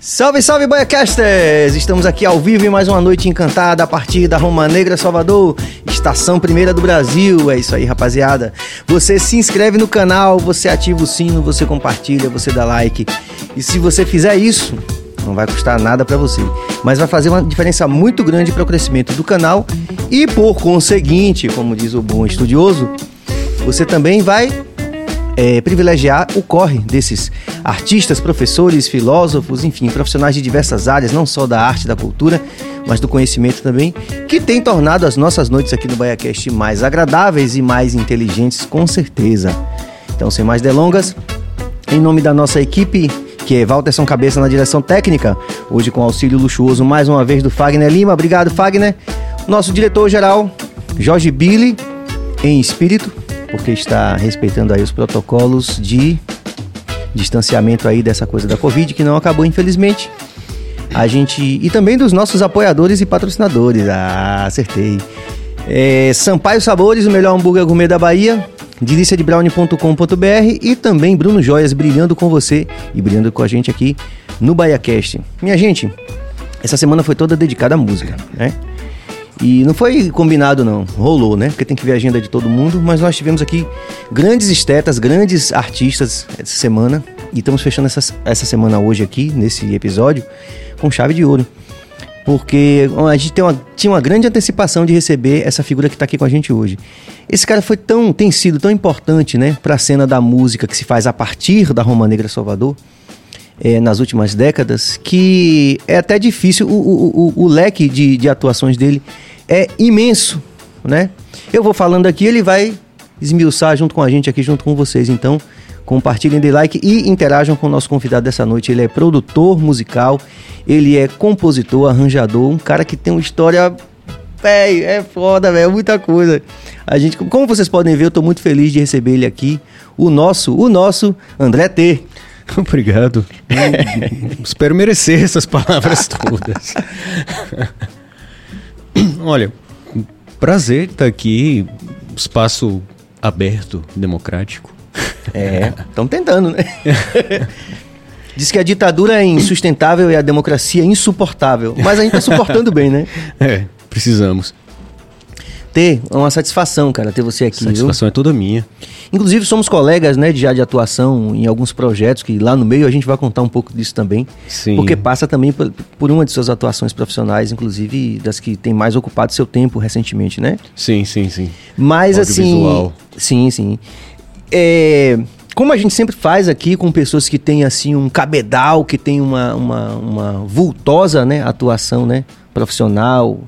Salve, salve, Boiacasters! Estamos aqui ao vivo em mais uma noite encantada a partir da Roma Negra Salvador, estação primeira do Brasil. É isso aí, rapaziada. Você se inscreve no canal, você ativa o sino, você compartilha, você dá like. E se você fizer isso, não vai custar nada para você, mas vai fazer uma diferença muito grande para o crescimento do canal e por conseguinte, como diz o bom estudioso, você também vai é, privilegiar o corre desses artistas, professores, filósofos, enfim, profissionais de diversas áreas, não só da arte, da cultura, mas do conhecimento também, que tem tornado as nossas noites aqui no BaiaCast mais agradáveis e mais inteligentes, com certeza. Então, sem mais delongas, em nome da nossa equipe, que é Walterson Cabeça na direção técnica, hoje com auxílio luxuoso mais uma vez do Fagner Lima. Obrigado, Fagner. Nosso diretor-geral, Jorge Billy, em espírito, porque está respeitando aí os protocolos de distanciamento aí dessa coisa da Covid, que não acabou, infelizmente. A gente. E também dos nossos apoiadores e patrocinadores. Ah, acertei. É, Sampaio Sabores, o melhor hambúrguer gourmet da Bahia. deliciadebrownie.com.br e também Bruno Joias brilhando com você e brilhando com a gente aqui no BahiaCast. Minha gente, essa semana foi toda dedicada à música, né? E não foi combinado, não. Rolou, né? Porque tem que ver a agenda de todo mundo. Mas nós tivemos aqui grandes estetas, grandes artistas essa semana. E estamos fechando essa, essa semana hoje aqui, nesse episódio, com chave de ouro. Porque a gente uma, tinha uma grande antecipação de receber essa figura que está aqui com a gente hoje. Esse cara foi tão, tem sido tão importante, né, para a cena da música que se faz a partir da Roma Negra Salvador, é, nas últimas décadas, que é até difícil, o, o, o, o leque de, de atuações dele é imenso, né? Eu vou falando aqui, ele vai esmiuçar junto com a gente aqui, junto com vocês. Então, compartilhem, de like e interajam com o nosso convidado dessa noite. Ele é produtor musical, ele é compositor, arranjador, um cara que tem uma história. Véi, é foda, velho, é muita coisa. A gente, como vocês podem ver, eu tô muito feliz de receber ele aqui. O nosso, o nosso André T. Obrigado. Espero merecer essas palavras todas. Olha, prazer estar aqui, espaço aberto, democrático. É, estão tentando, né? Diz que a ditadura é insustentável e a democracia é insuportável. Mas a gente está suportando bem, né? É, precisamos ter é uma satisfação, cara, ter você aqui. Satisfação viu? é toda minha. Inclusive, somos colegas, né, de, já de atuação em alguns projetos, que lá no meio a gente vai contar um pouco disso também. Sim. Porque passa também por, por uma de suas atuações profissionais, inclusive das que tem mais ocupado seu tempo recentemente, né? Sim, sim, sim. Mas assim. Sim, sim. É como a gente sempre faz aqui com pessoas que têm assim um cabedal, que tem uma, uma, uma vultosa né, atuação né, profissional,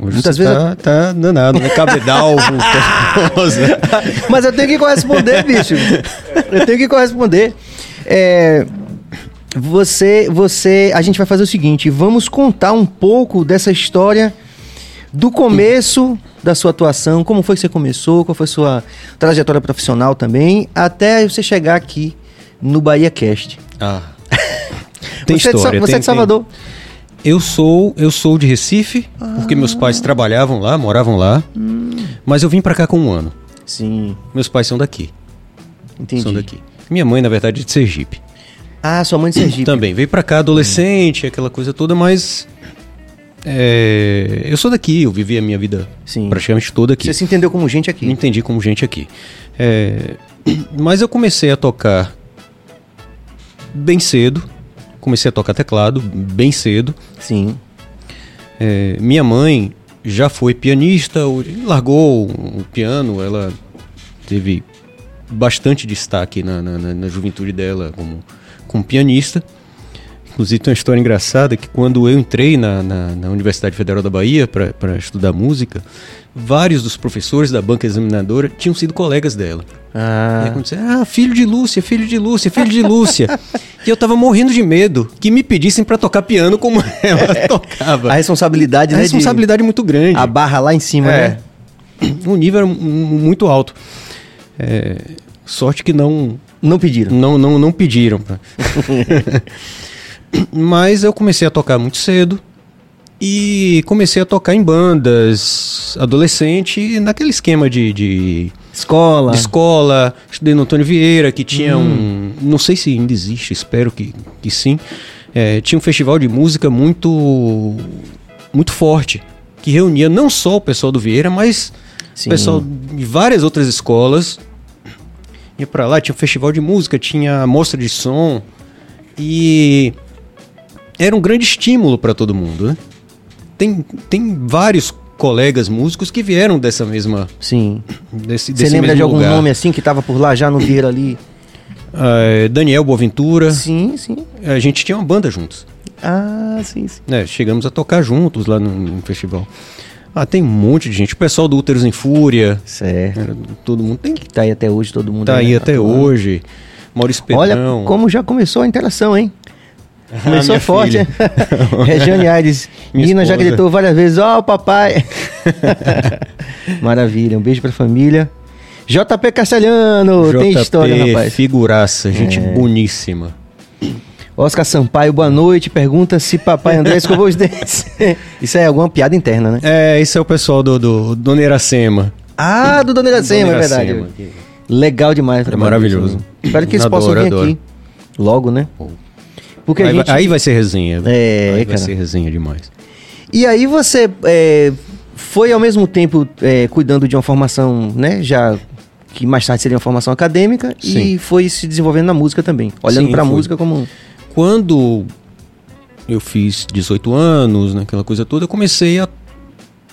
Hoje Muitas vezes tá, eu... tá danado, né? Cabedal, Mas eu tenho que corresponder, bicho. Eu tenho que corresponder. É, você, você, a gente vai fazer o seguinte: vamos contar um pouco dessa história do começo da sua atuação, como foi que você começou, qual foi a sua trajetória profissional também, até você chegar aqui no Bahia Cast. Ah. tem você história. É de, você tem, é de Salvador. Tem... Eu sou, eu sou de Recife, ah. porque meus pais trabalhavam lá, moravam lá. Hum. Mas eu vim para cá com um ano. Sim. Meus pais são daqui. Entendi. São daqui. Minha mãe, na verdade, é de Sergipe. Ah, sua mãe de Sergipe. Também. Veio para cá adolescente, hum. aquela coisa toda, mas é, eu sou daqui, eu vivi a minha vida Sim. praticamente toda aqui. Você se entendeu como gente aqui? Me entendi como gente aqui. É, mas eu comecei a tocar bem cedo comecei a tocar teclado bem cedo. Sim. É, minha mãe já foi pianista, largou o piano, ela teve bastante destaque na, na, na juventude dela como, como pianista. Inclusive tem uma história engraçada que quando eu entrei na, na, na Universidade Federal da Bahia para estudar música, vários dos professores da banca examinadora tinham sido colegas dela. Ah. E aconteceu, ah, filho de Lúcia, filho de Lúcia, filho de Lúcia. e eu tava morrendo de medo que me pedissem para tocar piano como ela é. tocava. A responsabilidade, A né, responsabilidade de... muito grande. A barra lá em cima, é. né? O nível era muito alto. É... Sorte que não... Não pediram. Não, não, não pediram. Mas eu comecei a tocar muito cedo e comecei a tocar em bandas, adolescente, naquele esquema de, de escola. De escola. Estudei no Antônio Vieira, que tinha hum. um. Não sei se ainda existe, espero que, que sim. é, tinha um festival de música muito, muito forte, que reunia não só o pessoal do Vieira, mas Sim. o pessoal de várias outras escolas. Ia pra lá, tinha um festival de música, tinha mostra de som e era um grande estímulo para todo mundo, né? Tem, tem vários colegas músicos que vieram dessa mesma Sim. desse, Você lembra de algum lugar. nome assim que tava por lá já no Vieira ali? Ah, Daniel Boaventura. Sim, sim. A gente tinha uma banda juntos. Ah, sim, sim. né? Chegamos a tocar juntos lá no, no festival. Ah, tem um monte de gente. O pessoal do Úteros em Fúria. Certo. era todo mundo tem Que tá aí até hoje, todo mundo. tá aí né, até atuando. hoje. Maurício Olha Pedrão. como já começou a interação, hein? Começou minha forte, filha. Regiane Aires. Nina já gritou várias vezes, ó, o papai. Maravilha, um beijo pra família. JP Castelhano, tem JP, história, rapaz. figuraça, gente É. boníssima. Oscar Sampaio, boa noite. Pergunta se papai André escovou os dentes. Isso é alguma piada interna, né? É, esse é o pessoal do, do Dona Iracema. Ah, do Dona Iracema, é Dona verdade. Iracema. Legal demais. trabalho maravilhoso. Espero que eles Adoro, possam vir adoro. aqui. Logo, né? Pô. Porque Aí, a gente... vai, aí vai ser resenha. É, aí cara. vai ser resenha demais. E aí você é, foi ao mesmo tempo é, cuidando de uma formação, né? Já que mais tarde seria uma formação acadêmica e Sim. foi se desenvolvendo na música também, olhando pra fui. música como Quando eu fiz 18 anos, né, aquela coisa toda, eu comecei a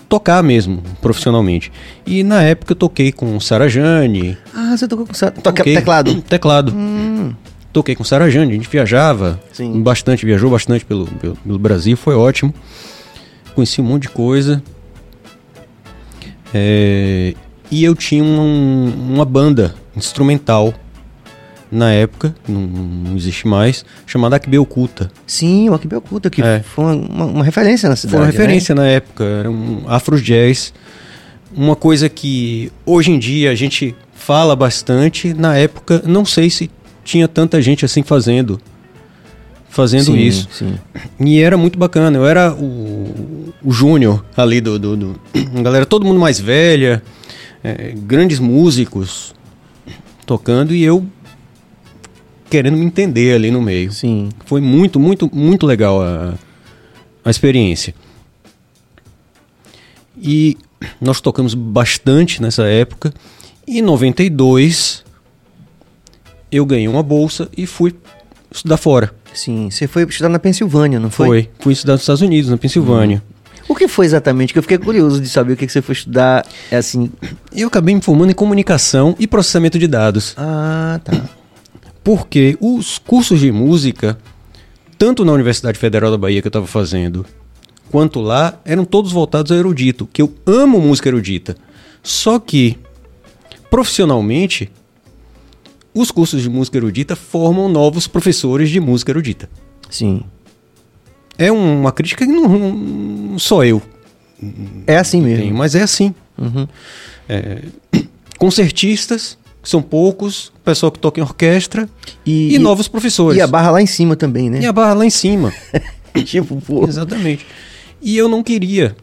tocar mesmo, profissionalmente. E na época eu toquei com Sara Jane. Ah, você tocou com sa- toca toquei- teclado. Teclado. Hum, Toquei com Sara Jane, a gente viajava Sim. bastante, viajou bastante pelo, pelo, pelo Brasil, foi ótimo. Conheci um monte de coisa. É, e eu tinha um- uma banda instrumental na época, não, não existe mais, chamada Akbe Oculta. sim, o Akibel Oculta, que É. foi uma, uma- referência na cidade. Foi uma né? referência na época, era um afro jazz. Uma coisa que hoje em dia a gente fala bastante, na época não sei se tinha tanta gente assim fazendo fazendo Sim, isso. Sim. E era muito bacana. Eu era o, o júnior ali do, do, do- a galera, todo mundo mais velha, é, grandes músicos tocando e eu querendo me entender ali no meio. Sim. Foi muito, muito, muito legal a, a experiência. E nós tocamos bastante nessa época. E em 92 eu ganhei uma bolsa e fui estudar fora. Sim. Você foi estudar na Pensilvânia, não foi? Foi. Fui estudar nos Estados Unidos, na Pensilvânia. O que foi exatamente? Que eu fiquei curioso de saber o que, que você foi estudar. É assim. Eu acabei me formando em comunicação e processamento de dados. Ah, tá. Porque os cursos de música, tanto na Universidade Federal da Bahia que eu estava fazendo, quanto lá, eram todos voltados ao erudito, que eu amo música erudita. Só que, profissionalmente, os cursos de música erudita formam novos professores de música erudita. Sim. É uma crítica que não, não sou eu É assim mesmo. tenho, mas é assim. Uhum. Concertistas, que são poucos, pessoal que toca em orquestra, e, E, novos professores. E a barra lá em cima também, né? E a barra lá em cima. tipo, pô. Exatamente. E eu não queria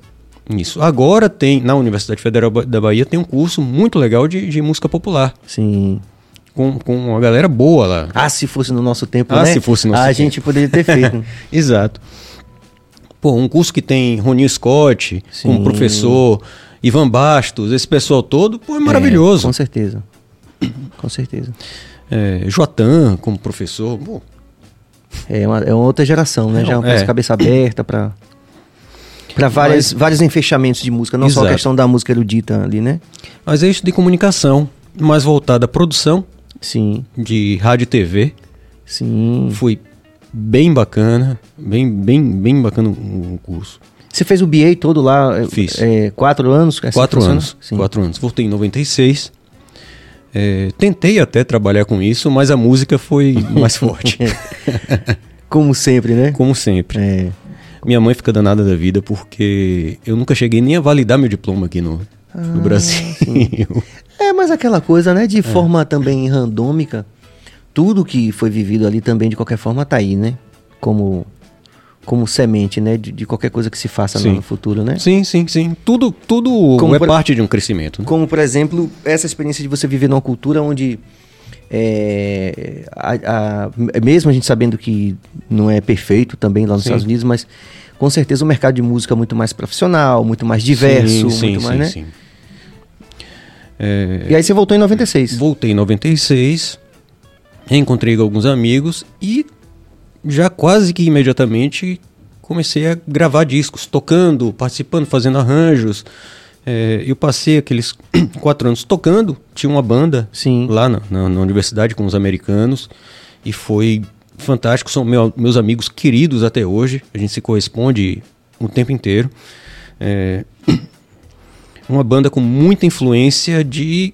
isso. Agora tem, na Universidade Federal da Bahia, tem um curso muito legal de, de música popular. Sim. Com, com uma galera boa lá. Ah, se fosse no nosso tempo, Ah, né? se fosse no nosso A tempo. gente poderia ter feito. Exato. Pô, um curso que tem Roninho Scott como Sim. professor, Ivan Bastos, esse pessoal todo, pô, é maravilhoso. É, com certeza. Com certeza. É, Joatan como professor, pô, É uma, é uma outra geração, né? Não, Já uma é. cabeça aberta várias, Mas- vários enfechamentos de música, não só a Exato. questão da música erudita ali, né? Mas é isso de comunicação, mais voltada à produção Sim, de rádio e TV. sim. Foi bem bacana, bem, bem, bem bacana o curso. Você fez o BA todo lá? é, Fiz. É, quatro anos? assim quatro anos. Sim. Quatro anos. Voltei em 96. É, tentei até trabalhar com isso, mas a música foi mais forte. Como sempre, né? Como sempre. É. Minha mãe fica danada da vida porque eu nunca cheguei nem a validar meu diploma aqui no, no Ah, Brasil. É, mas aquela coisa, né? De forma também randômica, tudo que foi vivido ali também, de qualquer forma, tá aí, né? Como, como semente, né? De, de qualquer coisa que se faça Sim. no futuro, né? sim, sim, sim. Tudo, tudo Como é por- parte de um crescimento. né? Como, por exemplo, essa experiência de você viver numa cultura onde é, a, a, mesmo a gente sabendo que não é perfeito também lá nos Sim. Estados Unidos, mas com certeza o mercado de música é muito mais profissional, muito mais diverso, sim, muito sim, mais, né? É, E aí você voltou em 96. Voltei em 96, reencontrei alguns amigos e já quase que imediatamente comecei a gravar discos, tocando, participando, fazendo arranjos. É, eu passei aqueles quatro anos tocando, tinha uma banda Sim. lá na, na- na universidade com os americanos e foi fantástico. São meu- meus amigos queridos até hoje, a gente se corresponde o tempo inteiro. É, uma banda com muita influência de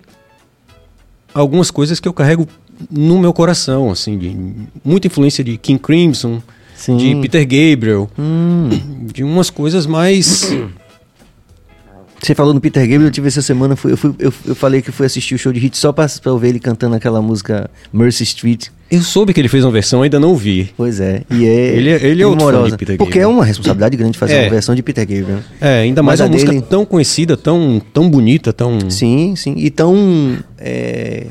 algumas coisas que eu carrego no meu coração, assim, de muita influência de King Crimson, Sim. de Peter Gabriel, Hum. de umas coisas mais Você falou no Peter Gabriel, eu tive essa semana, eu, fui- eu, eu falei que fui assistir o show de hit só pra, pra eu ver ele cantando aquela música Mercy Street. Eu soube que ele fez uma versão, ainda não vi. Pois é. E é. Ele é- ele é outro fã de. Peter Porque é Gabriel. uma responsabilidade grande fazer É. uma versão de Peter Gabriel. É, ainda mais Mas uma música dele- tão conhecida, tão, tão bonita, tão. Sim, sim. E tão é,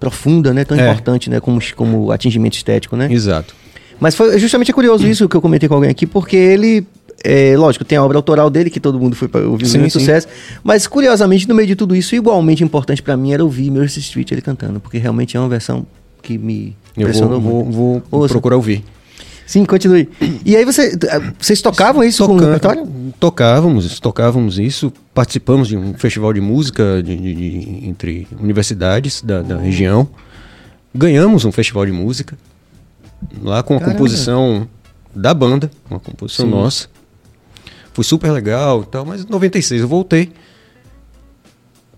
profunda, né? Tão É. importante, né? Como, como atingimento estético, né? Exato. Mas foi justamente é curioso isso que eu comentei com alguém aqui, porque ele. É, lógico, tem a obra autoral dele, que todo mundo foi para ouvir Sim, muito sim. sucesso. Mas, curiosamente, no meio de tudo isso, igualmente importante pra mim era ouvir Mercy Street ele cantando, porque realmente é uma versão que me Eu impressionou vou, muito. vou, vou Ouça. procurar ouvir. Sim, continue. E aí você, vocês tocavam isso com o Toca- repertório? Tocávamos, tocávamos isso, participamos de um festival de música de- de- de- entre universidades da, da região. Ganhamos um festival de música lá com a Caramba. composição da banda, uma composição Sim. nossa. Foi super legal e tal, mas em 96 eu voltei.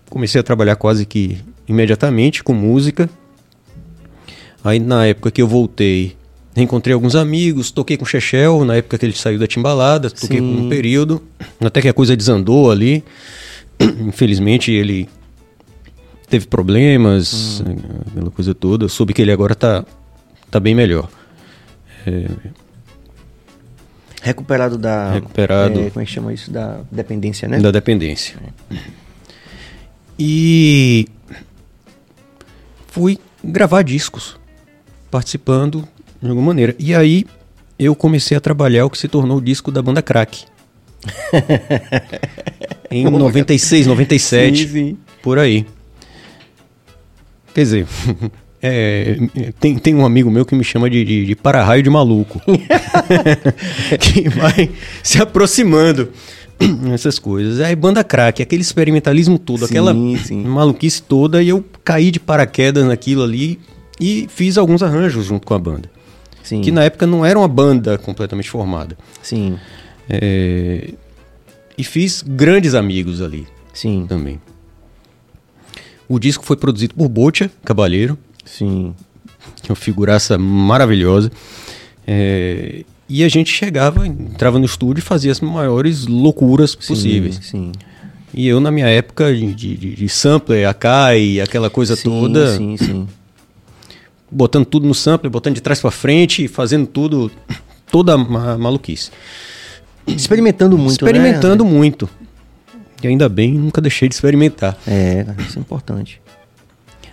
Comecei a trabalhar quase que imediatamente com música. Aí na época que eu voltei, reencontrei alguns amigos, toquei com o Chechel, na época que ele saiu da Timbalada, toquei por um período, até que a coisa desandou ali. Infelizmente ele teve problemas, Hum. aquela coisa toda. Eu soube que ele agora tá, tá bem melhor. Recuperado da. Recuperado. é, como é que chama isso? Da dependência, né? da dependência. E fui gravar discos, participando de alguma maneira. E aí eu comecei a trabalhar o que se tornou o disco da banda Crack. em 96, 97, Sim, sim. por aí. Quer dizer, é, tem, tem um amigo meu que me chama de, de, de para-raio de maluco. que vai se aproximando essas coisas. Aí banda crack, aquele experimentalismo todo, Sim, aquela sim. maluquice toda, e eu caí de paraquedas naquilo ali e fiz alguns arranjos junto com a banda. Sim. Que na época não era uma banda completamente formada. Sim. É, e fiz grandes amigos ali Sim. também. O disco foi produzido por Bocha Cabalheiro, Sim. que é uma figuraça maravilhosa. É, e a gente chegava, entrava no estúdio e fazia as maiores loucuras possíveis. Sim. E eu, na minha época de, de, de- sampler, Akai, aquela coisa sim, toda, Sim, sim. botando tudo no sampler, botando de trás pra frente, fazendo tudo, toda ma maluquice. Experimentando muito, Experimentando né? muito. E ainda bem, nunca deixei de experimentar. É, isso é importante.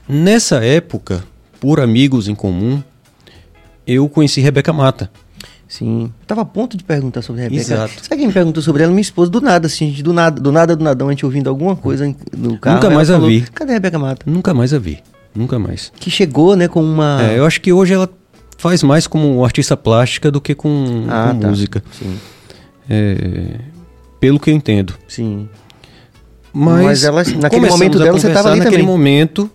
Nessa época, por amigos em comum, eu conheci Rebeca Mata. Sim. Tava a ponto de perguntar sobre a Rebeca. Exato. Sabe quem me perguntou sobre ela? Minha esposa, do nada, assim, do nada, do nada, do nadão, a gente ouvindo alguma coisa no carro. Nunca mais a falou, vi. Cadê a Rebeca Mata? Nunca mais a vi. Nunca mais. Que chegou, né, com uma... É, eu acho que hoje ela faz mais como artista plástica do que com, Ah, com tá. música. Sim, É, pelo que eu entendo. sim. Mas, Mas ela- naquele momento dela, você conversar tava ali naquele também. momento.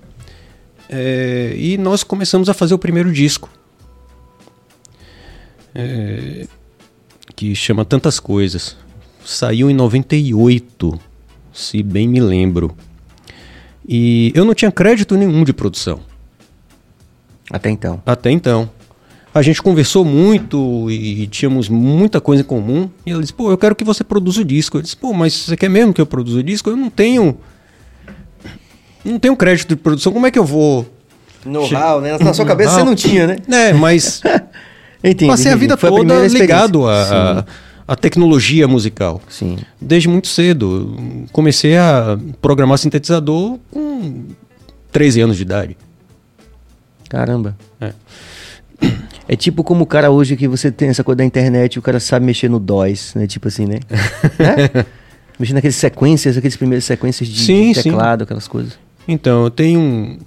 É, e nós começamos a fazer o primeiro disco. É, que chama Tantas Coisas. Saiu em 98, se bem me lembro. E eu não tinha crédito nenhum de produção. Até então. Até então. A gente conversou muito e tínhamos muita coisa em comum. E ela disse, pô, eu quero que você produza o disco. Eu disse, pô, mas você quer mesmo que eu produza o disco? Eu não tenho. Não tenho crédito de produção. Como é que eu vou. Know-how, né? Na sua cabeça você não tinha, né? É, mas Entendi. passei a entendi. vida Foi toda experiência. ligado à à tecnologia musical. Sim. Desde muito cedo. Comecei a programar sintetizador com 13 anos de idade. Caramba. É. É tipo como o cara hoje que você tem essa coisa da internet, o cara sabe mexer no DOS, né? Tipo assim, né? né? Mexer naqueles sequências, aqueles primeiros sequências de, Sim, de sim. teclado, aquelas coisas. Então, eu tenho um-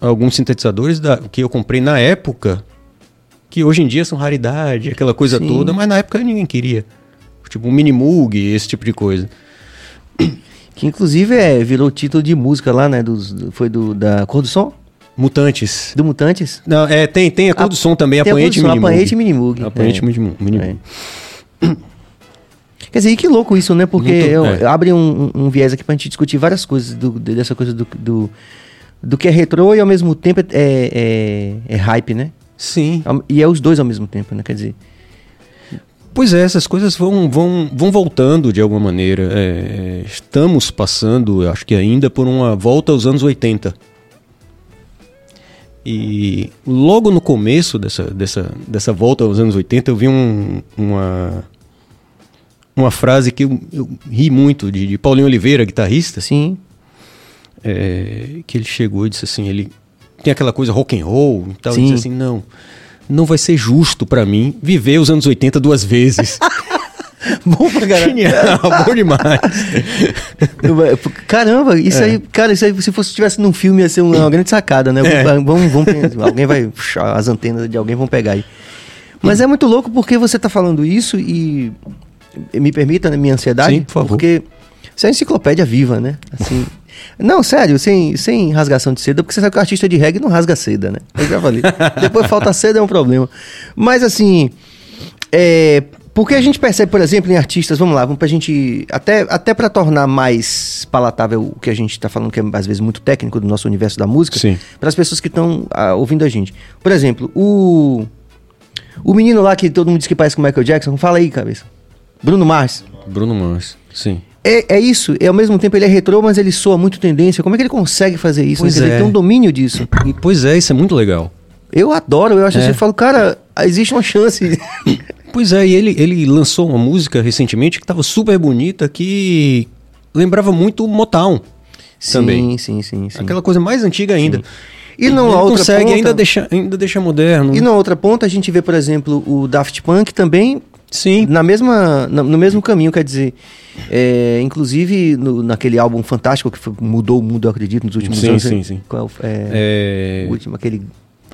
alguns sintetizadores da- que eu comprei na época, que hoje em dia são raridade, aquela coisa Sim. toda, mas na época ninguém queria. Tipo um Minimoog, esse tipo de coisa. Que inclusive é, virou título de música lá, né? Dos, do- foi do, da Cor do Som? Mutantes. Do Mutantes? Não, é, tem, tem a cor do som também, Tem a do Som, Minimoog. Apanhete e Minimoog. Apanhete é. Minimoog. Minimoog. Quer dizer, e que louco isso, né? Porque Muito, eu- é. abre um, um- viés aqui pra gente discutir várias coisas do- dessa coisa do, do, do que é retrô e ao mesmo tempo é, é, é hype, né? Sim. E é os dois ao mesmo tempo, né? Quer dizer, Pois é, essas coisas vão, vão, vão voltando de alguma maneira. É, estamos passando, acho que ainda, por uma volta aos anos 80. E logo no começo dessa, dessa, dessa volta aos anos 80, eu vi um- uma, uma frase que eu, eu ri muito, de, de Paulinho Oliveira, guitarrista, assim, é, que ele chegou e disse assim, ele tem aquela coisa rock and roll e tal, Sim. ele disse assim, não, não vai ser justo pra mim viver os anos 80 duas vezes. bom pra caralho. Genial, bom demais. Caramba, isso É. aí, cara, isso aí, se fosse tivesse num filme, ia ser uma, uma grande sacada, né? É. Vamos, vamos, alguém vai puxar as antenas de alguém vão pegar aí. Mas é muito louco porque você tá falando isso e me permita né, minha ansiedade, Sim, por favor. porque isso é uma enciclopédia viva, né? Assim, não, sério, sem, sem rasgação de seda, porque você sabe que o artista de reggae não rasga seda, né? Eu já falei. Depois falta seda é um problema. Mas assim, é, porque a gente percebe, por exemplo, em artistas, vamos lá, vamos pra gente. Até, até para tornar mais palatável o que a gente tá falando, que é às vezes muito técnico do nosso universo da música, para as pessoas que estão ouvindo a gente. Por exemplo, o. O menino lá que todo mundo diz que parece com o Michael Jackson, fala aí, cabeça. Bruno Mars. Bruno Mars, sim. É, é isso, é ao mesmo tempo ele é retrô, mas ele soa muito tendência. Como é que ele consegue fazer isso? Pois dizer, é. Ele tem um domínio disso. E, pois é, isso é muito legal. Eu adoro, eu acho É. assim, eu falo, cara, existe uma chance. Pois é, e ele, ele lançou uma música recentemente que estava super bonita, que lembrava muito o Motown. Também. Sim, sim, sim, sim. Aquela coisa mais antiga ainda. E não ele a outra consegue ponta- ainda deixar ainda deixar moderno. E na outra ponta a gente vê, por exemplo, o Daft Punk também Sim. na mesma, na- no mesmo caminho, quer dizer, é, inclusive no- naquele álbum fantástico que foi- mudou o mundo, eu acredito, nos últimos Sim, anos. sim, né? sim. Qual é, É, o último, aquele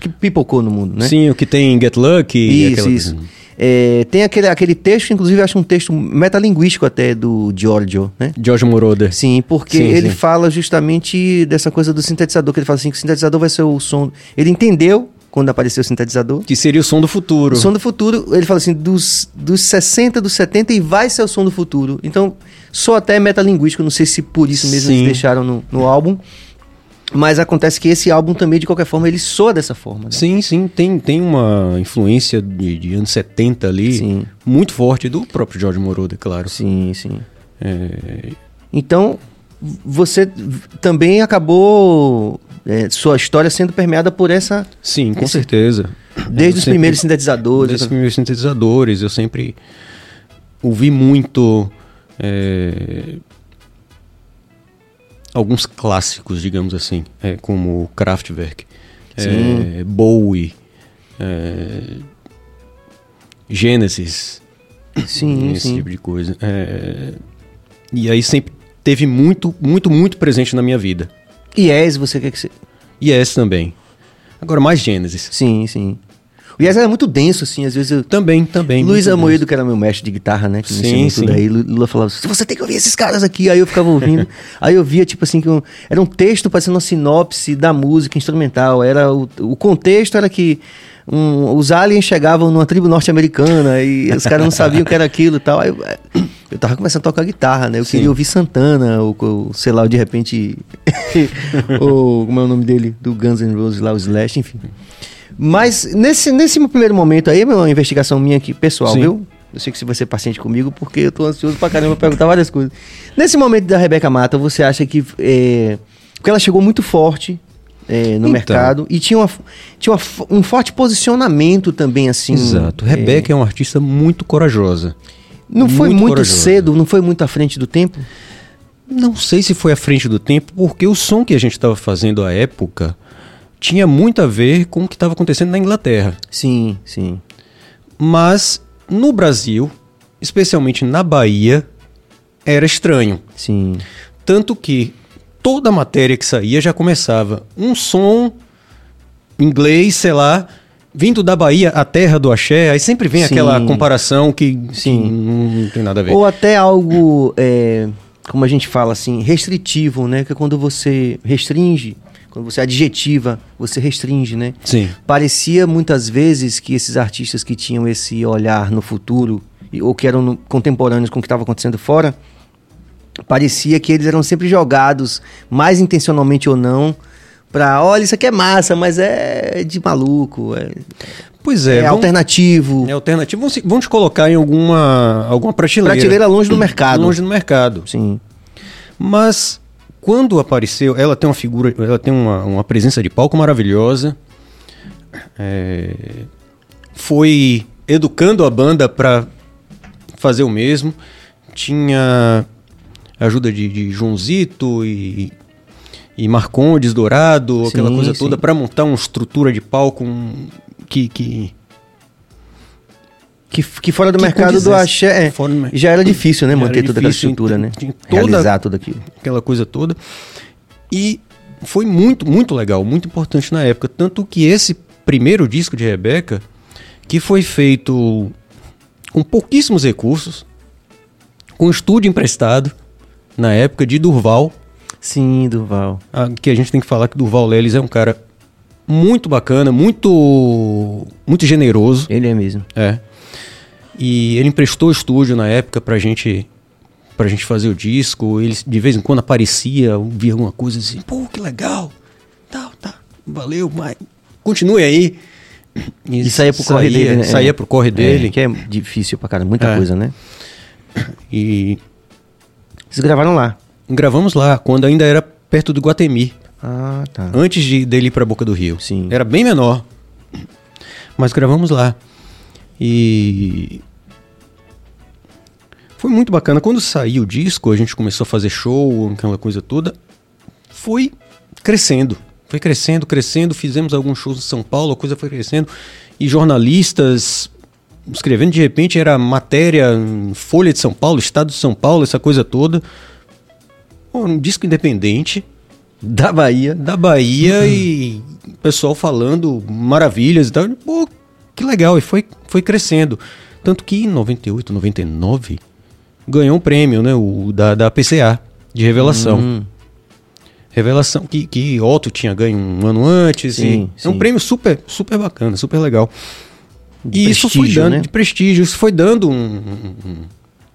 que pipocou no mundo, né? Sim, o que tem Get Lucky. e Isso, isso. É, tem aquele, aquele texto, inclusive, acho um texto metalinguístico até do Giorgio, né? George Moroder. Sim, porque Sim, ele sim. fala justamente dessa coisa do sintetizador, que ele fala assim que o sintetizador vai ser o som. Ele entendeu quando apareceu o sintetizador. Que seria o som do futuro. O som do futuro, ele fala assim, dos, dos 60, dos 70 e vai ser o som do futuro. Então, só até metalinguístico, não sei se por isso mesmo Sim. eles deixaram no, no álbum. Mas acontece que esse álbum também, de qualquer forma, ele soa dessa forma. né? Sim, sim, tem, tem uma influência de, de anos 70 ali, Sim. muito forte, do próprio George Moroder, claro. Sim, sim. É, Então, você também acabou é, sua história sendo permeada por essa. sim, com Esse- certeza. Desde Eu os sempre- primeiros sintetizadores. Desses primeiros sintetizadores, eu sempre ouvi muito é, alguns clássicos, digamos assim, é, como Kraftwerk, é. Bowie, é, Genesis, Sim, esse sim. tipo de coisa. É, e aí sempre teve muito, muito, muito presente na minha vida. E Yes, você quer que você. Esse também. Agora mais Genesis. Sim, sim. O Yes era muito denso, assim, às vezes eu. Também, também. Luiz Amoedo, que era meu mestre de guitarra, né? Que me Sim, ensinou sim. tudo aí. Lu- Lula falava assim, você tem que ouvir esses caras aqui. Aí eu ficava ouvindo. aí eu via, tipo assim, que um- era um texto parecendo uma sinopse da música instrumental. Era o, o contexto era que um, os aliens chegavam numa tribo norte-americana e os caras não sabiam o que era aquilo e tal. Aí eu, eu tava começando a tocar guitarra, né? Eu Sim. queria ouvir Santana, ou, ou sei lá, de repente. ou como é o nome dele? Do Guns N' Roses lá, o Slash, enfim. Mas nesse, nesse primeiro momento aí, é uma investigação minha aqui, pessoal, Sim. viu? Eu sei que você vai ser paciente comigo, porque eu tô ansioso pra caramba pra perguntar várias coisas. Nesse momento da Rebeca Mata, você acha que. É, porque ela chegou muito forte é, no Então. mercado e tinha, uma, tinha uma um forte posicionamento também, assim. Exato. é, Rebeca é uma artista muito corajosa. não foi muito muito cedo, não foi muito à frente do tempo? Não sei se foi à frente do tempo, porque o som que a gente estava fazendo à época tinha muito a ver com o que estava acontecendo na Inglaterra. Sim, sim. Mas no Brasil, especialmente na Bahia, era estranho. Sim. Tanto que toda matéria que saía já começava um som inglês, sei lá, vindo da Bahia, a terra do axé, aí sempre vem Sim. aquela comparação que, que Sim. não tem nada a ver. Ou até algo, é, como a gente fala assim, restritivo, né? Que é quando você restringe, quando você adjetiva, você restringe, né? Sim. Parecia muitas vezes que esses artistas que tinham esse olhar no futuro, ou que eram no- contemporâneos com o que estava acontecendo fora, parecia que eles eram sempre jogados, mais intencionalmente ou não, pra, olha, isso aqui é massa, mas é de maluco, é, Pois é é, vamos- alternativo, é alternativo. Vão, se- vão te colocar em alguma, alguma prateleira. prateleira longe do mercado. Longe do mercado. Sim, Mas quando apareceu, ela tem uma figura, ela tem uma, uma presença de palco maravilhosa. É, foi educando a banda para fazer o mesmo. Tinha ajuda de, de Joãozito e, e Marcondes Dourado, aquela Sim, coisa sim. toda, para montar uma estrutura de palco um, que, que Que, que fora do Que mercado do axé é, Fora já era difícil, né? Manter toda aquela difícil, estrutura, né? toda- Realizar tudo aquilo. aquela coisa toda. E foi muito, muito legal, muito importante na época. Tanto que esse primeiro disco de Rebeca, que foi feito com pouquíssimos recursos, com estúdio emprestado, na época de Durval, Sim, Durval. ah, que a gente tem que falar que Durval Lelis é um cara muito bacana, muito, muito generoso. Ele é mesmo. É. E ele emprestou o estúdio na época pra gente pra gente fazer o disco. Ele de vez em quando aparecia, via alguma coisa assim, pô, que legal. Tá, tá. Valeu, mas continue aí. E saía pro corre dele, né? Saía É. pro corre dele. É, que é difícil pra caramba, muita É. coisa, né? E Vocês gravaram lá. gravamos lá, quando ainda era perto do Guatemi, Ah, tá. antes de, dele ir pra Boca do Rio. Sim. Era bem menor. Mas gravamos lá. E foi muito bacana. Quando saiu o disco, a gente começou a fazer show, aquela coisa toda. Foi crescendo. Foi crescendo, crescendo. Fizemos alguns shows em São Paulo, a coisa foi crescendo. E jornalistas escrevendo, de repente era matéria Folha de São Paulo, Estado de São Paulo, essa coisa toda. Um disco independente Da Bahia. da Bahia e o pessoal falando maravilhas e tal. Pô, que legal. E foi, foi crescendo. Tanto que em 98, 99, ganhou um prêmio, né? O da, da PCA, de revelação. Hum, Revelação que, que Otto tinha ganho um ano antes. Sim, e É um sim. prêmio super, super bacana, super legal. De e isso foi dando né? de prestígio, isso foi dando um, um-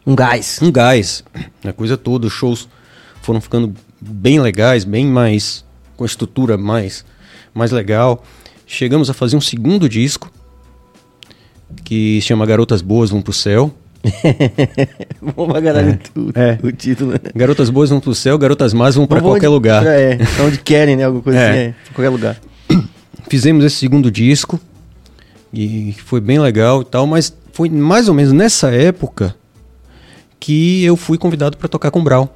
um- gás. um gás na coisa toda. Os shows foram ficando bem legais, bem mais. com a estrutura mais, mais legal. Chegamos a fazer um segundo disco que se chama Garotas Boas Vão Pro Céu. Vamos pra caralho tudo. É. O título. Garotas Boas Vão Pro Céu, Garotas Más Vão Pra Vamos Qualquer onde- Lugar. É, pra onde querem, né? Alguma coisa É. assim. É, qualquer lugar. Fizemos esse segundo disco e foi bem legal e tal, mas foi mais ou menos nessa época que eu fui convidado para tocar com o Brau.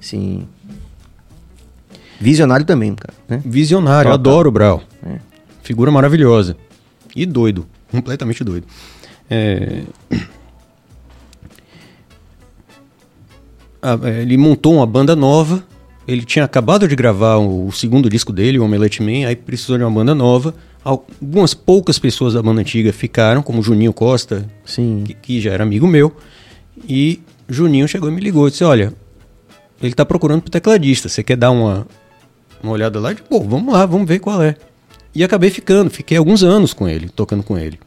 Sim. Visionário também, cara. Né? Visionário, Total. adoro o Brau. É. Figura maravilhosa. E doido. Completamente doido. É, é, ele montou uma banda nova. Ele tinha acabado de gravar o, segundo disco dele, o Omelette Man, aí precisou de uma banda nova. Algumas poucas pessoas da banda antiga ficaram, como Juninho Costa, Sim. que, que já era amigo meu. E Juninho chegou e me ligou e disse: Olha, ele tá procurando pro tecladista. Você quer dar uma, uma olhada lá? Pô, vamos lá, vamos ver qual é. E acabei ficando, fiquei alguns anos com ele, tocando com ele.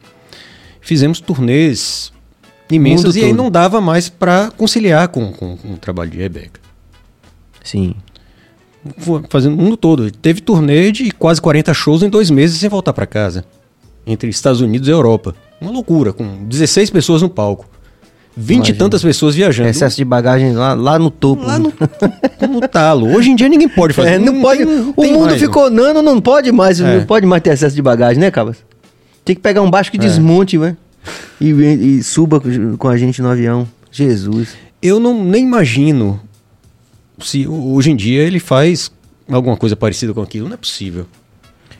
Fizemos turnês imensas e aí não dava mais pra conciliar com, com- com o trabalho de Rebeca. Sim. Foi Fazendo o mundo todo. Teve turnê de quase 40 shows em dois meses sem voltar pra casa. Entre Estados Unidos e Europa. Uma loucura, com 16 pessoas no palco. 20 e tantas pessoas viajando. Excesso de bagagem lá, lá no topo. Lá no, no talo. Hoje em dia ninguém pode fazer. É, não pode. tem- não o tem mundo mais, ficou nano, não pode mais, É. não pode mais ter excesso de bagagem, né, Cabas? Tem que pegar um baixo que desmonte, né? E, e- suba com- a gente no avião. Jesus. Eu não nem imagino se hoje em dia ele faz alguma coisa parecida com aquilo. Não é possível.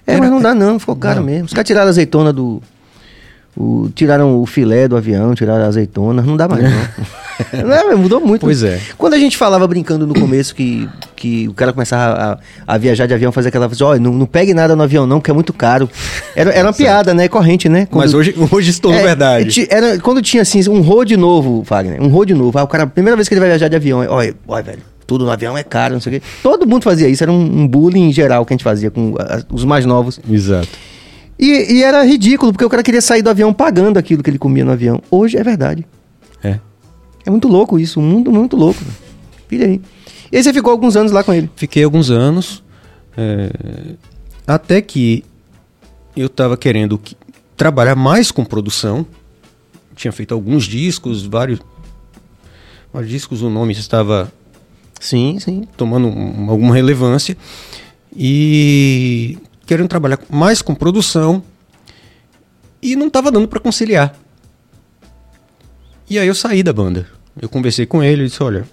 É, mas não dá não, ficou caro Não. mesmo. Os caras tiraram a azeitona do... o- tiraram o filé do avião, tiraram a azeitona, não dá mais não. não mudou muito. Pois é. Quando a gente falava brincando no começo que, que o cara começava a, a viajar de avião, fazer aquela coisa, olha, não, não pegue nada no avião não, porque é muito caro. Era, era uma piada, né, corrente, né? Quando- Mas hoje, hoje se tornou É, verdade. Era, quando tinha assim, um road novo, Wagner, um road novo. Ah, o cara, a primeira vez que ele vai viajar de avião, olha, olha, velho, tudo no avião é caro, não sei o quê. Todo mundo fazia isso, era um, um bullying geral que a gente fazia com a- os mais novos. Exato. E, e era ridículo, porque o cara queria sair do avião pagando aquilo que ele comia no avião. Hoje é verdade. É. É muito louco isso, um mundo muito louco. Filha aí. E aí você ficou alguns anos lá com ele. Fiquei alguns anos, é, até que eu estava querendo que- trabalhar mais com produção. Tinha feito alguns discos, vários, vários discos, o nome estava Sim, sim. tomando um- alguma relevância e querendo trabalhar mais com produção e não estava dando para conciliar. E aí eu saí da banda. Eu conversei com ele e disse: Olha,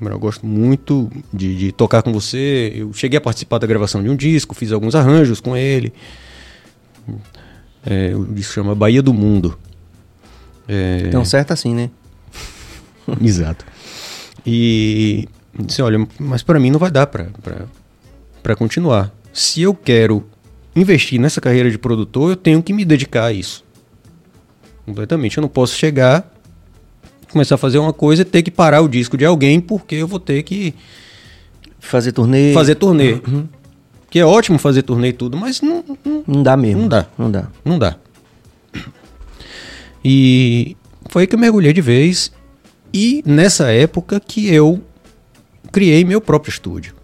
eu gosto muito de, de tocar com você. Eu cheguei a participar da gravação de um disco, fiz alguns arranjos com ele. É, o disco chama Bahia do Mundo. É, Então, certo assim, né? Exato. E disse, olha, mas para mim não vai dar para continuar. Se eu quero investir nessa carreira de produtor, eu tenho que me dedicar a isso. Completamente. Eu não posso chegar, começar a fazer uma coisa e ter que parar o disco de alguém porque eu vou ter que Fazer turnê. fazer turnê. Que é ótimo fazer turnê e tudo, mas não, não, Não dá mesmo. Não dá. Não dá. não dá. E foi aí que eu mergulhei de vez. E nessa época que eu criei meu próprio estúdio.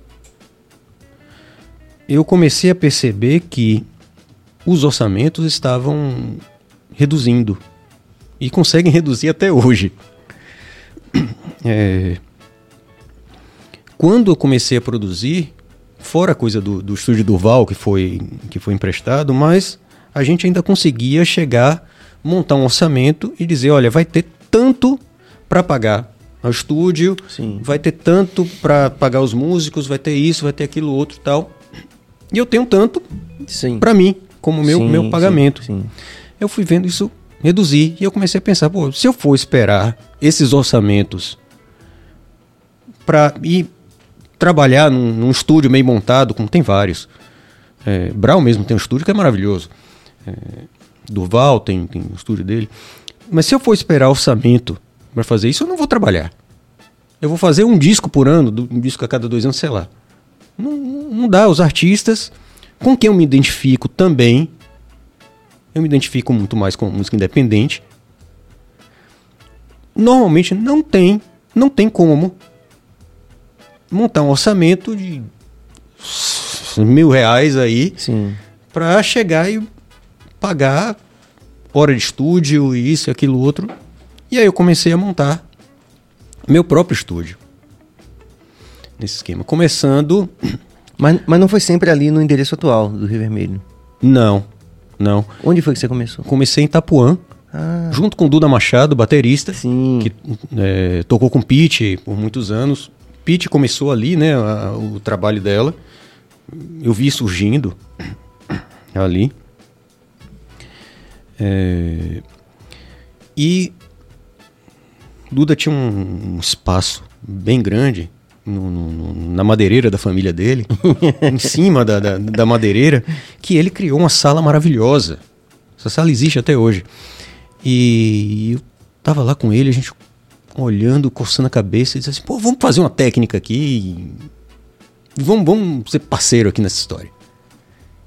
Eu comecei a perceber que os orçamentos estavam reduzindo. E conseguem reduzir até hoje. É, Quando eu comecei a produzir, fora a coisa do, do estúdio Durval, que foi, que foi emprestado, mas a gente ainda conseguia chegar, montar um orçamento e dizer, olha, vai ter tanto para pagar ao estúdio, Sim. vai ter tanto para pagar os músicos, vai ter isso, vai ter aquilo outro e tal. E eu tenho tanto Sim. para mim, como meu, Sim, meu sim, pagamento. sim. Eu fui vendo isso reduzir e eu comecei a pensar, pô, se eu for esperar esses orçamentos para ir trabalhar num, num estúdio meio montado, como tem vários. É, Brau mesmo tem um estúdio que é maravilhoso. É, Durval tem, tem um estúdio dele. Mas se eu for esperar orçamento para fazer isso, eu não vou trabalhar. Eu vou fazer um disco por ano, um disco a cada dois anos, sei lá. Não, não dá. Os artistas com quem eu me identifico também, eu me identifico muito mais com música independente. Normalmente não tem, não tem como montar um orçamento de mil reais aí para chegar e pagar hora de estúdio isso e aquilo outro. E aí eu comecei a montar meu próprio estúdio. Nesse esquema. Começando. Mas, mas não foi sempre ali no endereço atual do Rio Vermelho. Não, não. Onde foi que você começou? Comecei em Itapuã, Ah, junto com Duda Machado, baterista, sim. que é, tocou com Pete por muitos anos. Pete começou ali, né, a- o trabalho dela. Eu vi surgindo ali. É, e Duda tinha um, um espaço bem grande no- no- na madeireira da família dele, em cima da, da, da madeireira, que ele criou uma sala maravilhosa. Essa sala existe até hoje. E eu tava lá com ele, a gente olhando, coçando a cabeça, e disse assim, pô, vamos fazer uma técnica aqui. e Vamos, vamos ser parceiro aqui nessa história.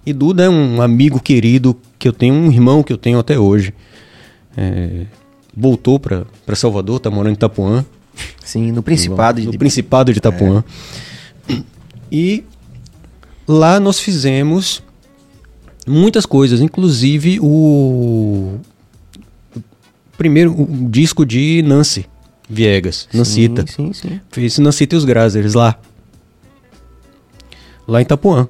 E Duda é um amigo querido que eu tenho, um irmão que eu tenho até hoje. É, voltou para Salvador, tá morando em Itapuã. Sim, no Principado no de Principado de Itapuã. E lá nós fizemos muitas coisas, inclusive o o primeiro o disco de Nancy Viegas, Nancita. Sim, sim, sim. Fez Nancita e os Grazers lá. Lá em Itapuã.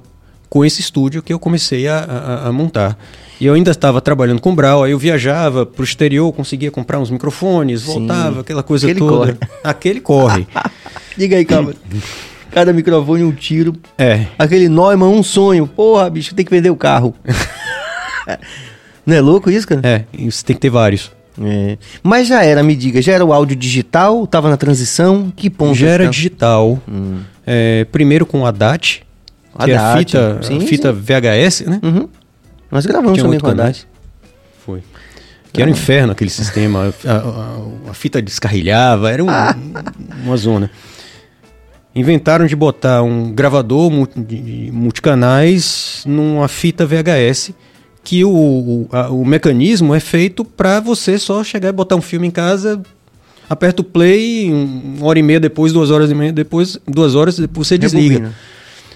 Com esse estúdio que eu comecei a, a- a montar. E eu ainda estava trabalhando com o Brau, aí eu viajava pro exterior, conseguia comprar uns microfones, Sim. voltava, aquela coisa Aquele toda. corre. Aquele corre. Diga aí, calma. Cada microfone um tiro. É. Aquele Neumann, um sonho. Porra, bicho, tem que vender o carro. Não é louco isso, cara? É, você tem que ter vários. É. Mas já era, me diga, já era o áudio digital? Tava na transição? Que ponto? Já era digital. É, primeiro com a DAT, que era Haddad. fita, Sim, fita VHS, né? Uhum. Nós gravamos Tinha também com a Haddad. Foi. Que era um inferno aquele sistema. A, a- a fita descarrilhava, era um- uma zona. Inventaram de botar um gravador de multicanais numa fita VHS que o, o, a- o mecanismo é feito para você só chegar e botar um filme em casa, aperta o play, um- uma hora e meia depois, duas horas e meia depois, duas horas depois você desliga.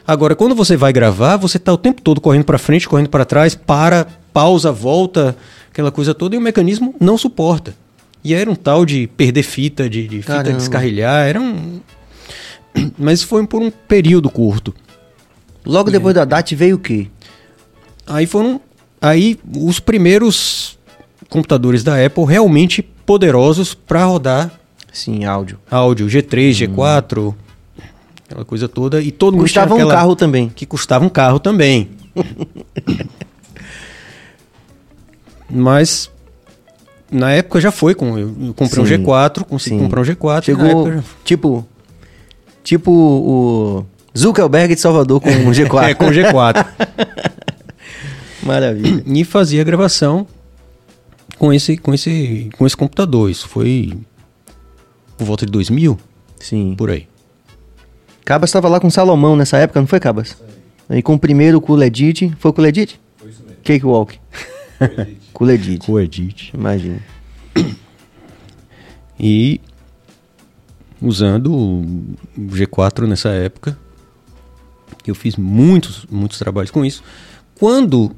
Agora, quando você vai gravar, você tá o tempo todo correndo para frente, correndo para trás, para, pausa, volta, aquela coisa toda, e o mecanismo não suporta. E era um tal de perder fita, de, de fita descarrilhar, era um. Mas foi por um período curto. Logo depois da DAT veio o quê? Aí foram. Aí os primeiros computadores da Apple realmente poderosos para rodar Sim, áudio. áudio, G3, G4, aquela coisa toda. E todo mundo tinha Custava um carro também. que custava um carro também. Mas na época já foi com eu comprei Sim. um G4, consegui Sim. comprar um G4. na Chegou, época já- tipo, tipo o Zuckerberg de Salvador com um G4. É, com G4. Maravilha. e fazia a gravação com esse com esse com esse computador. Isso foi por volta de 2000, Sim. por aí. Cabas estava lá com Salomão nessa época, não foi, Cabas? Aí com o primeiro, com o Ledit. Foi com o Ledit? Foi isso mesmo. Cakewalk. com o Ledit. Com Edit. Imagina. E usando o G4 nessa época, eu fiz muitos, muitos trabalhos com isso. Quando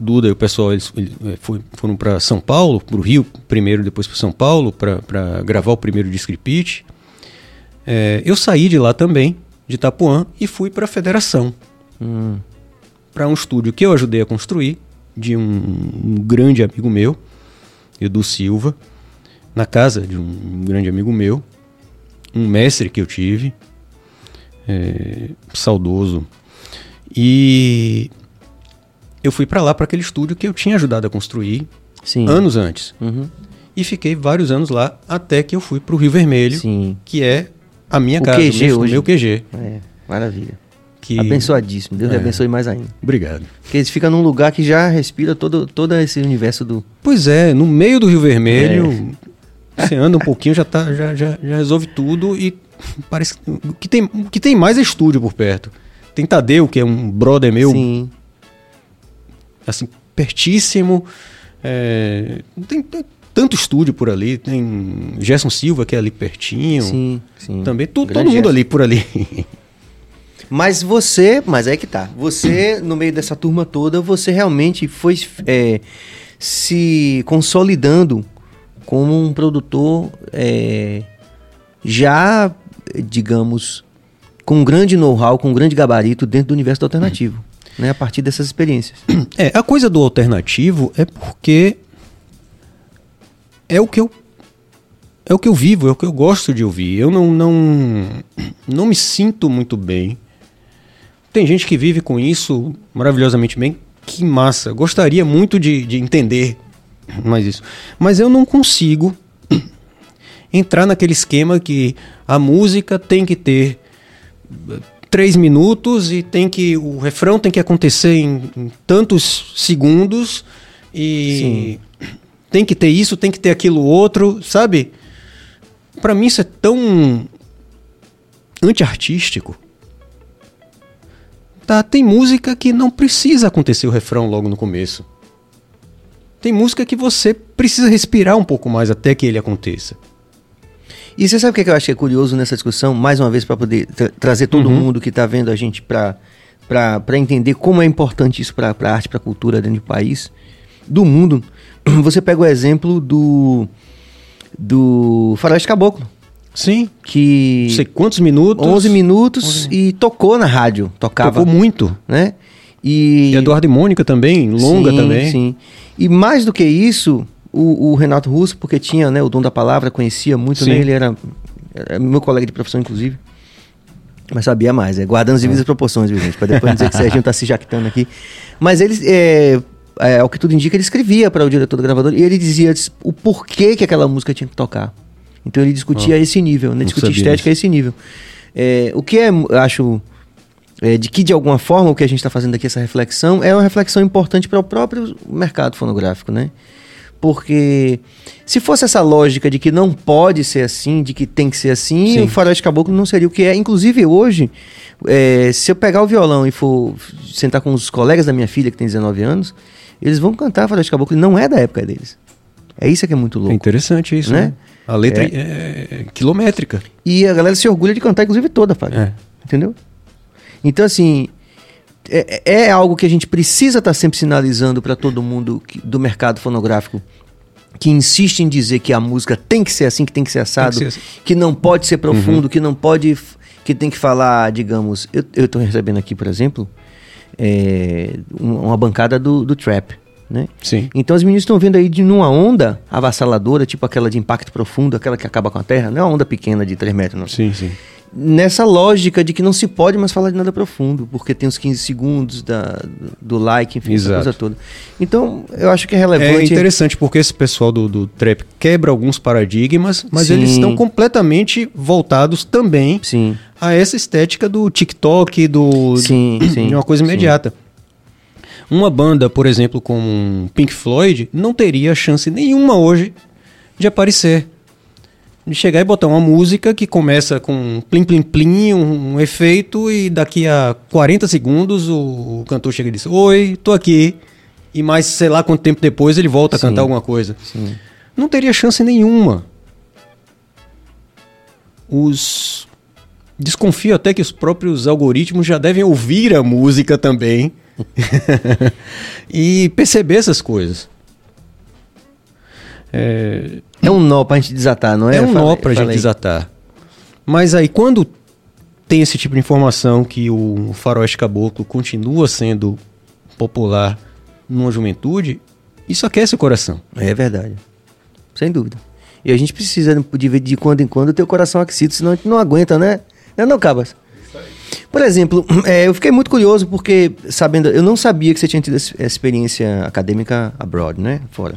Duda e o pessoal eles, eles, eh, foi- foram para São Paulo, para o Rio primeiro, depois para São Paulo, para gravar o primeiro disc repeat, eh, eu saí de lá também, de Itapuã, e fui para a Federação, Hum. para um estúdio que eu ajudei a construir, de um, um grande amigo meu, Edu Silva, na casa de um grande amigo meu, um mestre que eu tive, é, saudoso. E eu fui para lá, para aquele estúdio que eu tinha ajudado a construir Sim. anos antes. Uhum. E fiquei vários anos lá, até que eu fui para o Rio Vermelho, Sim. que é a minha O casa, QG o meu, hoje. meu QG. É, maravilha. Que... Abençoadíssimo. Deus lhe É. abençoe mais ainda. Obrigado. Porque eles ficam num lugar que já respira todo, todo esse universo do. Pois é, no meio do Rio Vermelho, você anda um pouquinho, já, tá, já, já, já resolve tudo e parece que o que tem, o que tem mais é estúdio por perto. Tem Tadeu, que é um brother meu, Sim. assim, pertíssimo. É, tem, tem tanto estúdio por ali, tem Gerson Silva, que é ali pertinho. Sim, sim. Também tu- todo mundo gesto. ali por ali. Mas você, mas é que tá. Você, no meio dessa turma toda, você realmente foi é, se consolidando como um produtor é, já, digamos, com um grande know-how, com um grande gabarito dentro do universo do alternativo. Né, a partir dessas experiências. É, a coisa do alternativo é porque é o que eu é o que eu vivo, é o que eu gosto de ouvir. Eu não não não me sinto muito bem. Tem gente que vive com isso maravilhosamente bem. Que massa! Gostaria muito de, de entender mais isso. Mas eu não consigo entrar naquele esquema que a música tem que ter três minutos e tem que o refrão tem que acontecer em, em tantos segundos e tem que ter isso, tem que ter aquilo outro, sabe? Pra mim isso é tão antiartístico. Tá, tem música que não precisa acontecer o refrão logo no começo. Tem música que você precisa respirar um pouco mais até que ele aconteça. E você sabe o que, é eu acho que é curioso nessa discussão, mais uma vez, para poder tra- trazer todo mundo que está vendo a gente para entender como é importante isso para a arte, para a cultura dentro do país, do mundo. Você pega o exemplo do, do Faroeste Caboclo, Sim. que Não sei quantos minutos. 11 minutos e tocou na rádio, tocava, Tocou muito. né? E, E Eduardo e Mônica também, longa Sim, também. Sim. E mais do que isso, o, o Renato Russo, porque tinha né, o dom da palavra, conhecia muito, Sim. né? Ele era, era meu colega de profissão, inclusive. Mas sabia mais, é, guardando as devidas proporções, viu, gente? Pra depois dizer que o Serginho tá se jactando aqui. Mas ele, é, é, ao que tudo indica, ele escrevia para o diretor do gravador e ele dizia o porquê que aquela música tinha que tocar. Então ele discutia a esse nível, né? Discutia estética a esse nível. É, o que é, acho, é, de que de alguma forma o que a gente está fazendo aqui, essa reflexão, é uma reflexão importante para o próprio mercado fonográfico, né? Porque se fosse essa lógica de que não pode ser assim, de que tem que ser assim, Sim. o faroeste caboclo não seria o que é. Inclusive hoje, é, se eu pegar o violão e for sentar com os colegas da minha filha, que tem 19 anos, eles vão cantar faroeste caboclo e não é da época deles. É isso que é muito louco. É interessante isso, Né? né? A letra é, quilométrica. E a galera se orgulha de cantar, inclusive, toda, Fábio. É. Entendeu? Então, assim, é, é algo que a gente precisa estar sempre sinalizando para todo mundo que- do mercado fonográfico que insiste em dizer que a música tem que ser assim, que tem que ser assado, ser assim. que não pode ser profundo, que não pode. que tem que falar, digamos. Eu, eu tô recebendo aqui, por exemplo, é, um- uma bancada do, do trap. Né? Sim. Então os meninos estão vendo aí de numa onda avassaladora, tipo aquela de impacto profundo, aquela que acaba com a Terra, não é uma onda pequena de 3 metros, não Sim, sim. nessa lógica de que não se pode mais falar de nada profundo, porque tem os 15 segundos da, do like, enfim, essa Exato. coisa toda. Então, eu acho que é É relevante. interessante porque esse pessoal do, do trap quebra alguns paradigmas, mas Sim. eles estão completamente voltados também Sim, a essa estética do TikTok, do Sim, sim, de uma coisa sim. imediata. Uma banda, por exemplo, como Pink Floyd, não teria chance nenhuma hoje de aparecer. De chegar e botar uma música que começa com um plim plim plim, um, um efeito, e daqui a 40 segundos o, o cantor chega e diz: Oi, tô aqui. E mais, sei lá quanto tempo depois ele volta a Sim. cantar alguma coisa. sim. Não teria chance nenhuma. Os. Desconfio até que os próprios algoritmos já devem ouvir a música também e perceber essas coisas. É, É um nó pra gente desatar, não é? é um nó Fala- pra fala gente desatar. Mas aí, quando tem esse tipo de informação que o faroeste caboclo continua sendo popular numa juventude, isso aquece o coração. É verdade. Sem dúvida. E a gente precisa de de quando em quando ter o coração aquecido, senão a gente não aguenta, né? Não é não, Cabas? Por exemplo, é, eu fiquei muito curioso porque, sabendo, eu não sabia que você tinha tido essa experiência acadêmica abroad, né? Fora.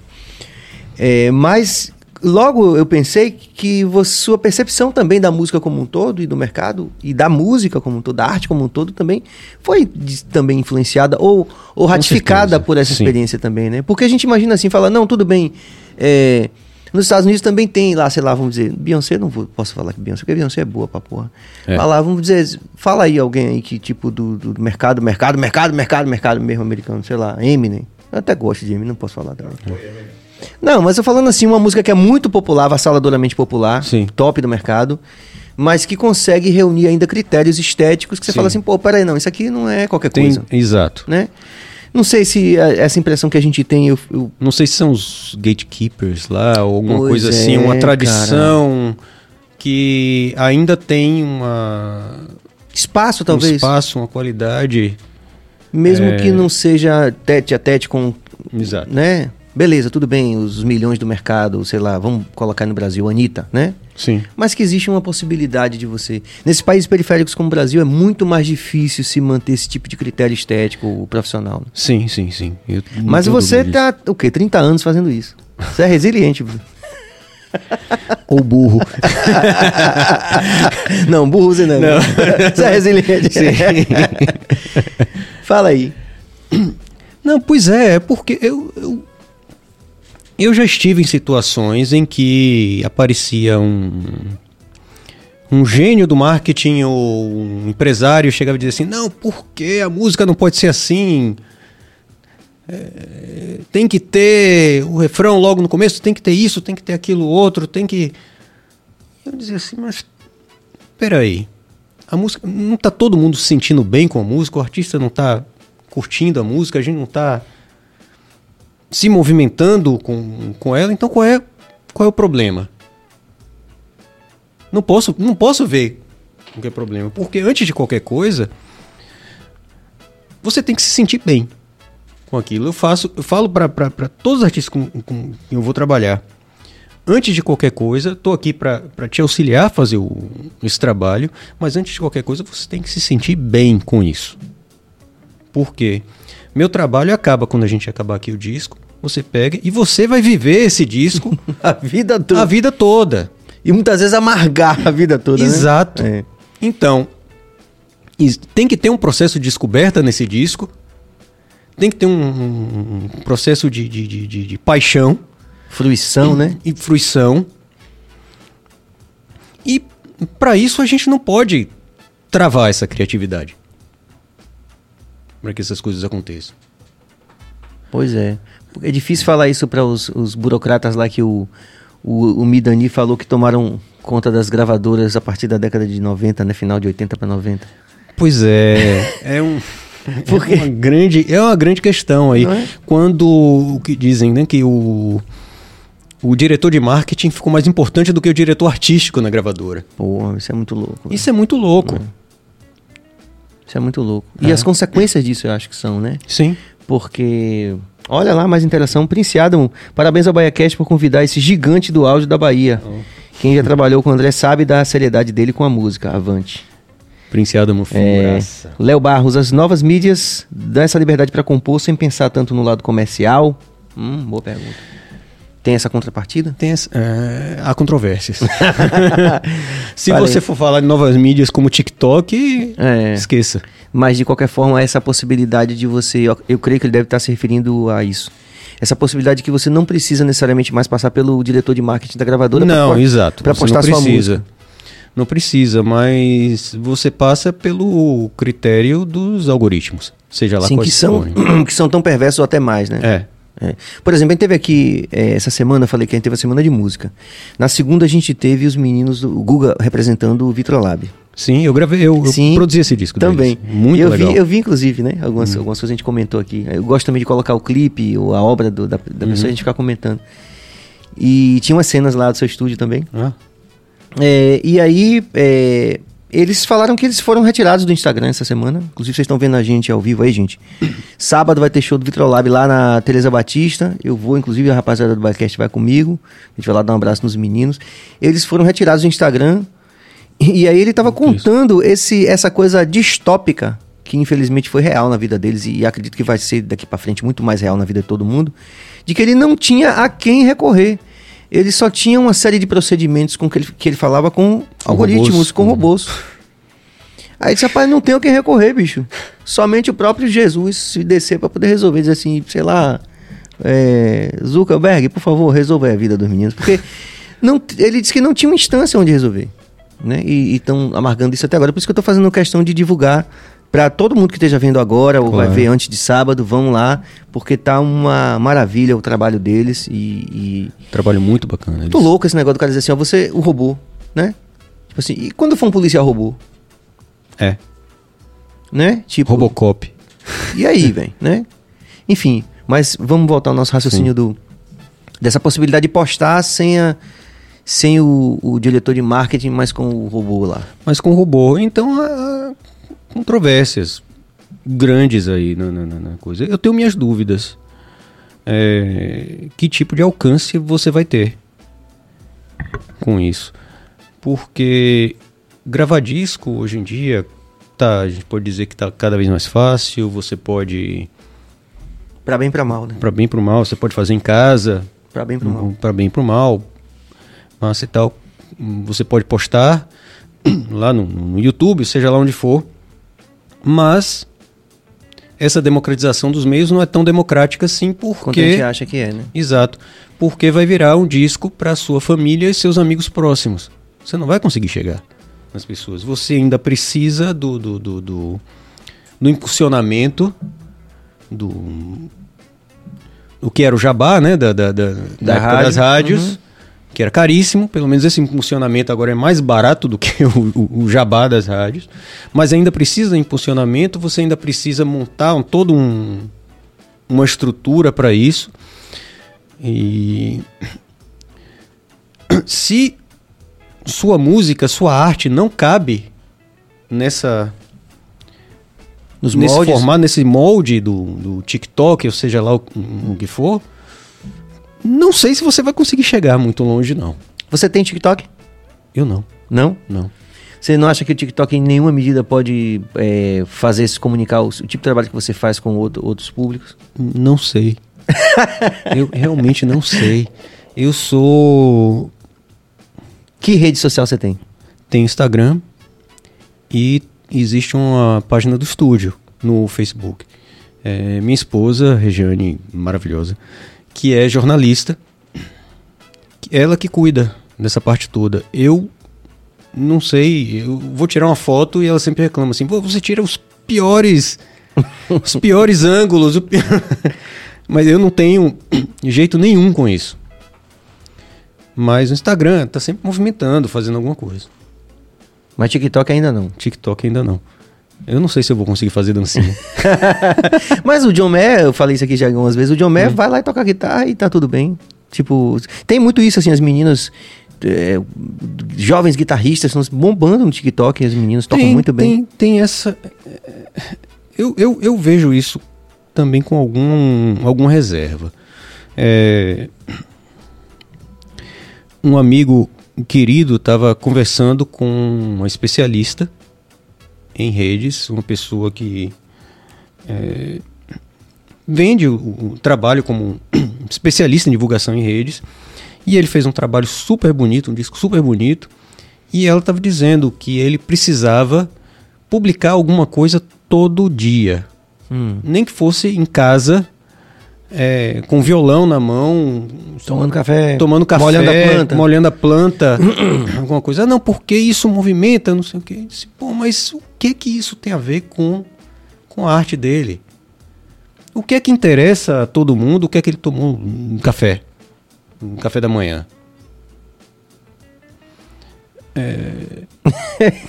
É, mas logo eu pensei que vo- sua percepção também da música como um todo e do mercado e da música como um todo, da arte como um todo também foi também influenciada ou, ou ratificada por essa sim. experiência também, né? Porque a gente imagina assim, fala, não, tudo bem, é, nos Estados Unidos também tem lá, sei lá, vamos dizer, Beyoncé, não vou, posso falar que Beyoncé, porque Beyoncé é boa pra porra. É. Mas lá, vamos dizer, fala aí alguém aí que tipo do, do mercado, mercado, mercado, mercado, mercado mesmo americano, sei lá, Eminem. Eu até gosto de Eminem, não posso falar também. Não, mas eu falando assim, uma música que é muito popular, avassaladoramente popular, Sim. top do mercado, mas que consegue reunir ainda critérios estéticos que você Sim. fala assim, pô, peraí, não, isso aqui não é qualquer Tem, coisa, exato. né? Não sei se a- essa impressão que a gente tem, eu, eu- Não sei se são os gatekeepers lá, ou alguma Pois coisa assim, é, uma tradição que ainda tem uma, espaço um talvez, espaço, uma qualidade. mesmo é. que não seja tete a tete com, Exato. né? Beleza, tudo bem, os milhões do mercado, sei lá, vamos colocar no Brasil, Anitta, né? Sim. Mas que existe uma possibilidade de você. Nesses países periféricos como o Brasil, é muito mais difícil se manter esse tipo de critério estético profissional. né? Sim, sim, sim. Mas você tá, o quê? 30 anos fazendo isso. Você é resiliente, Bruno. Ou burro. Não, burro você não. é. Não. Você é resiliente. Fala aí. Não, pois é, é porque eu, eu, eu já estive em situações em que aparecia um, um gênio do marketing ou um empresário chegava e dizia assim, não, por que a música não pode ser assim? É, tem que ter o refrão logo no começo, tem que ter isso, tem que ter aquilo outro, tem que... Eu dizia assim, mas peraí, a música, não tá todo mundo se sentindo bem com a música, o artista não tá curtindo a música, a gente não tá se movimentando com, com ela, então qual é, qual é o problema? Não posso, não posso ver o que é problema, porque antes de qualquer coisa, você tem que se sentir bem com aquilo. Eu faço, eu falo para todos os artistas com, com quem eu vou trabalhar. antes de qualquer coisa, estou aqui para te auxiliar a fazer o, esse trabalho, mas antes de qualquer coisa, você tem que se sentir bem com isso. Por quê? Meu trabalho acaba quando a gente acabar aqui o disco, você pega e você vai viver esse disco a vida toda. A vida toda. E muitas vezes amargar a vida toda. Né? Exato. Né? É. Então, tem que ter um processo de descoberta nesse disco, tem que ter um, um processo de, de, de, de, paixão. Fruição, e, né? E fruição. E para isso a gente não pode travar essa criatividade. Para que essas coisas aconteçam. Pois é. É difícil falar isso para os, os, burocratas lá que o, o, o Midani falou que tomaram conta das gravadoras a partir da década de 90, né? Final de 80 para 90. Pois é. é um. Porque... É uma grande, é uma grande questão aí. É? Quando o que dizem, né, que o o diretor de marketing ficou mais importante do que o diretor artístico na gravadora. Pô, isso é muito louco. Véio. Isso é muito louco. É. Isso é muito louco. E é. as consequências disso eu acho que são, né? Sim. Porque Olha lá, mais interação. Princiado, parabéns ao BahiaCast por convidar esse gigante do áudio da Bahia. Oh. Quem já trabalhou com o André sabe da seriedade dele com a música. Avante. Princiado Mufum, é, Léo Barros, as novas mídias dão essa liberdade para compor sem pensar tanto no lado comercial? Hum, boa pergunta. Tem essa contrapartida? Tem essa, é, há controvérsias. Se você for falar de novas mídias como TikTok, é. esqueça. Mas de qualquer forma, essa possibilidade de você, eu, eu creio que ele deve estar se referindo a isso. Essa possibilidade de que você não precisa necessariamente mais passar pelo diretor de marketing da gravadora. Não, pra, exato. Para postar não precisa. música. Não precisa, mas você passa pelo critério dos algoritmos, seja lá Sim, quais que são, que são tão perversos ou até mais, né? É. É. Por exemplo, a gente teve aqui, é, essa semana, eu falei que a gente teve a semana de música. Na segunda, a gente teve os meninos do Guga representando o Vitrolab. Sim, eu gravei, eu, Sim, eu produzi esse disco também. Deles. Muito eu legal. Vi, eu vi, inclusive, né? Algumas, hum. algumas coisas a gente comentou aqui. Eu gosto também de colocar o clipe ou a obra do, da, da uhum. pessoa e a gente ficar comentando. E tinha umas cenas lá do seu estúdio também. Ah. É, e aí, é, eles falaram que eles foram retirados do Instagram essa semana. Inclusive, vocês estão vendo a gente ao vivo aí, gente. Sábado vai ter show do Vitrolab lá na Teresa Batista. Eu vou, inclusive, a rapaziada do podcast vai comigo. A gente vai lá dar um abraço nos meninos. Eles foram retirados do Instagram. E, aí ele estava contando esse, essa coisa distópica que infelizmente foi real na vida deles e acredito que vai ser daqui para frente muito mais real na vida de todo mundo, de que ele não tinha a quem recorrer. Ele só tinha uma série de procedimentos com que ele, que ele falava com, algoritmos, robôs. com robôs. Aí disse, rapaz, não tem o que recorrer, bicho. Somente o próprio Jesus se descer para poder resolver. Dizer assim, sei lá, é, Zuckerberg, por favor, resolva a vida dos meninos. Porque não, ele disse que não tinha uma instância onde resolver. Né? E estão amargando isso até agora. Por isso que eu estou fazendo questão de divulgar para todo mundo que esteja vendo agora ou claro. vai ver antes de sábado, vão lá, porque tá uma maravilha o trabalho deles e. e... Trabalho muito bacana. Eles... louco esse negócio do cara dizer assim, ó, você, o robô, né? Tipo assim, e quando for um policial robô? É. Né? Tipo. Robocop. E aí, velho, né? Enfim, mas vamos voltar ao nosso raciocínio Sim. do dessa possibilidade de postar sem a sem o, o, diretor de marketing, mas com o robô lá. Mas com o robô. Então, a, controvérsias grandes aí na, na, na, coisa. Eu tenho minhas dúvidas. É, que tipo de alcance você vai ter com isso? Porque gravar disco hoje em dia, tá, a gente pode dizer que tá cada vez mais fácil, você pode... Para bem para mal, né? Para bem para mal, você pode fazer em casa. Para bem para mal. Para bem para mal. Mas e tal, você pode postar lá no, no YouTube, seja lá onde for. Mas essa democratização dos meios não é tão democrática assim porque Quanto a gente acha que é, né? Exato. Porque vai virar um disco para sua família e seus amigos próximos. Você não vai conseguir chegar nas pessoas. Você ainda precisa do do, do, do, do impulsionamento do o que era o jabá, né, da, da, da, da rádio. das rádios. Uhum que era caríssimo, pelo menos esse impulsionamento agora é mais barato do que o, o, o jabá das rádios, mas ainda precisa de impulsionamento, você ainda precisa montar um, todo um, uma estrutura para isso. E se sua música, sua arte não cabe nessa Nos nesse moldes. formato, nesse molde do, do TikTok, ou seja lá o, o que for, Não sei se você vai conseguir chegar muito longe, não. Você tem TikTok? Eu não, Não? não. Você não acha que o TikTok em nenhuma medida pode é, fazer se comunicar o, o tipo de trabalho que você faz com outro- outros públicos? Não sei. eu realmente não sei. Eu sou. Que rede social você tem? Tem Instagram e existe uma página do estúdio no Facebook. É, minha esposa, Regiane, maravilhosa, que é jornalista, ela que cuida dessa parte toda. Eu não sei, eu vou tirar uma foto e ela sempre reclama assim: você tira os piores, os piores ângulos. o pi-" Mas eu não tenho jeito nenhum com isso. Mas o Instagram tá sempre movimentando, fazendo alguma coisa. Mas TikTok ainda não. TikTok ainda não. Eu não sei se eu vou conseguir fazer dancinha. Mas o John Mayer, eu falei isso aqui já algumas vezes, o John Mayer vai lá e toca guitarra e tá tudo bem. Tipo, tem muito isso, assim, as meninas, é, jovens guitarristas estão bombando no TikTok, as meninas tocam Tem- muito bem. Tem, tem essa. Eu, eu, eu vejo isso também com algum, alguma reserva. É, um amigo querido estava conversando com uma especialista em redes, uma pessoa que é, vende o, o trabalho como especialista em divulgação em redes. E ele fez um trabalho super bonito, um disco super bonito. E ela estava dizendo que ele precisava publicar alguma coisa todo dia. Hum. Nem que fosse em casa, é, com violão na mão, Tomando café, tomando café, molhando a planta. molhando a planta, alguma coisa. Ah, não, porque isso movimenta, não sei o disse, Pô, mas o que que isso tem a ver com, com a arte dele? O que é que interessa a todo mundo? O que é que ele tomou um café? Um café da manhã? É...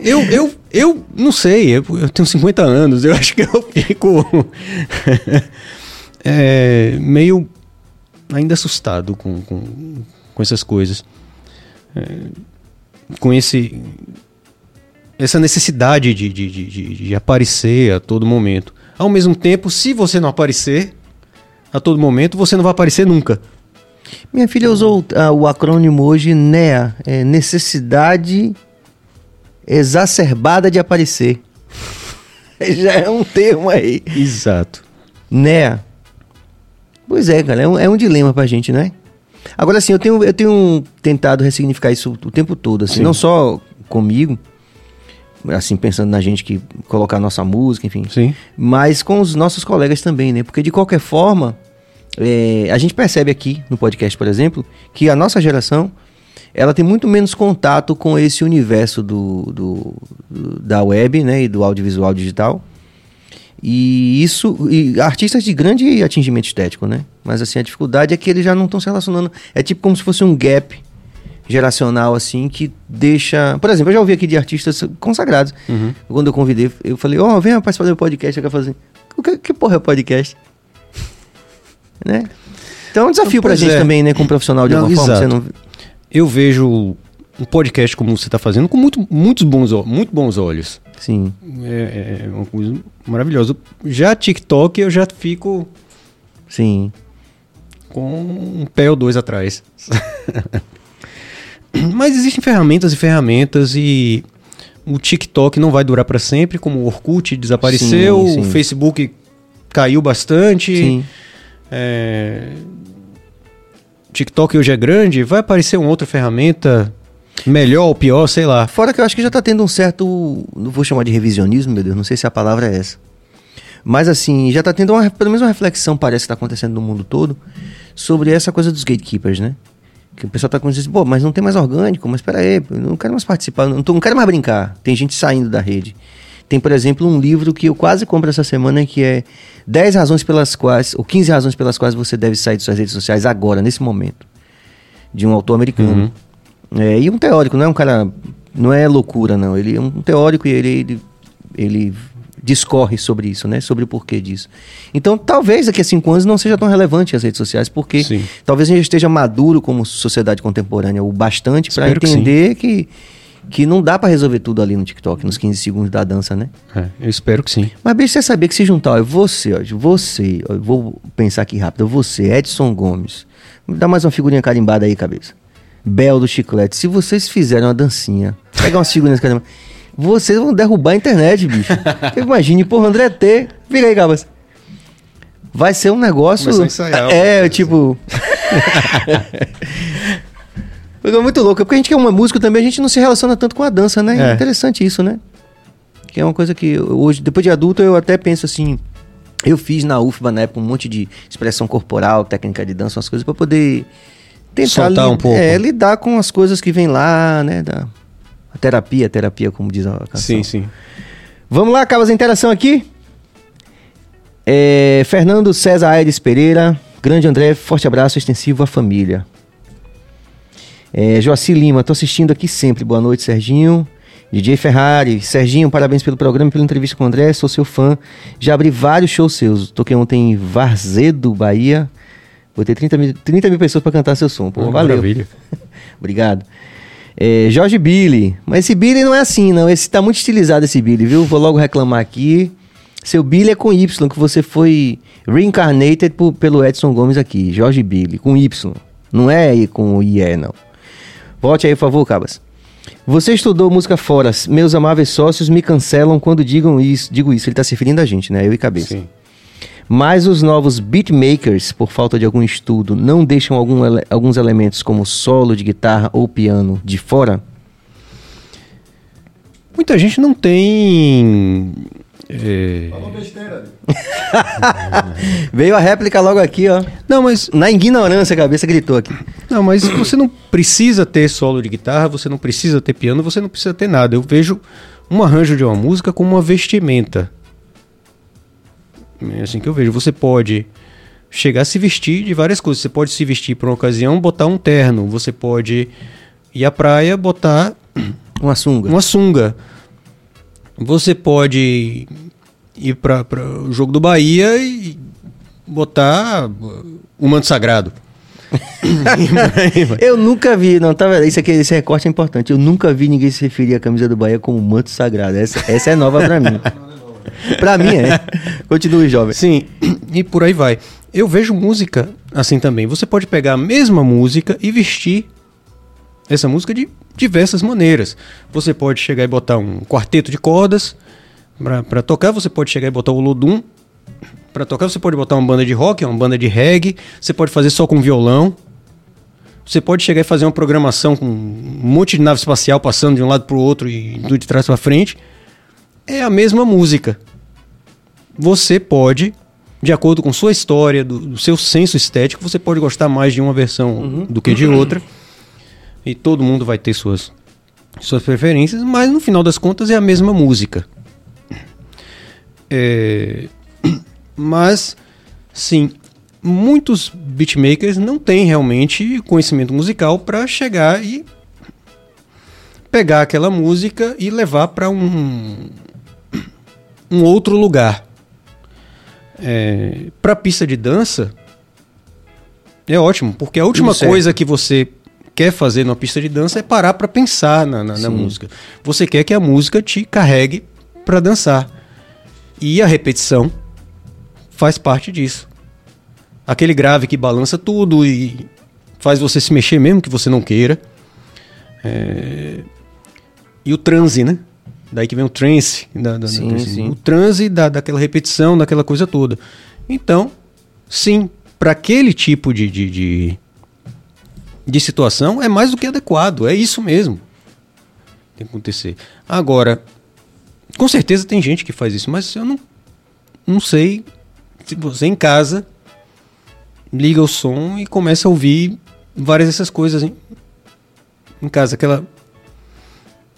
eu, eu, eu não sei, eu, eu tenho 50 anos, eu acho que eu fico é, meio ainda assustado com, com, com essas coisas. É, com esse essa necessidade de, de, de, de- aparecer a todo momento. Ao mesmo tempo, se você não aparecer a todo momento, você não vai aparecer nunca. Minha filha usou ah, o acrônimo hoje NEA, é necessidade exacerbada de aparecer. Já é um termo aí. Exato. NEA. Pois é, cara, é um, é um dilema pra gente, né? Agora, assim, eu tenho, eu tenho tentado ressignificar isso o tempo todo, assim, Sim. não só comigo, assim, pensando na gente que colocar nossa música, enfim, Sim. mas com os nossos colegas também, né? Porque de qualquer forma, é, a gente percebe aqui no podcast, por exemplo, que a nossa geração ela tem muito menos contato com esse universo do, do- do- da web, né, e do audiovisual digital. E isso, e artistas de grande atingimento estético, né? Mas assim, a dificuldade é que eles já não estão se relacionando. É tipo como se fosse um gap geracional, assim, que deixa. Por exemplo, eu já ouvi aqui de artistas consagrados. Uhum. Quando eu convidei, eu falei, ó, venha participar do meu podcast. Ela falou assim, o que, que porra é podcast? né? Então é um desafio pra Pois gente é. também, né, como profissional de Não, alguma forma. Você exato. não... Eu vejo um podcast como você está fazendo com muito, muitos bons, muito bons olhos. Sim. É, é uma coisa maravilhosa. Já TikTok eu já fico Sim. com um pé ou dois atrás. Mas existem ferramentas e ferramentas e o TikTok não vai durar para sempre, como o Orkut desapareceu, Sim, sim. o Facebook caiu bastante. Sim. É... TikTok hoje é grande, vai aparecer uma outra ferramenta melhor ou pior, sei lá. Fora que eu acho que já tá tendo um certo. Não vou chamar de revisionismo, meu Deus, não sei se a palavra é essa. Mas assim, já tá tendo uma, pelo menos uma reflexão, parece que tá acontecendo no mundo todo, sobre essa coisa dos gatekeepers, né? Que o pessoal tá com assim, pô, mas não tem mais orgânico, mas peraí, eu não quero mais participar, não, tô, não quero mais brincar. Tem gente saindo da rede. Tem, por exemplo, um livro que eu quase compro essa semana que é 10 razões pelas quais, ou 15 razões pelas quais você deve sair de suas redes sociais agora, nesse momento. De um autor americano. É, e um teórico, não é um cara. Não é loucura, não. Ele é um teórico e ele, ele, ele discorre sobre isso, né? Sobre o porquê disso. Então, talvez daqui a cinco anos não seja tão relevante as redes sociais, porque Sim. talvez a gente esteja maduro como sociedade contemporânea o bastante para Espero que entender que, que não dá pra resolver tudo ali no TikTok, nos 15 segundos da dança, né? É, eu espero que sim. Mas bicho, você sabia que se juntar, ó, você, ó, você, ó, eu vou pensar aqui rápido, você, Edson Gomes, me dá mais uma figurinha carimbada aí, cabeça. Bel do Chiclete, se vocês fizerem uma dancinha, pegar umas figurinhas carimbadas, vocês vão derrubar a internet, bicho. Imagine, porra, André T, vira aí, cabas. Vai ser um negócio. Ensaiar, é, tipo. É muito louco, porque a gente que é uma música também, a gente não se relaciona tanto com a dança, né? É, É. interessante isso, né? Que é uma coisa que hoje, depois de adulto, eu até penso assim. Eu fiz na UFBA na época um monte de expressão corporal, técnica de dança, umas coisas pra poder tentar Soltar um pouco. é, lidar com as coisas que vem lá, né? Da a terapia, terapia, como diz a canção. Sim, sim. Vamos lá, Cabas, a interação aqui. É, Fernando César Aires Pereira, grande André, forte abraço extensivo à família. É, Joaci Lima, tô assistindo aqui sempre. Boa noite, Serginho. DJ Ferrari, Serginho, parabéns pelo programa, pela entrevista com o André, sou seu fã. Já abri vários shows seus. Toquei ontem em Varzedo, Bahia. Botei 30 mil, 30 mil pessoas pra cantar seu som. Pô, valeu. maravilha. Obrigado. É, Jorge Billy. Mas esse Billy não é assim, não. Esse tá muito estilizado, esse Billy, viu? Vou logo reclamar aqui. Seu Billy é com Y, que você foi reincarnated por- pelo Edson Gomes aqui. Jorge Billy, com Y. Não é aí com IE, não. Volte aí, por favor, Cabas. Você estudou música fora. Meus amáveis sócios me cancelam quando digam isso. Digo isso, ele tá se referindo a gente, né? Eu e Cabeça. Sim. Mas os novos beatmakers, por falta de algum estudo, não deixam algum ele- alguns elementos como solo de guitarra ou piano de fora? Muita gente não tem. é, Veio a réplica logo aqui, ó. Não, mas Na ignorância, a cabeça gritou aqui. Não, mas você não precisa ter solo de guitarra, você não precisa ter piano, você não precisa ter nada. Eu vejo um arranjo de uma música como uma vestimenta. É assim que eu vejo. Você pode chegar a se vestir de várias coisas. Você pode se vestir para uma ocasião, botar um terno. Você pode ir à praia, botar Uma sunga. uma sunga. Você pode ir para o jogo do Bahia e botar o manto sagrado. Eu nunca vi, não, tá? Isso aqui, esse recorte é importante. Eu nunca vi ninguém se referir à camisa do Bahia como manto sagrado. Essa, essa é nova pra mim. pra mim é. Continue, jovem. Sim, e por aí vai. Eu vejo música assim também. Você pode pegar a mesma música e vestir essa música de diversas maneiras. Você pode chegar e botar um quarteto de cordas para tocar, você pode chegar e botar o Olodum para tocar, você pode botar uma banda de rock, uma banda de reggae, você pode fazer só com violão. Você pode chegar e fazer uma programação com um monte de nave espacial passando de um lado para o outro e de trás para frente. É a mesma música você pode, de acordo com sua história, do, do seu senso estético, você pode gostar mais de uma versão do que de outra. E todo mundo vai ter suas, suas preferências, mas no final das contas é a mesma música. É, mas, sim, muitos beatmakers não têm realmente conhecimento musical para chegar e pegar aquela música e levar para um, um outro lugar. É, para pista de dança é ótimo, porque a última coisa que você quer fazer numa pista de dança é parar para pensar na, na- na música. Você quer que a música te carregue para dançar. E a repetição faz parte disso. Aquele grave que balança tudo e faz você se mexer mesmo que você não queira. É, E o transe, né? Daí que vem o trance. Da, da- da- Sim, desse- sim. O transe da, daquela repetição, daquela coisa toda. Então, sim, para aquele tipo de, de, de, de situação é mais do que adequado. É isso mesmo. Tem que acontecer. Agora, com certeza tem gente que faz isso, mas eu não, não sei se você em casa liga o som e começa a ouvir várias dessas coisas em, em casa. Aquela,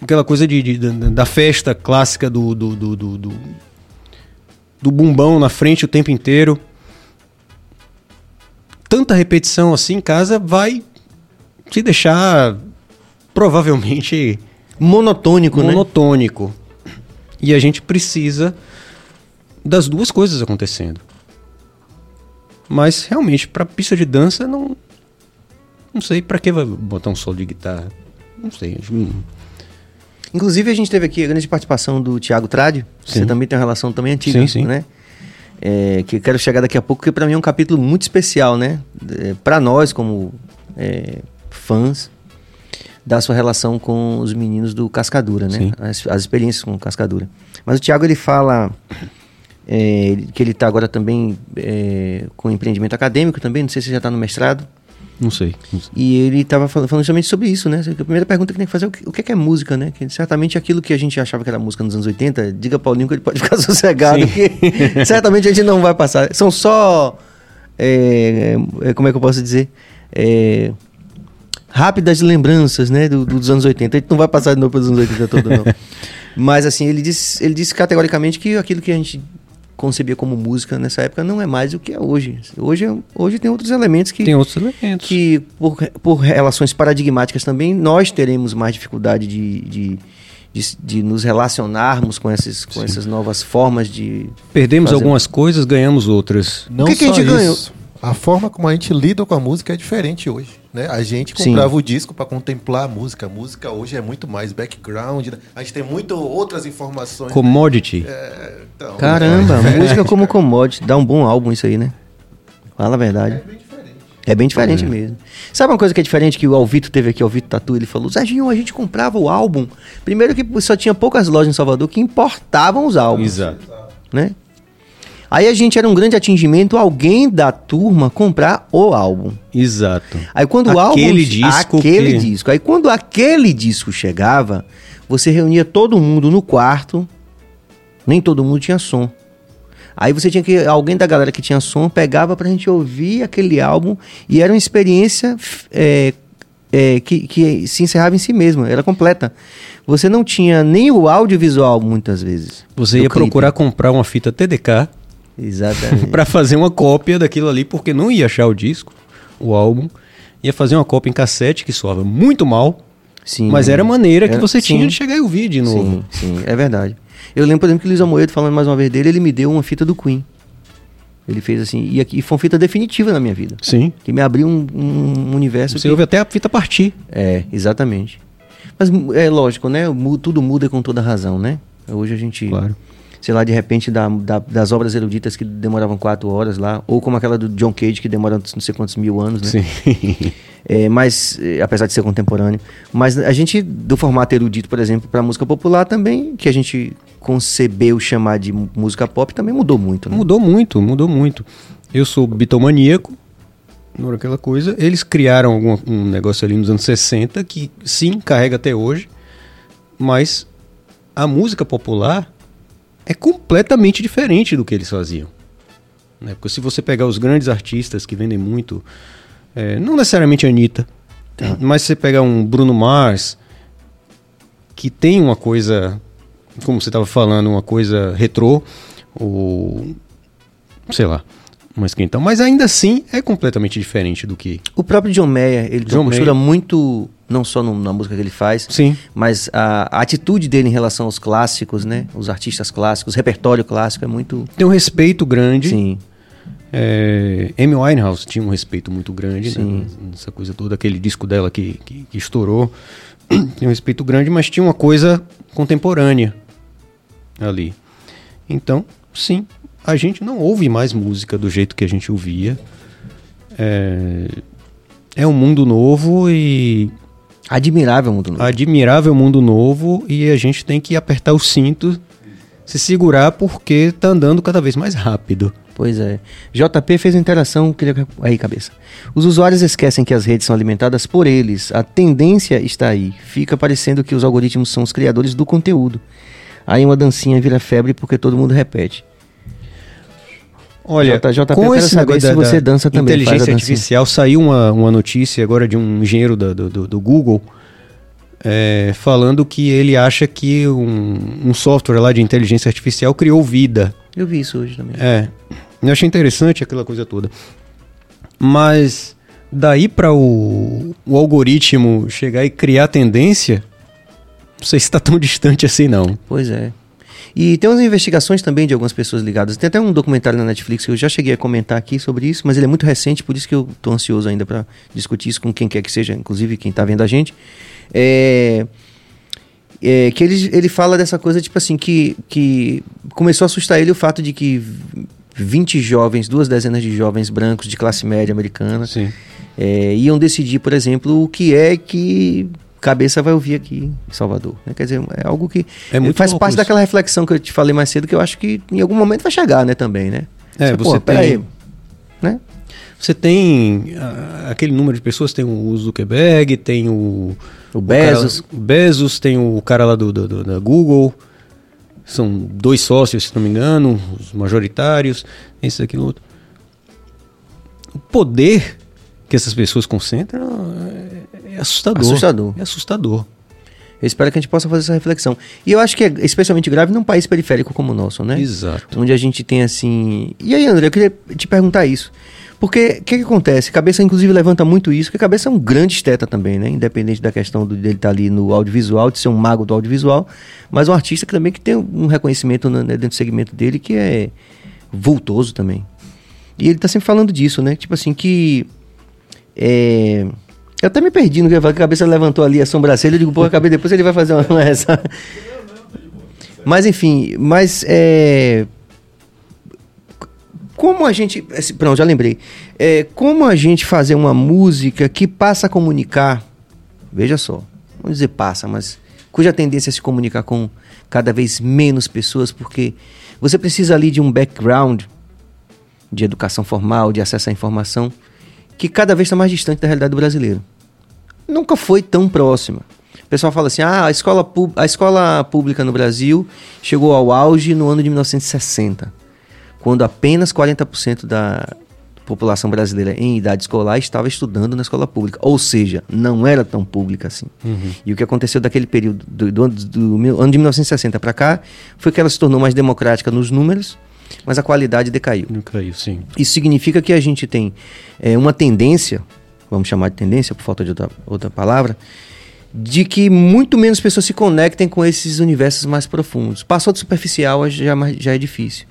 aquela coisa de, de- da, festa clássica do, do, do, do, do, do bumbão na frente o tempo inteiro. Tanta repetição assim em casa vai te deixar provavelmente Monotônico, né? monotônico. E a gente precisa das duas coisas acontecendo. Mas realmente, pra pista de dança, não. Não sei pra que vai botar um solo de guitarra. Não sei. acho que Inclusive, a gente teve aqui a grande participação do Tiago Tradi. Você também tem uma relação também antiga, Sim, sim. né? É, que eu quero chegar daqui a pouco, porque para mim é um capítulo muito especial, né? para nós, como é, fãs, da sua relação com os meninos do Cascadura, né? As, as experiências com o Cascadura. Mas o Tiago, ele fala é, que ele está agora também é, com empreendimento acadêmico também, não sei se já está no mestrado. Não sei. E ele estava falando, falando justamente sobre isso, né? A primeira pergunta que tem que fazer é o que, o que é que é música, né? Que certamente aquilo que a gente achava que era música nos anos 80, diga Paulinho que ele pode ficar sossegado, Sim. que certamente a gente não vai passar. São só. é, é, como é que eu posso dizer? É, rápidas lembranças, né? do- dos anos 80. A gente não vai passar de novo pelos anos 80 todo, não. Mas assim, ele disse, ele disse categoricamente que aquilo que a gente concebia como música nessa época não é mais o que é hoje. Hoje, é- hoje tem outros elementos que Tem outros elementos. que por, por relações paradigmáticas também nós teremos mais dificuldade de, de, de, de nos relacionarmos com, esses, com Sim. essas novas formas de. Perdemos fazer- algumas coisas, ganhamos outras. Não que que a só gente isso. ganhou? A forma como a gente lida com a música é diferente hoje. Né? A gente Sim. comprava o disco para contemplar a música. A música hoje é muito mais background. né? A gente tem muito outras informações. Commodity. É, então, Caramba, é música como commodity. Dá um bom álbum isso aí, né? Fala a verdade. É bem diferente. É bem diferente É. mesmo. Sabe uma coisa que é diferente que o Alvito teve aqui, o Alvito Tatu, ele falou, Serginho, a gente comprava o álbum. Primeiro que só tinha poucas lojas em Salvador que importavam os álbuns. Exato. né? Aí a gente era um grande atingimento alguém da turma comprar o álbum. Exato. Aí quando o Aquele álbum disco aquele que- disco. Aí quando aquele disco chegava, você reunia todo mundo no quarto. Nem todo mundo tinha som. Aí você tinha que alguém da galera que tinha som pegava pra gente ouvir aquele álbum e era uma experiência é, é, que, que se encerrava em si mesma, era completa. Você não tinha nem o audiovisual muitas vezes. Você ia clipe. procurar comprar uma fita TDK Exatamente. pra fazer uma cópia daquilo ali, porque não ia achar o disco, o álbum. Ia fazer uma cópia em cassete que soava muito mal, Sim. mas era a maneira que Era- você tinha sim. de chegar e ouvir de novo. Sim, sim, é verdade. Eu lembro, por exemplo, que o Luiz Amoedo, falando mais uma vez dele, ele me deu uma fita do Queen. Ele fez assim, e, aqui, e foi uma fita definitiva na minha vida. Sim. Que me abriu um, um universo. Você que- ouve até a fita partir. É, exatamente. Mas é lógico, né? Tudo muda com toda razão, né? Hoje a gente, Claro. Sei lá, de repente, da, da- das obras eruditas que demoravam quatro horas lá, ou como aquela do John Cage, que demora não sei quantos mil anos, né? Sim. É, mas, é, apesar de ser contemporâneo. Mas a gente, do formato erudito, por exemplo, para música popular também, que a gente concebeu chamar de música pop, também mudou muito, né? Mudou muito, mudou muito. Eu sou bitomaníaco, não era aquela coisa. Eles criaram algum, um negócio ali nos anos 60 que sim, carrega até hoje, mas a música popular é completamente diferente do que eles faziam. Né? Porque se você pegar os grandes artistas que vendem muito, é, não necessariamente a Anitta, mas se você pegar um Bruno Mars, que tem uma coisa, como você estava falando, uma coisa retrô, ou sei lá, uma esquentão, mas ainda assim é completamente diferente do que. O próprio John Mayer, ele tem John uma postura Mayer. muito, não só no- na música que ele faz, Sim. mas a, a atitude dele em relação aos clássicos, né? Os artistas clássicos, o repertório clássico é muito... Tem um respeito grande. Sim, É, Amy Winehouse tinha um respeito muito grande, Sim. né? Essa coisa toda, aquele disco dela que, que, que estourou. Tinha um respeito grande, mas tinha uma coisa contemporânea ali. Então, sim, a gente não ouve mais música do jeito que a gente ouvia. É, é um mundo novo e admirável mundo novo. admirável mundo novo e a gente tem que apertar o cinto, se segurar porque tá andando cada vez mais rápido. Pois é. JP fez uma interação, queria... aí cabeça. Os usuários esquecem que as redes são alimentadas por eles. A tendência está aí. Fica parecendo que os algoritmos são os criadores do conteúdo. Aí uma dancinha vira febre porque todo mundo repete. Olha, J- JP, eu com esse negócio se você da dança também, inteligência artificial, saiu uma, uma notícia agora de um engenheiro da- do, do, do Google é, falando que ele acha que um, um software lá de inteligência artificial criou vida. Eu vi isso hoje também. É, eu achei interessante aquela coisa toda. Mas daí para o, o algoritmo chegar e criar tendência, não sei se está tão distante assim não. Pois é. E tem umas investigações também de algumas pessoas ligadas. Tem até um documentário na Netflix que eu já cheguei a comentar aqui sobre isso, mas ele é muito recente, por isso que eu tô ansioso ainda para discutir isso com quem quer que seja, inclusive quem tá vendo a gente. É, é, que ele, ele fala dessa coisa, tipo assim, que, que começou a assustar ele o fato de que 20 jovens, duas dezenas de jovens brancos de classe média americana, é, iam decidir, por exemplo, o que é que cabeça vai ouvir aqui em Salvador. né? Quer dizer, é algo que É muito faz parte isso. daquela reflexão que eu te falei mais cedo, que eu acho que em algum momento vai chegar, né, também, né? É, você peraí, tem- né? Você tem ah, aquele número de pessoas, tem o Zuckerberg, tem o, O Bezos. cara- o Bezos, tem o cara lá do, do- do- da Google. São dois sócios, se não me engano, os majoritários, esse, aquilo, outro. O poder que essas pessoas concentram é, assustador. Assustador. É assustador. Eu espero que a gente possa fazer essa reflexão. E eu acho que é especialmente grave num país periférico como o nosso, né? Exato. Onde a gente tem assim. E aí, André, eu queria te perguntar isso. Porque o que, que acontece? Cabeça, inclusive, levanta muito isso, porque Cabeça é um grande esteta também, né? Independente da questão do- dele estar ali no audiovisual, de ser um mago do audiovisual, mas um artista que também que tem um reconhecimento né, dentro do segmento dele que é vultoso também. E ele tá sempre falando disso, né? Tipo assim, que. É... Eu até me perdi no que eu a cabeça levantou ali a sobrancelha, eu digo, pô, acabei depois ele vai fazer uma, uma essa. Mas enfim, mas é. Como a gente. Pronto, já lembrei. É, como a gente fazer uma música que passa a comunicar. Veja só. Vamos dizer passa, mas cuja tendência é se comunicar com cada vez menos pessoas, porque você precisa ali de um background de educação formal, de acesso à informação, que cada vez está mais distante da realidade do brasileiro. Nunca foi tão próxima. O pessoal fala assim: ah, a escola, a escola pública no Brasil chegou ao auge no ano de 1960, quando apenas 40% da população brasileira em idade escolar estava estudando na escola pública. Ou seja, não era tão pública assim. E o que aconteceu daquele período, do, do do mil- ano de 1960 para cá, foi que ela se tornou mais democrática nos números, mas a qualidade decaiu. Não caiu, sim. Isso significa que a gente tem é, uma tendência, vamos chamar de tendência por falta de outra, outra palavra, de que muito menos pessoas se conectem com esses universos mais profundos. Passou de superficial já, é já é difícil.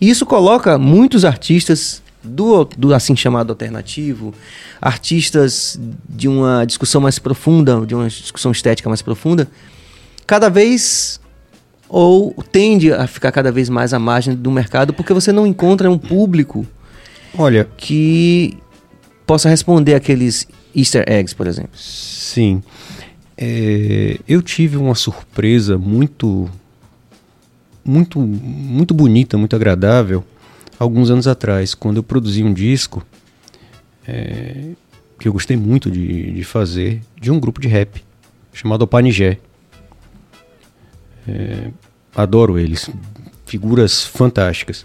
E isso coloca muitos artistas do, do assim chamado alternativo, artistas de uma discussão mais profunda, de uma discussão estética mais profunda, cada vez ou tende a ficar cada vez mais à margem do mercado porque você não encontra um público Olha, que possa responder aqueles easter eggs, por exemplo. Sim. É, eu tive uma surpresa muito, muito, muito bonita, muito agradável, alguns anos atrás, quando eu produzi um disco é, que eu gostei muito de, de fazer, de um grupo de rap chamado Opanigé. É, adoro eles, figuras fantásticas.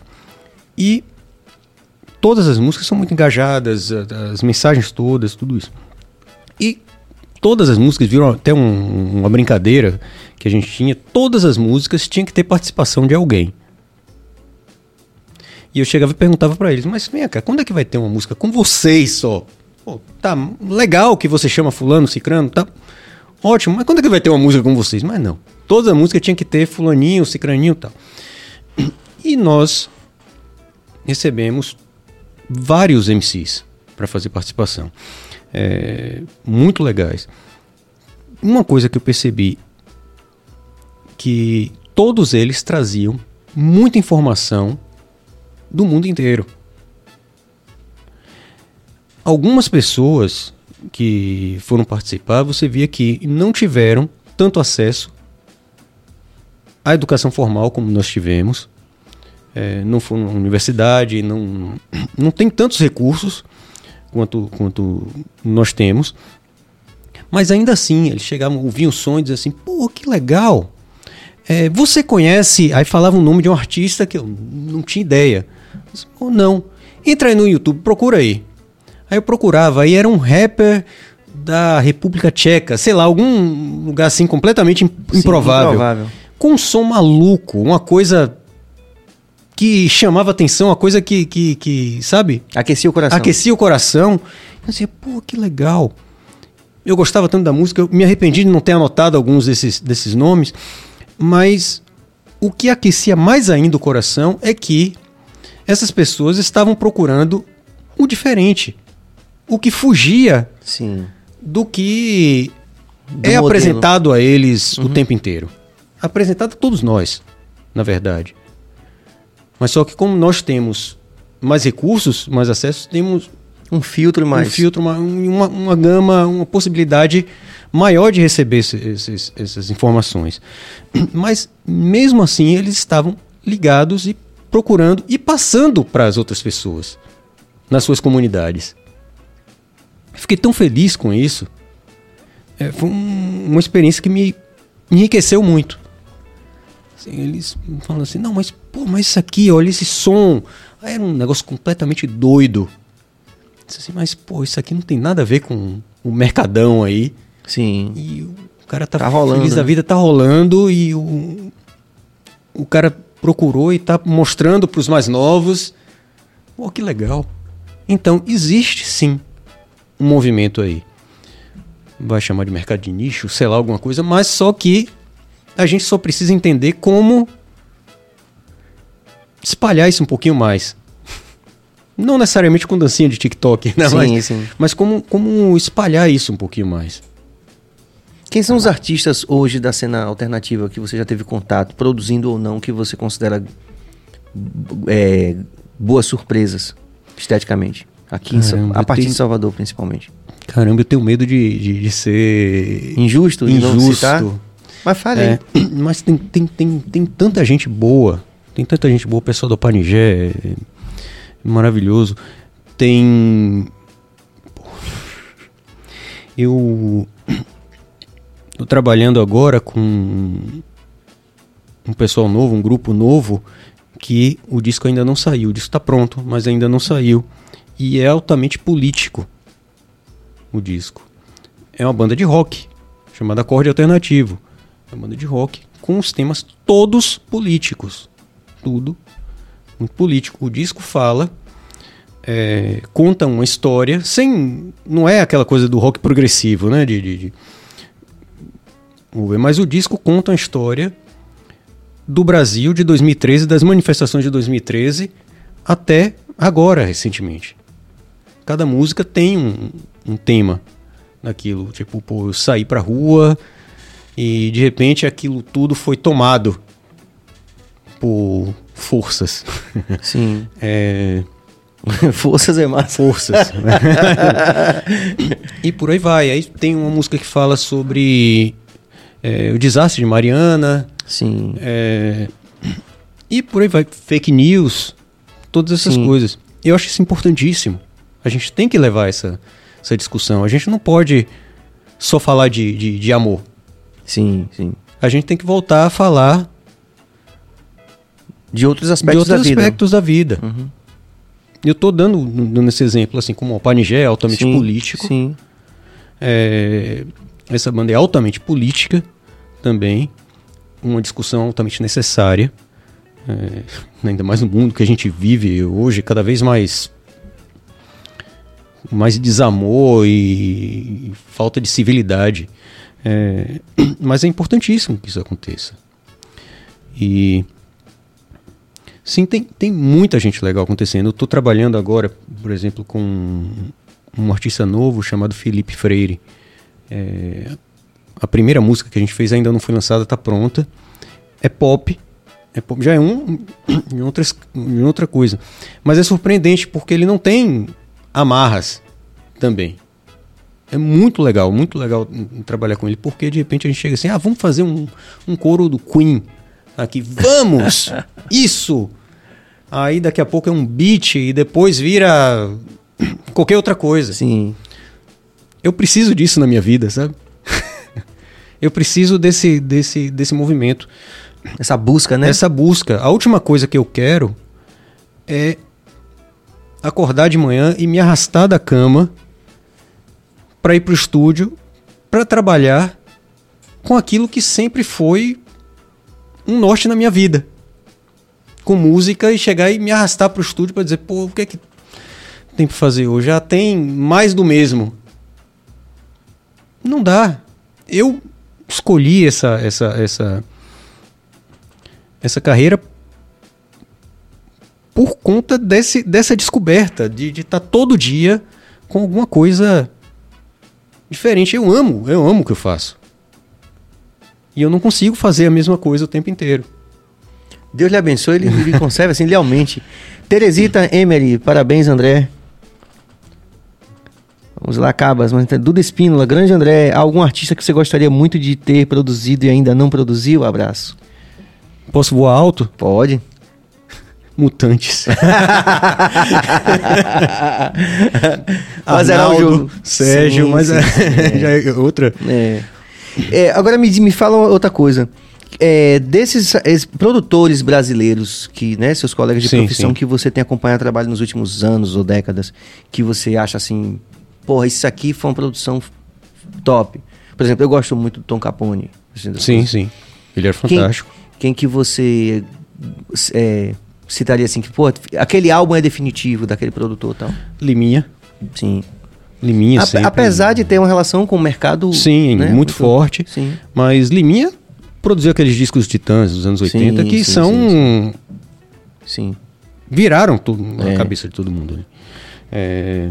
E todas as músicas são muito engajadas, as mensagens todas, tudo isso. E todas as músicas viram até um- uma brincadeira que a gente tinha. Todas as músicas tinham que ter participação de alguém. E eu chegava e perguntava pra eles, mas vem cá, quando é que vai ter uma música com vocês só? Pô, tá legal que você chama fulano, cicrano, tá ótimo, mas quando é que vai ter uma música com vocês? Mas não. Toda a música tinha que ter fulaninho, cicraninho e tal. E nós recebemos vários MCs para fazer participação. É, muito legais. Uma coisa que eu percebi que todos eles traziam muita informação do mundo inteiro. Algumas pessoas que foram participar, você via que não tiveram tanto acesso à educação formal como nós tivemos. É, não foram na universidade, não, não tem tantos recursos quanto, quanto nós temos. Mas ainda assim, eles chegavam, ouviam o som e diziam assim: pô, que legal! É, você conhece? Aí falava o nome de um artista que eu não tinha ideia. Ou não. Entra aí no YouTube, procura aí. Aí eu procurava, aí era um rapper da República Tcheca, sei lá, algum lugar assim completamente im- Sim, improvável. Com um som maluco, uma coisa que chamava atenção, uma coisa que, que, que sabe? Aquecia o coração. aquecia o coração. Eu dizia, pô, que legal. Eu gostava tanto da música, eu me arrependi de não ter anotado alguns desses, desses nomes, mas o que aquecia mais ainda o coração é que essas pessoas estavam procurando o diferente, o que fugia Sim. do que é modelo. apresentado a eles Uhum. o tempo inteiro. Apresentado a todos nós, na verdade. Mas só que como nós temos mais recursos, mais acessos, temos Um filtro mais. um filtro, uma, uma, uma gama, uma possibilidade maior de receber esse- esses- essas informações. Mas mesmo assim eles estavam ligados e procurando e passando para as outras pessoas nas suas comunidades. Fiquei tão feliz com isso. É, foi um- uma experiência que me enriqueceu muito. Assim, eles falam assim, não, mas pô, mas isso aqui, olha esse som. Era um negócio completamente doido. Assim, mas pô, isso aqui não tem nada a ver com o mercadão aí. Sim. E o cara tá, Tá rolando, feliz da né? vida, tá rolando e o, o cara procurou e tá mostrando pros mais novos. Pô, que legal. Então, existe sim um movimento aí. Vai chamar de mercado de nicho, sei lá, alguma coisa, mas só que a gente só precisa entender como espalhar isso um pouquinho mais. Não necessariamente com dancinha de TikTok, né? Sim, mas, sim. mas como, como espalhar isso um pouquinho mais. Quem são os artistas hoje da cena alternativa que você já teve contato, produzindo ou não, que você considera é, boas surpresas esteticamente? Aqui em Caramba, a partir tem- de Salvador, principalmente. Caramba, eu tenho medo de, de, de ser Injusto? injusto. Mas fale aí. É, mas tem, tem, tem, tem tanta gente boa. Tem tanta gente boa. O pessoal do Panigé é maravilhoso. Tem. Eu. Tô trabalhando agora com um pessoal novo, um grupo novo, que o disco ainda não saiu. O disco tá pronto, mas ainda não saiu. E é altamente político o disco. É uma banda de rock, chamada Acorde Alternativo. É banda de rock com os temas todos políticos. Tudo muito político. O disco fala, é, conta uma história, sem. Não é aquela coisa do rock progressivo, né? De, de, de- mas o disco conta uma história do Brasil de 2013, das manifestações de 2013 até agora, recentemente. Cada música tem um, um tema naquilo. Tipo, pô, eu saí pra rua e de repente aquilo tudo foi tomado por forças. Sim. É, Forças é massa. forças. né? e por aí vai. Aí tem uma música que fala sobre é, o desastre de Mariana. Sim. é, e por aí vai. Fake news. Todas essas Sim. coisas. Eu acho isso importantíssimo. A gente tem que levar essa, essa discussão. A gente não pode só falar de, de, de amor. Sim, sim. A gente tem que voltar a falar De outros de aspectos outros da vida. aspectos da vida. Uhum. Eu tô dando, dando esse exemplo, assim, como o Panigé é altamente Sim, político. Sim. É, essa banda é altamente política também, uma discussão altamente necessária, é, ainda mais no mundo que a gente vive hoje, cada vez mais mais desamor e falta de civilidade. É, mas é importantíssimo que isso aconteça. E sim, tem, tem muita gente legal acontecendo. Eu estou trabalhando agora, por exemplo, com um artista novo chamado Felipe Freire. É, a primeira música que a gente fez ainda não foi lançada, está pronta. É pop. É pop. Já é um em, outras, em outra coisa. Mas é surpreendente porque ele não tem amarras também. É muito legal, muito legal trabalhar com ele, porque de repente a gente chega assim, ah, vamos fazer um, um coro do Queen aqui, vamos! Isso! Aí daqui a pouco é um beat e depois vira qualquer outra coisa. Sim. Eu preciso disso na minha vida, sabe? Eu preciso desse, desse, desse movimento, Essa busca, né? essa busca. A última coisa que eu quero é acordar de manhã e me arrastar da cama para ir pro estúdio para trabalhar com aquilo que sempre foi um norte na minha vida. Com música e chegar e me arrastar pro estúdio para dizer, pô, o que é que tem pra fazer hoje? Já tem mais do mesmo. Não dá. Eu escolhi essa essa essa essa carreira por conta desse, dessa descoberta de estar todo dia com alguma coisa diferente. Eu amo, eu amo o que eu faço. E eu não consigo fazer a mesma coisa o tempo inteiro. Deus lhe abençoe, ele, ele conserve assim lealmente. Teresita Emery, parabéns, André. Vamos lá, Cabas. Mas, então, Duda Espínola, grande André. Algum artista que você gostaria muito de ter produzido e ainda não produziu? Abraço. Posso voar alto? Pode. Mutantes. Mas era Arnaldo, jogo. Sérgio, Sim, mas sim, é, sim, já é outra. É. É, agora me, me fala outra coisa. É, desses esses produtores brasileiros que, né, seus colegas de Sim, profissão sim. que você tem acompanhado o trabalho nos últimos anos ou décadas, que você acha assim, porra, isso aqui foi uma produção top. Por exemplo, eu gosto muito do Tom Capone. assim, Sim, sim. Ele era Quem, fantástico. quem que você é, citaria assim que, pô, aquele álbum é definitivo daquele produtor tal? Liminha. Sim. Liminha sempre. apesar de ter uma relação com o mercado Sim, né, muito, forte. Sim. Mas Liminha produziu aqueles discos Titãs dos anos 80 Sim, que sim, são. sim, Sim. viraram tudo na É. cabeça de todo mundo. né? É,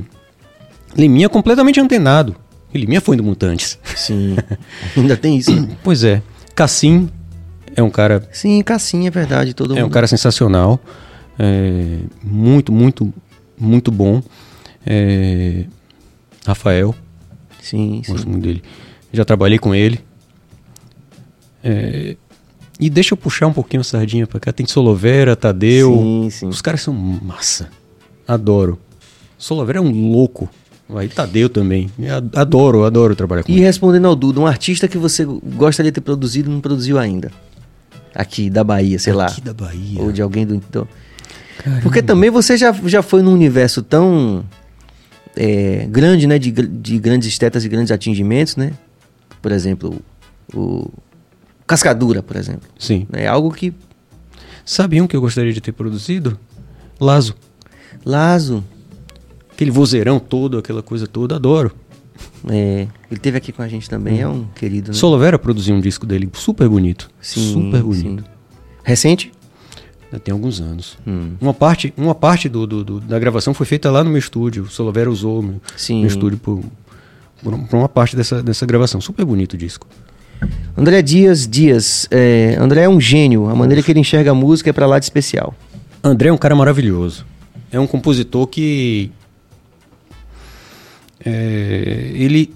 Liminha completamente antenado. E Liminha foi do Mutantes. Sim. Ainda tem isso. né? Pois é. Cassim é um cara Sim, Cassim, é verdade. Todo É um mundo. cara sensacional. é, muito, muito, muito bom. É, Rafael, Sim, sim. gosto muito dele. Já trabalhei com ele. É, e deixa eu puxar um pouquinho a sardinha pra cá. Tem Solovera, Tadeu. Sim, sim. Os caras são massa. Adoro. Solovera é um louco. Aí Tadeu também. Adoro, adoro trabalhar com E ele. respondendo ao Duda, um artista que você gostaria de ter produzido e não produziu ainda. Aqui, da Bahia, sei lá. Aqui da Bahia. Ou de alguém do. do- Porque também você já, já foi num universo tão é, grande, né? De, de grandes estetas e grandes atingimentos, né? Por exemplo, o. Cascadura, por exemplo. Sim. É algo que. Sabe um que eu gostaria de ter produzido? Lazo. Lazo. Aquele vozeirão todo, aquela coisa toda, adoro. É, ele teve aqui com a gente também, é um querido, né? Solovera produziu um disco dele super bonito. Sim, super bonito. sim. Recente? Já tem alguns anos. Hum. Uma parte, uma parte do, do- do- da gravação foi feita lá no meu estúdio. O Solovera usou o meu, Sim. meu estúdio por, por um- uma parte dessa, dessa gravação. Super bonito o disco. André Dias Dias. É, André é um gênio. A maneira que ele enxerga a música é pra lá de especial. André é um cara maravilhoso. É um compositor que. É, ele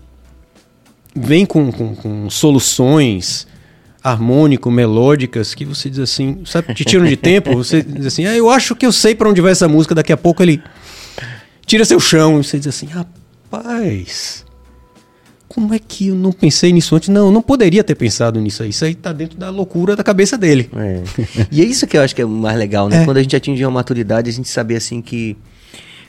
vem com, com- com soluções harmônico-melódicas que você diz assim, sabe, te tiram de tempo. Você diz assim, ah, eu acho que eu sei pra onde vai essa música. Daqui a pouco ele tira seu chão e você diz assim, rapaz. Como é que eu não pensei nisso antes? Não, eu não poderia ter pensado nisso aí. Isso aí tá dentro da loucura da cabeça dele. É. e é isso que eu acho que é o mais legal, né? É. Quando a gente atinge uma maturidade, a gente saber assim que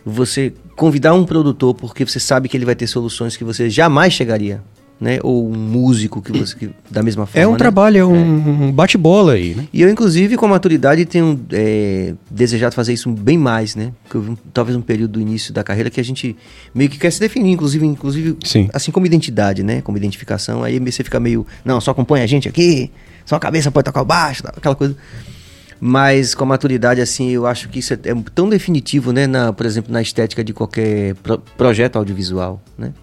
você convidar um produtor porque você sabe que ele vai ter soluções que você jamais chegaria, né? Ou um músico que você que, da mesma forma. É um né? trabalho, é um, um bate-bola aí, né? E eu, inclusive, com a maturidade, tenho é, desejado fazer isso bem mais, né? Porque eu vi talvez um período do início da carreira que a gente meio que quer se definir, inclusive, inclusive Sim. assim como identidade, né? Como identificação. Aí você fica meio, não, só acompanha a gente aqui, só a cabeça pode tocar o baixo, aquela coisa. Mas com a maturidade, assim, eu acho que isso é, é tão definitivo, né? Na, por exemplo, na estética de qualquer pro- projeto audiovisual, né?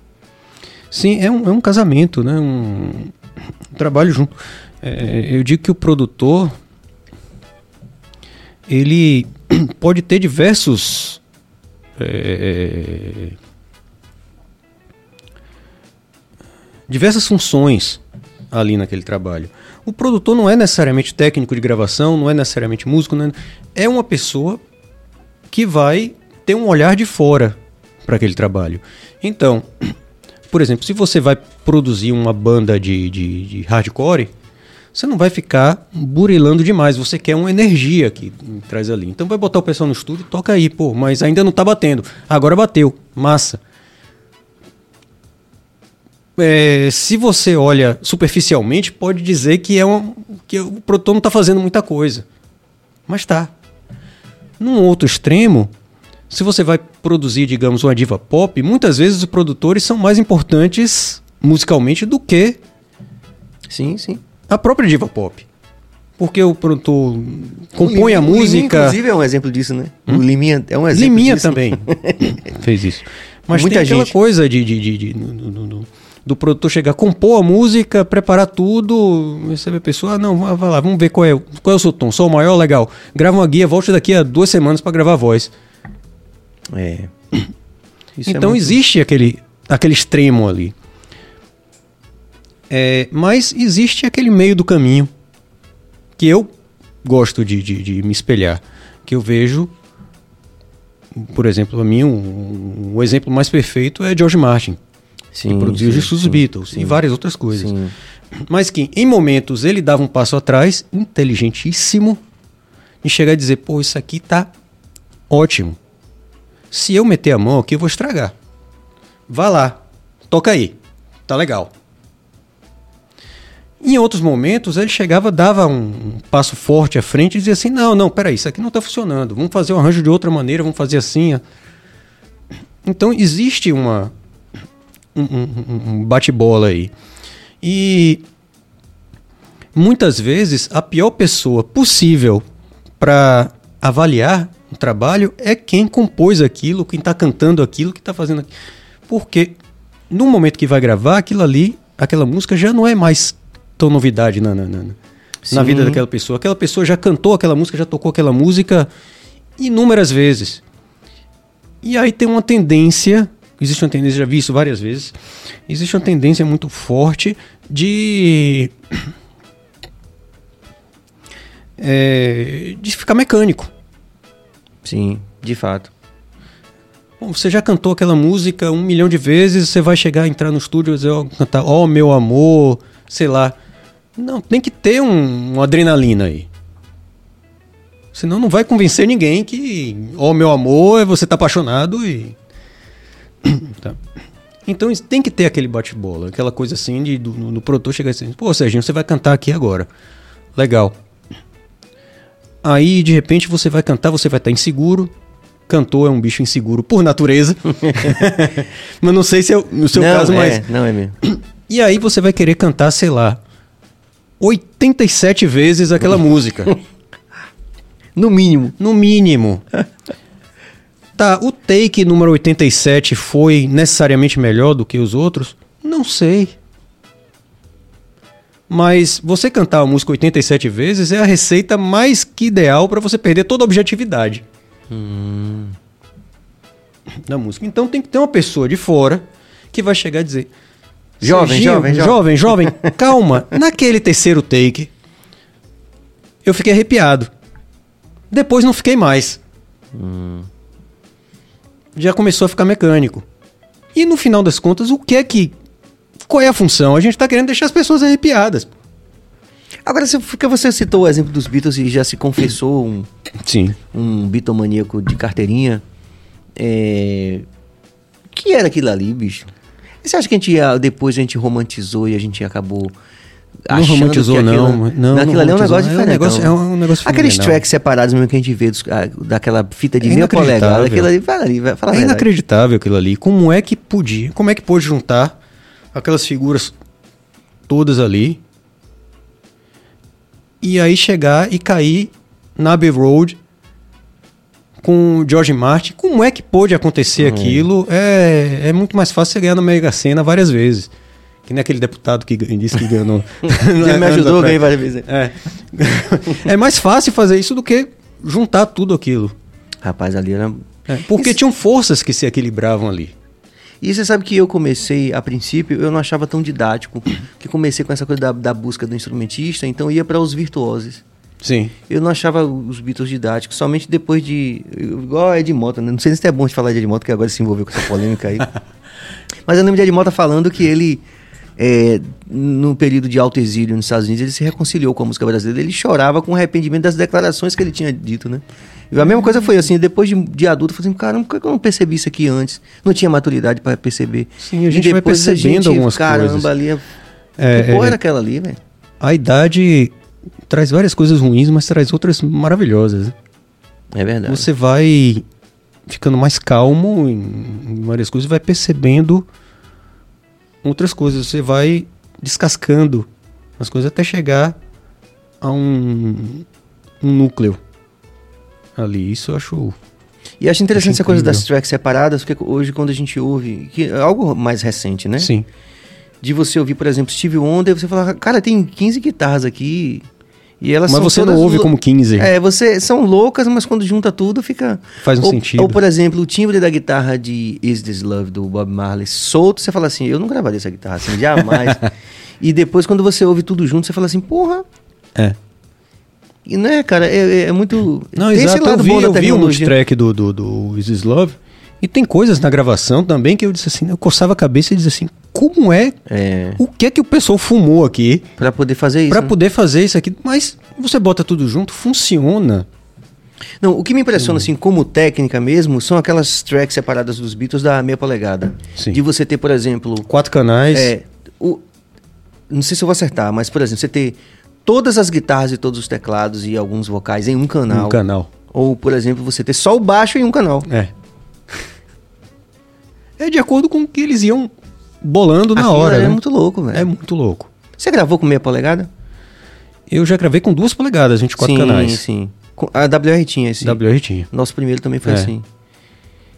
Sim, é um, é um casamento, né? Um, um trabalho junto. É, eu digo que o produtor ele pode ter diversos é, diversas funções ali naquele trabalho. O produtor não é necessariamente técnico de gravação, não é necessariamente músico, não é, é uma pessoa que vai ter um olhar de fora para aquele trabalho. Então, por exemplo, se você vai produzir uma banda de, de, de hardcore, você não vai ficar burilando demais, você quer uma energia que traz ali. Então vai botar o pessoal no estúdio, toca aí, pô, mas ainda não tá batendo. Agora bateu, massa. É, se você olha superficialmente, pode dizer que, é um, que o produtor não está fazendo muita coisa. Mas tá. Num outro extremo, se você vai produzir, digamos, uma diva pop, muitas vezes os produtores são mais importantes musicalmente do que Sim, sim. a própria diva pop. Porque o produtor compõe a O Liminha, música. inclusive, é um exemplo disso, né? O Liminha é um exemplo Liminha disso. também fez isso. Mas Muita tem aquela gente. coisa de, de, de- de- do, do- do- do produtor chegar, compor a música, preparar tudo, receber a pessoa, ah, não, vai lá, vamos ver qual é, qual é o seu tom, sou o maior, legal. Grava uma guia, volte daqui a duas semanas para gravar a voz. É. Isso é então muito- existe aquele, aquele extremo ali. É, mas existe aquele meio do caminho que eu gosto de, de, de me espelhar. Que eu vejo, por exemplo, a mim, um, um exemplo mais perfeito é George Martin, Sim, que produziu os sim, dos Beatles sim, e várias outras coisas. Sim. Mas que em momentos ele dava um passo atrás, inteligentíssimo, e chegar a dizer: pô, isso aqui tá ótimo. Se eu meter a mão aqui, eu vou estragar. Vá lá, toca aí, tá legal. Em outros momentos, ele chegava, dava um, um passo forte à frente e dizia assim: não, não, peraí, isso aqui não tá funcionando, vamos fazer o arranjo de outra maneira, vamos fazer assim. ó." Então existe uma, um, um- bate-bola aí. E muitas vezes a pior pessoa possível para avaliar um trabalho é quem compôs aquilo, quem está cantando aquilo, que está fazendo aquilo. Porque no momento que vai gravar, aquilo ali, aquela música já não é mais tão novidade na, na, na, na vida daquela pessoa. Aquela pessoa já cantou aquela música, já tocou aquela música inúmeras vezes. E aí tem uma tendência, existe uma tendência, já vi isso várias vezes, existe uma tendência muito forte de. é, de ficar mecânico. Sim, de fato. Bom, você já cantou aquela música um milhão de vezes, você vai chegar, entrar no estúdio e dizer, ó, cantar, ó meu amor, sei lá. Não, tem que ter um, uma adrenalina aí. Senão não vai convencer ninguém que, ó meu amor, é você tá apaixonado e. Tá. Então tem que ter aquele bate-bola, aquela coisa assim de do, no, no produtor chegar assim, pô, Serginho, você vai cantar aqui agora. Legal. Aí, de repente, você vai cantar, você vai estar inseguro. Cantor é um bicho inseguro por natureza. mas não sei se é o- no seu não, caso, é, mas. Não é mesmo. E aí você vai querer cantar, sei lá, 87 vezes aquela música. No mínimo. No mínimo. Tá, o take número 87 foi necessariamente melhor do que os outros? Não sei. Mas você cantar a música 87 vezes é a receita mais que ideal para você perder toda a objetividade da música. Então tem que ter uma pessoa de fora que vai chegar e dizer: Jovem, "Serginho, jovem, jovem, jovem, calma. Naquele terceiro take, eu fiquei arrepiado. Depois não fiquei mais. Já começou a ficar mecânico. E no final das contas, o que é que. Qual é a função? A gente tá querendo deixar as pessoas arrepiadas. Agora, se- porque você citou o exemplo dos Beatles e já se confessou um, Sim. um bitomaníaco de carteirinha. É... O que era aquilo ali, bicho? Você acha que a gente ia, depois a gente romantizou e a gente acabou Não romantizou, que aquilo, não. Não, não Aquilo ali é um negócio É um diferente. negócio- é um negócio Aqueles tracks separados mesmo que a gente vê dos- ah, daquela fita de É polegada. inacreditável. Aquilo ali, fala ali, fala a É inacreditável aquilo ali. Como é que podia? Como é que pôde juntar aquelas figuras todas ali e aí chegar e cair na Abbey Road com o George Martin? Como é que pôde acontecer aquilo? É, é muito mais fácil você ganhar na Mega Sena várias vezes. Que nem aquele deputado que disse que ganhou. Ele me ajudou, ganhei várias vezes. É. é mais fácil fazer isso do que juntar tudo aquilo. Rapaz, ali era. É, porque Isso- tinham forças que se equilibravam ali. E você sabe que eu comecei, a princípio, eu não achava tão didático, que comecei com essa coisa da, da busca do instrumentista, então ia para os virtuosos. Sim. Eu não achava os Beatles didáticos, somente depois de. Igual a Ed Mota, né? Não sei se é bom de falar de Ed Mota, que agora se envolveu com essa polêmica aí. Mas eu lembro de Ed Mota falando que ele, é, no período de alto exílio nos Estados Unidos, ele se reconciliou com a música brasileira. Ele chorava com arrependimento das declarações que ele tinha dito, né? E a mesma coisa foi assim, depois de, de adulto, eu falei assim, caramba, por que eu não percebi isso aqui antes? Não tinha maturidade para perceber. Sim, a E gente vai depois a percebendo gente, algumas caramba, coisas. ali. É, É, que é- era aquela ali, velho? A idade traz várias coisas ruins, mas traz outras maravilhosas. É verdade. Você vai ficando mais calmo em em várias coisas, vai percebendo outras coisas. Você vai descascando as coisas até chegar a um, um núcleo ali. Isso eu acho. E acho interessante Acho essa coisa das tracks separadas, porque hoje quando a gente ouve, que é algo mais recente, né? Sim. de você ouvir, por exemplo, Steve Wonder, você falar, cara, tem 15 guitarras aqui. E elas Mas você não ouve como 15. É, você são loucas, mas quando junta tudo fica Faz um ou, sentido. Ou por exemplo, o timbre da guitarra de Is This Love do Bob Marley solto, você fala assim, eu não gravaria essa guitarra assim, jamais. e depois quando você ouve tudo junto, você fala assim, porra, É. e não é, cara, é, é- é muito Não, tem exato. esse lado eu vi, bom da eu vi um track do, do, do Is This Love. E tem coisas na gravação também que eu disse assim, eu coçava a cabeça e dizia assim, como é? É, O que é que o pessoal fumou aqui para poder fazer isso. pra né? poder fazer isso aqui? Mas você bota tudo junto, funciona. Não, o que me impressiona, assim, como técnica mesmo, são aquelas tracks separadas dos Beatles da meia polegada. Sim. De você ter, por exemplo, Quatro canais. é, o, não sei se eu vou acertar, mas, por exemplo, você ter todas as guitarras e todos os teclados e alguns vocais em um canal. Um canal. Ou, por exemplo, você ter só o baixo em um canal. É. É de acordo com o que eles iam bolando na Aquilo hora, É né? muito louco, velho. É muito louco. Você gravou com meia polegada? Eu já gravei com duas polegadas, 24 sim, canais. sim. Com- A WR tinha esse. WR tinha. Nosso primeiro também foi É. assim.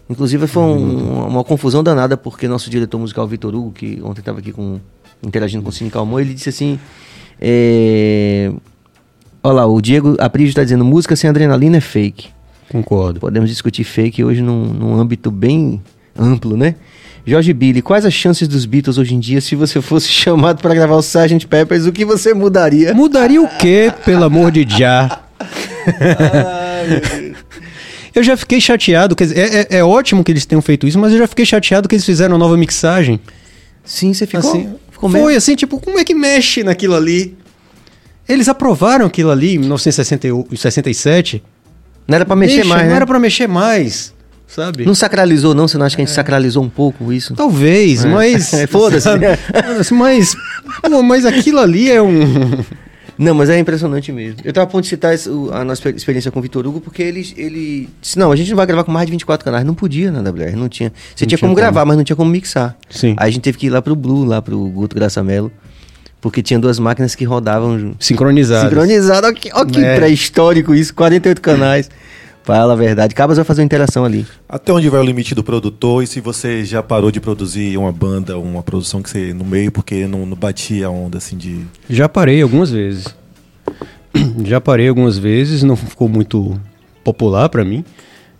Inclusive foi um- uma confusão danada, porque nosso diretor musical, Vitor Hugo, que ontem estava aqui com, interagindo com o Cine Calmon, ele disse assim. É... Olha lá, o Diego Aprígio está dizendo: música sem adrenalina é fake. Concordo. Podemos discutir fake hoje num, num âmbito bem amplo, né? Jorge Billy, quais as chances dos Beatles hoje em dia se você fosse chamado para gravar o Sgt. Peppers? O que você mudaria? Mudaria o quê, pelo amor de já? Eu já fiquei chateado, quer dizer, é, é- é ótimo que eles tenham feito isso, mas eu já fiquei chateado que eles fizeram uma nova mixagem. Sim, você ficou, assim, ficou foi meio... assim, tipo, como é que mexe naquilo ali? Eles aprovaram aquilo ali em 1967. Não era pra mexer mais, Não né? era pra mexer mais, sabe? Não sacralizou, não? Você não acha que a gente sacralizou um pouco isso? Talvez, mas... Foda-se. sabe? Foda-se, mas... pô, mas aquilo ali é um... Não, mas é impressionante mesmo. Eu tava a ponto de citar a nossa experiência com o Vitor Hugo, porque ele, ele disse, não, a gente não vai gravar com mais de 24 canais. Não podia na WR, não tinha. Você Não tinha como como. gravar, mas não tinha como mixar. Sim. Aí a gente teve que ir lá pro Blue, lá pro Guto Graçamelo, porque tinha duas máquinas que rodavam junto. Sincronizado. Sincronizado. Olha que, olha que É. pré-histórico isso, 48 canais. Fala a verdade. Cabas vai fazer uma interação ali. Até onde vai o limite do produtor e se você já parou de produzir uma banda, uma produção que você no meio porque não, não batia a onda assim de. Já parei algumas vezes. Já parei algumas vezes, não ficou muito popular pra mim.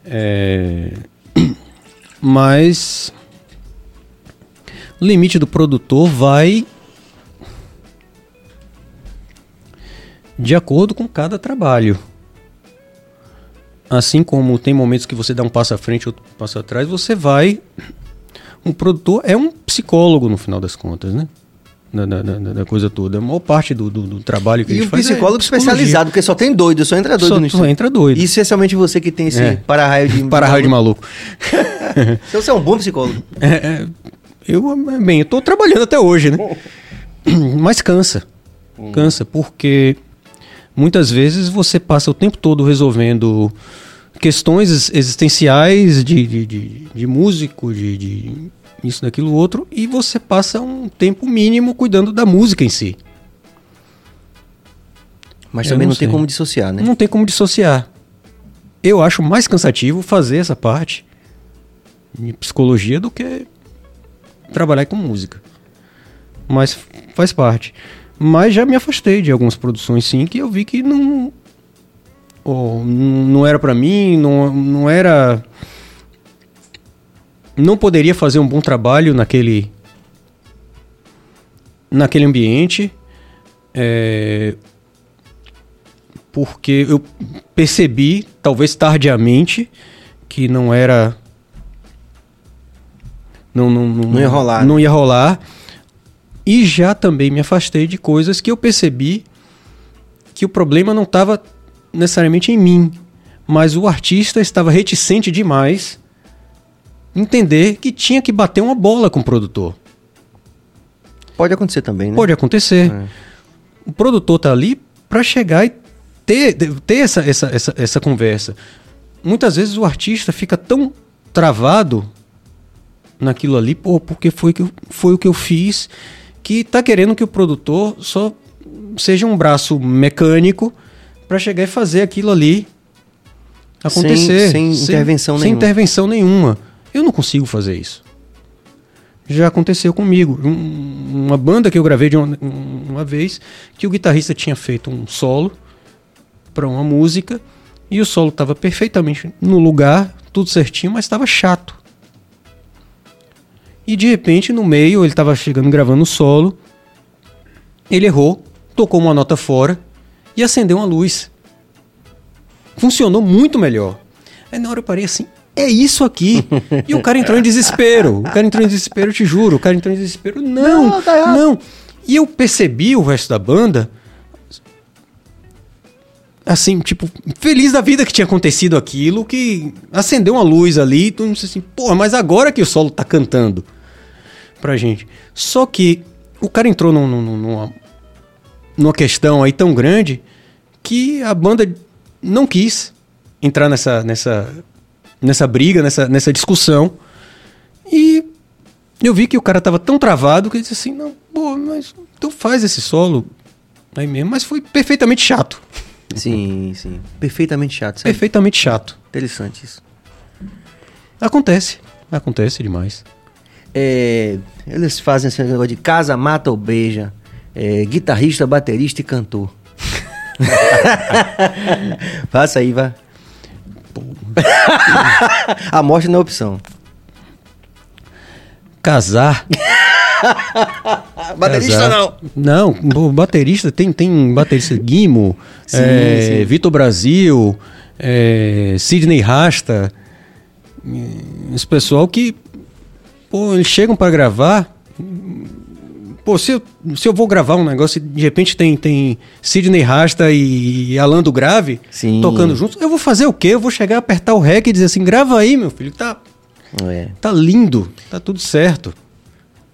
É, Mas o limite do produtor vai de acordo com cada trabalho. Assim como tem momentos que você dá um passo à frente, outro passo atrás, você vai. Um produtor é um psicólogo no final das contas, né? Da, da- da- da coisa toda. A maior parte do, do- do trabalho que a E gente um faz é psicólogo psicologia. especializado, porque só tem doido, só entra doido Só- no só entra doido. E especialmente você que tem esse É. para-raio de... Para-raio de maluco. Então você é um bom psicólogo. É, é, eu, bem, eu tô trabalhando até hoje, né? Mas cansa. Cansa, porque muitas vezes você passa o tempo todo resolvendo questões ex- existenciais de, de, de, de músico, de, de isso, daquilo, outro, e você passa um tempo mínimo cuidando da música em si. Mas Eu também não não, tem como dissociar, né? Não tem como dissociar. Eu acho mais cansativo fazer essa parte de psicologia do que trabalhar com música. Mas faz parte. Mas já me afastei de algumas produções sim que eu vi que não ou não era pra mim, não, não era não poderia fazer um bom trabalho naquele naquele ambiente. É, porque eu percebi, talvez tardiamente, que não era. Não, não, não, Não ia rolar, Não ia rolar. E já também me afastei de coisas que eu percebi que o problema não estava necessariamente em mim, mas o artista estava reticente demais em entender que tinha que bater uma bola com o produtor. Pode acontecer também, né? Pode acontecer. É. O produtor tá ali para chegar e ter, ter essa, essa, essa, essa conversa. Muitas vezes o artista fica tão travado naquilo ali, pô, porque foi, que eu- foi o que eu fiz, que tá querendo que o produtor só seja um braço mecânico para chegar e fazer aquilo ali acontecer. Sem- sem intervenção sem nenhuma. intervenção nenhuma. Eu não consigo fazer isso. já aconteceu comigo. Um- uma banda que eu gravei de uma, uma vez, que o guitarrista tinha feito um solo para uma música e o solo estava perfeitamente no lugar, tudo certinho, mas estava chato. E de repente, no meio, ele estava chegando gravando o solo, ele errou, tocou uma nota fora e acendeu uma luz. Funcionou muito melhor. Aí na hora eu parei assim, é isso aqui. E o cara entrou em desespero. O cara entrou em desespero, eu te juro. O cara entrou em desespero. Não, Não, tá não. E eu percebi o resto da banda assim, tipo, feliz da vida que tinha acontecido aquilo, que acendeu uma luz ali, todo mundo disse assim, pô, mas agora que o solo tá cantando pra gente. Só que o cara entrou num- num- numa, numa questão aí tão grande que a banda não quis entrar nessa, nessa, nessa briga, nessa, nessa discussão. E eu vi que o cara tava tão travado que ele disse assim, não, pô, mas tu faz esse solo aí mesmo, mas foi perfeitamente chato. Sim, sim. Perfeitamente chato. É Perfeitamente chato. interessante isso. Acontece. Acontece demais. É, eles fazem esse negócio de casa, mata ou beija. É, guitarrista, baterista e cantor. Faça aí, vá. A morte não é opção. Casar. Baterista casar. não. Não, baterista tem, tem baterista Guimo, Sim, é, sim. Vitor Brasil, é, Sidney Rasta. Esse pessoal que, pô, eles chegam pra gravar. Pô, se eu, se eu vou gravar um negócio e de repente tem, tem Sidney Rasta e Alan do Grave Sim. tocando juntos, eu vou fazer o quê? Eu vou chegar, apertar o rec e dizer assim: grava aí, meu filho, tá, É. tá lindo, tá tudo certo.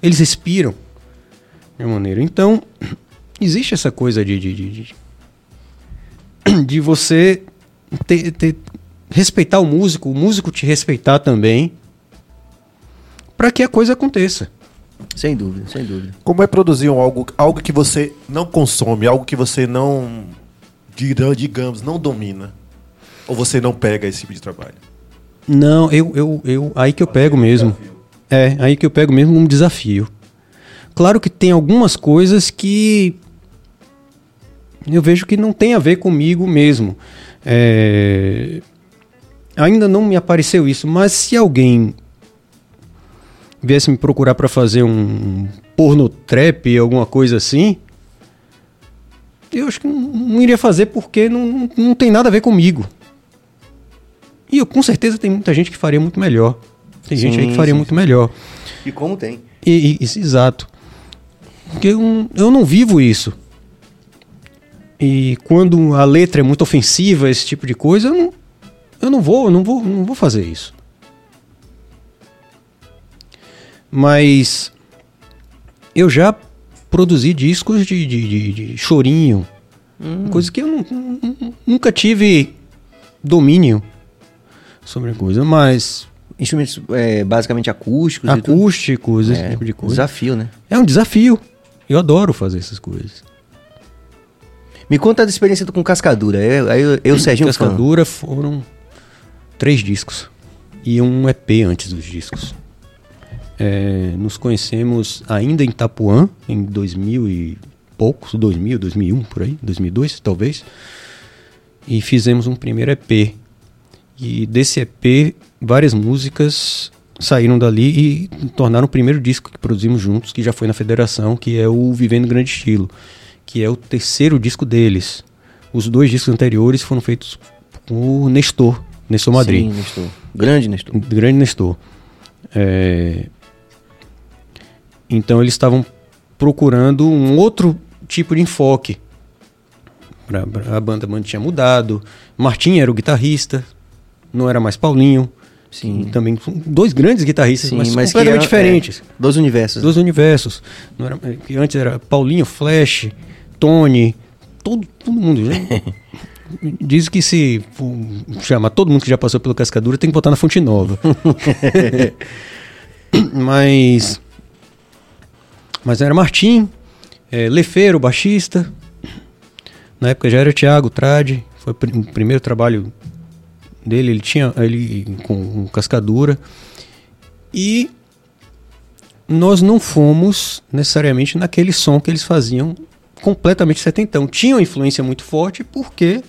Eles respiram de maneira. Então, existe essa coisa de. de, de, de- de você ter- ter- respeitar o músico, o músico te respeitar também, para que a coisa aconteça. Sem dúvida, sem dúvida. Como é produzir um algo, algo que você não consome, algo que você não, digamos, não domina? Ou você não pega esse tipo de trabalho? Não, eu, eu, eu aí que eu pego mesmo. É, aí que eu pego mesmo um desafio. Claro que tem algumas coisas que eu vejo que não tem a ver comigo mesmo. É, ainda não me apareceu isso, mas se alguém viesse me procurar para fazer um porno trap, alguma coisa assim, eu acho que não, não iria fazer porque não, não tem nada a ver comigo. E eu, com certeza tem muita gente que faria muito melhor. Tem gente aí Sim, que faria sim, muito melhor. E como tem? E, e- isso, exato. Porque eu, não- eu não vivo isso. E quando a letra é muito ofensiva, esse tipo de coisa, eu não, eu não vou, eu não vou, não vou fazer isso. Mas eu já produzi discos de, de, de- de chorinho, coisa que eu nu- nu- nunca tive domínio sobre a coisa, mas Instrumentos é, basicamente acústicos acústicos, esse É, tipo de coisa. desafio, né? É um desafio. Eu adoro fazer essas coisas. Me conta da experiência com Cascadura. Eu, aí eu, eu Serginho, fã. Cascadura foram três discos e um EP antes dos discos. É, nos conhecemos ainda em Itapuã, em 2000 e poucos, 2000, 2001, por aí, 2002 talvez. E fizemos um primeiro EP. E desse EP, várias músicas saíram dali e tornaram o primeiro disco que produzimos juntos, que já foi na Federação, que é o Vivendo Grande Estilo, que é o terceiro disco deles. Os dois discos anteriores foram feitos com o Nestor, Nestor Madrid. Sim, Nestor. Grande Nestor. Grande Nestor. É, Então eles estavam procurando um outro tipo de enfoque. A banda, a banda tinha mudado. Martim era o guitarrista, não era mais Paulinho. Sim. Também dois grandes guitarristas, Sim, mas, mas completamente era- diferentes. é, dois universos. Dois universos. Não era, que antes era Paulinho, Flash, Tony, todo, todo mundo. Né? Diz que se chamar todo mundo que já passou pelo Cascadura tem que botar na Fonte Nova. mas. Mas era Martim, é, Lefeiro, baixista. Na época já era Thiago Trade. Foi o prim- o primeiro trabalho dele. Ele tinha ele com, com Cascadura. E nós não fomos necessariamente naquele som que eles faziam completamente setentão. Tinha uma influência muito forte porque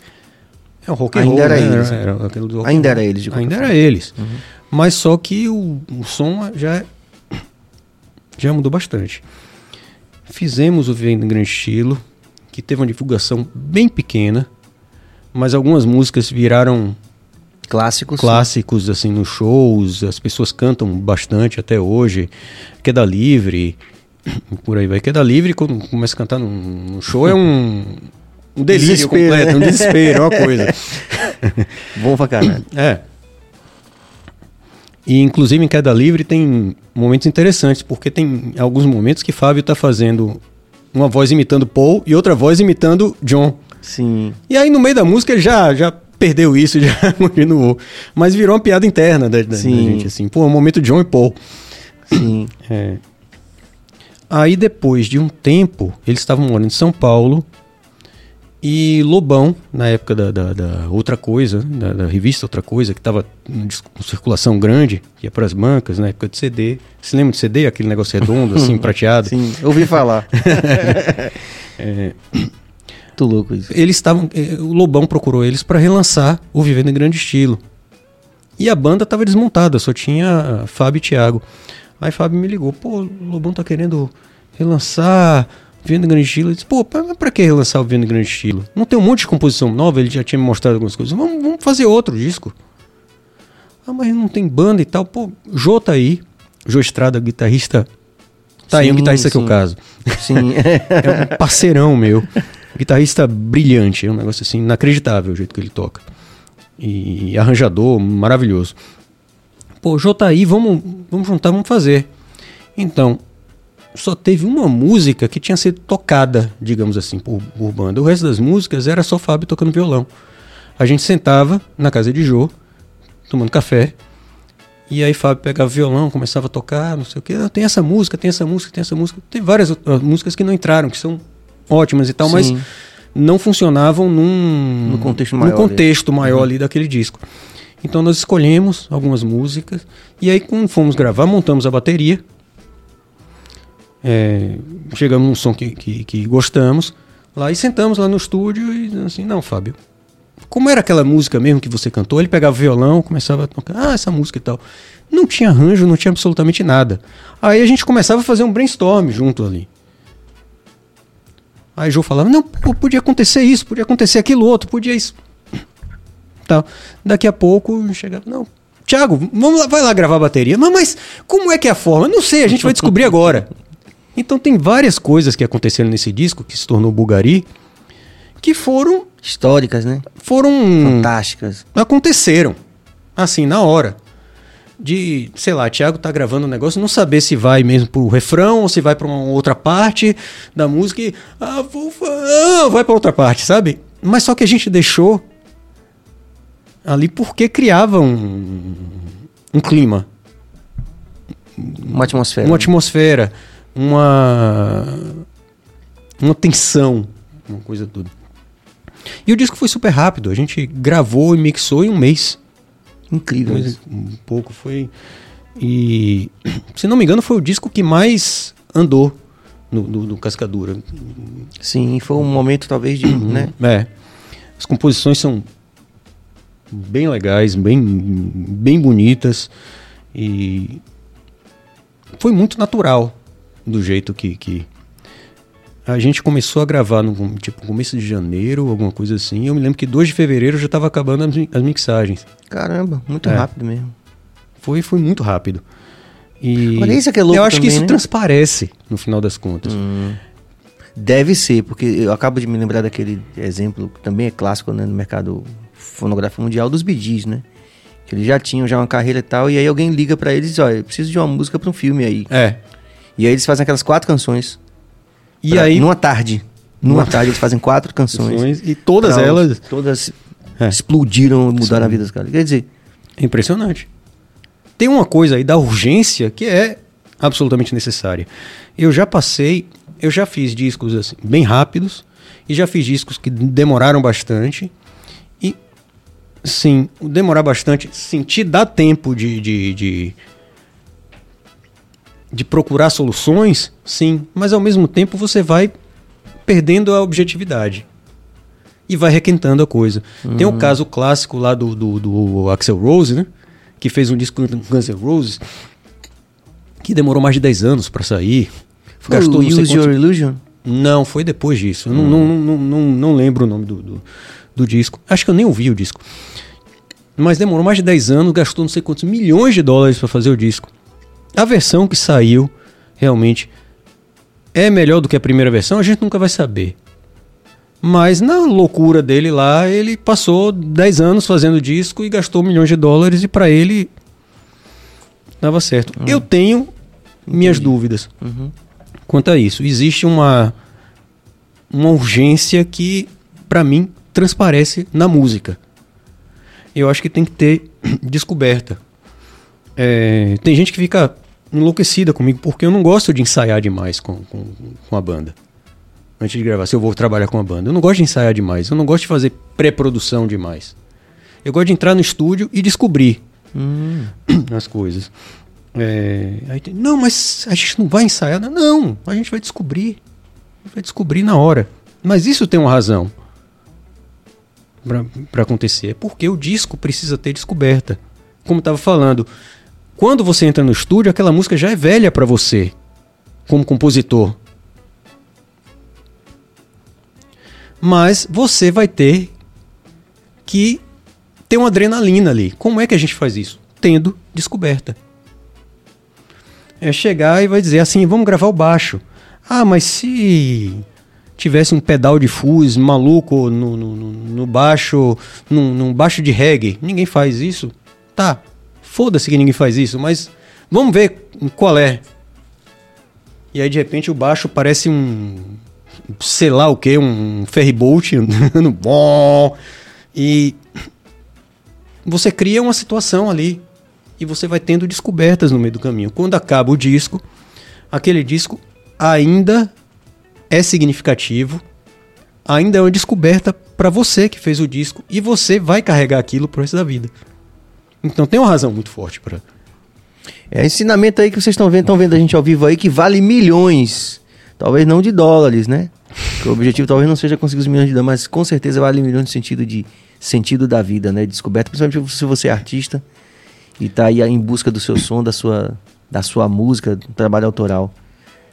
é o rock and Ainda roll, era né? eles. Era aquele do rock Ainda era eles, Ainda forma. era eles. Mas só que o, o som já já mudou bastante. Fizemos o Vivendo em Grande Estilo, que teve uma divulgação bem pequena, mas algumas músicas viraram Clássicos. clássicos assim nos shows, as pessoas cantam bastante até hoje. Queda Livre, por aí vai. Queda Livre, quando começa a cantar num, show, é um, um delírio Desespero, completo, né? um desespero, é uma coisa. Bom pra caralho. É. E inclusive em Queda Livre tem momentos interessantes, porque tem alguns momentos que Fábio tá fazendo uma voz imitando Paul e outra voz imitando John. Sim. E aí no meio da música ele já, já perdeu isso, já continuou. Mas virou uma piada interna da, da- da gente, assim. Pô, é um momento John e Paul. Sim. É. Aí depois de um tempo, eles estavam morando em São Paulo e Lobão, na época da, da- da Outra Coisa, da, da revista Outra Coisa, que estava com circulação grande, ia para as bancas, na época de CD. Você lembra de CD? Aquele negócio redondo, assim, prateado? Sim. Ouvi falar. Tô louco isso. eles estavam. eh, O Lobão procurou eles para relançar o Vivendo em Grande Estilo. E a banda estava desmontada, só tinha Fábio e Thiago. Aí Fábio me ligou, pô, o Lobão tá querendo relançar o Vivendo em Grande Estilo. Eu disse, pô, pra, pra que relançar o Vivendo em Grande Estilo? Não tem um monte de composição nova, ele já tinha me mostrado algumas coisas. Vamos, vamos fazer outro disco. Ah, mas não tem banda e tal. Pô, Jô tá aí. Jô Estrada, guitarrista. Tá aí, um Sim, guitarrista que eu sim. caso. Sim. É um parceirão meu. Guitarrista brilhante, é um negócio assim, inacreditável o jeito que ele toca. E arranjador maravilhoso. Pô, Jô tá aí, vamos, vamos juntar, vamos fazer. Então, só teve uma música que tinha sido tocada, digamos assim, por, por banda. O resto das músicas era só Fábio tocando violão. A gente sentava na casa de Jô, tomando café, e aí Fábio pegava o violão, começava a tocar, não sei o quê. Ah, Tem essa música, tem essa música, tem essa música. Tem várias outras músicas que não entraram, que são ótimas e tal, mas Sim. não funcionavam num No contexto num maior ali. Uhum. contexto maior ali daquele disco. Então nós escolhemos algumas músicas e aí quando fomos gravar, montamos a bateria. É, chegamos num som que, que, que gostamos lá e sentamos lá no estúdio e assim, não, Fábio, como era aquela música mesmo que você cantou, ele pegava o violão, começava a tocar, ah, essa música e tal. Não tinha arranjo, não tinha absolutamente nada. Aí a gente começava a fazer um brainstorm junto ali. Aí João falava, não, podia acontecer isso, podia acontecer aquilo outro, podia isso. Tal. Daqui a pouco chegava, não, Thiago, vamos lá, vai lá gravar a bateria. Mas, mas como é que é a forma? Não sei, a gente vai descobrir agora. Então tem várias coisas que aconteceram nesse disco, que se tornou Bulgari, que foram, Históricas, né? foram Fantásticas. aconteceram. Assim, na hora. De, sei lá, Thiago tá gravando um negócio, não saber se vai mesmo pro refrão ou se vai pra uma outra parte da música e. Ah, vou, ah, vai pra outra parte, sabe? Mas só que a gente deixou ali porque criava um, um clima, Uma atmosfera. uma atmosfera, uma. uma tensão, uma coisa tudo. E o disco foi super rápido, a gente gravou e mixou em um mês. Incrível. Mas um pouco foi. E se não me engano, foi o disco que mais andou no, no, no Cascadura. Sim, foi um momento talvez de, né? É. As composições são bem legais, bem, bem bonitas. E foi muito natural do jeito que, que a gente começou a gravar no tipo começo de janeiro, alguma coisa assim. Eu me lembro que 2 de fevereiro já estava acabando as, as mixagens. Caramba, muito É. rápido mesmo. Foi, foi muito rápido. E Olha, isso é que é louco Eu acho que também, isso né? transparece no final das contas. Deve ser, porque eu acabo de me lembrar daquele exemplo que também é clássico né, no mercado fonográfico mundial dos Gees, né? Que eles já tinham já uma carreira e tal, e aí alguém liga pra eles e diz, olha, eu preciso de uma música pra um filme aí. É. E aí eles fazem aquelas quatro canções. E pra- aí Numa tarde. Numa tarde eles fazem quatro canções. e todas pra- elas Todas É. explodiram, mudaram a vida dos caras. Quer dizer, é impressionante. Tem uma coisa aí da urgência que é absolutamente necessária. Eu já passei, eu já fiz discos assim, bem rápidos e já fiz discos que demoraram bastante. E sim, demorar bastante, sim, te dá tempo de, de, de de procurar soluções, sim, mas ao mesmo tempo você vai perdendo a objetividade e vai requentando a coisa. Tem o caso clássico lá do, do, do Axel Rose, né? Que fez um disco com Guns N' Roses que demorou mais de 10 anos pra sair. Gastou Use quantos- Your Illusion? Não, foi depois disso. Eu não, não, não, não, não lembro o nome do, do, do disco. Acho que eu nem ouvi o disco. Mas demorou mais de 10 anos, gastou não sei quantos milhões de dólares para fazer o disco. A versão que saiu, realmente, é melhor do que a primeira versão? A gente nunca vai saber. Mas na loucura dele lá, ele passou 10 anos fazendo disco e gastou milhões de dólares e para ele dava certo. Eu tenho minhas dúvidas quanto a isso. Existe uma, uma urgência que, para mim, transparece na música. Eu acho que tem que ter descoberta. É, tem gente que fica enlouquecida comigo porque eu não gosto de ensaiar demais com, com, com a banda. Antes de gravar, se eu vou trabalhar com a banda. Eu não gosto de ensaiar demais. Eu não gosto de fazer pré-produção demais. Eu gosto de entrar no estúdio e descobrir as coisas. É, aí tem, não, mas a gente não vai ensaiar. Não, a gente vai descobrir. Gente vai descobrir na hora. Mas isso tem uma razão para acontecer. É porque o disco precisa ter descoberta. Como estava falando, quando você entra no estúdio, aquela música já é velha para você, como compositor. Mas você vai ter que ter uma adrenalina ali. Como é que a gente faz isso? Tendo descoberta. É chegar e vai dizer assim, vamos gravar o baixo. Ah, mas se tivesse um pedal de fuzz maluco no, no, no- baixo, num, num baixo de reggae, ninguém faz isso? Tá, foda-se que ninguém faz isso, mas vamos ver qual é. E aí de repente o baixo parece um, sei lá o que, um ferryboat andando bom. E você cria uma situação ali e você vai tendo descobertas no meio do caminho. Quando acaba o disco, aquele disco ainda é significativo, ainda é uma descoberta para você que fez o disco e você vai carregar aquilo pro resto da vida. Então tem uma razão muito forte para É ensinamento aí que vocês estão vendo, estão vendo a gente ao vivo aí, que vale milhões. Talvez não de dólares, né? O objetivo talvez não seja conseguir os milhões de dólares, mas com certeza vale milhões no sentido de sentido da vida, né? Descoberta, principalmente se você é artista e tá aí em busca do seu som, da sua, da sua música, do trabalho autoral.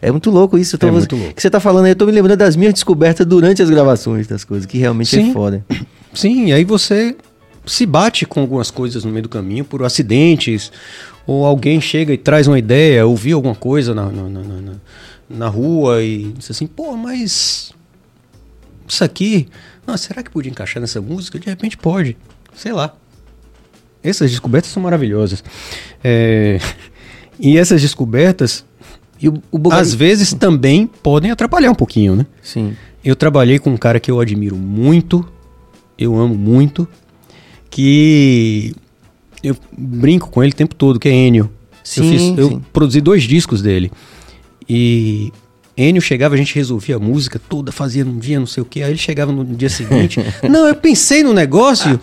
É muito louco isso. tô- É muito louco. que você tá falando aí, eu tô me lembrando das minhas descobertas durante as gravações das coisas, que realmente é Sim. foda. Sim, e aí você se bate com algumas coisas no meio do caminho por acidentes, ou alguém chega e traz uma ideia, ouviu alguma coisa na, na, na, na- rua e diz assim, pô, mas isso aqui, não, será que podia encaixar nessa música? De repente pode, sei lá. Essas descobertas são maravilhosas. É, E essas descobertas, o, o às vezes, também podem atrapalhar um pouquinho, né? Sim. Eu trabalhei com um cara que eu admiro muito, eu amo muito, que eu brinco com ele o tempo todo, que é Enio. Sim, eu, fiz- eu produzi dois discos dele. E Enio chegava, a gente resolvia a música toda, fazia num dia, não sei o que. Aí ele chegava no dia seguinte. não, eu pensei no negócio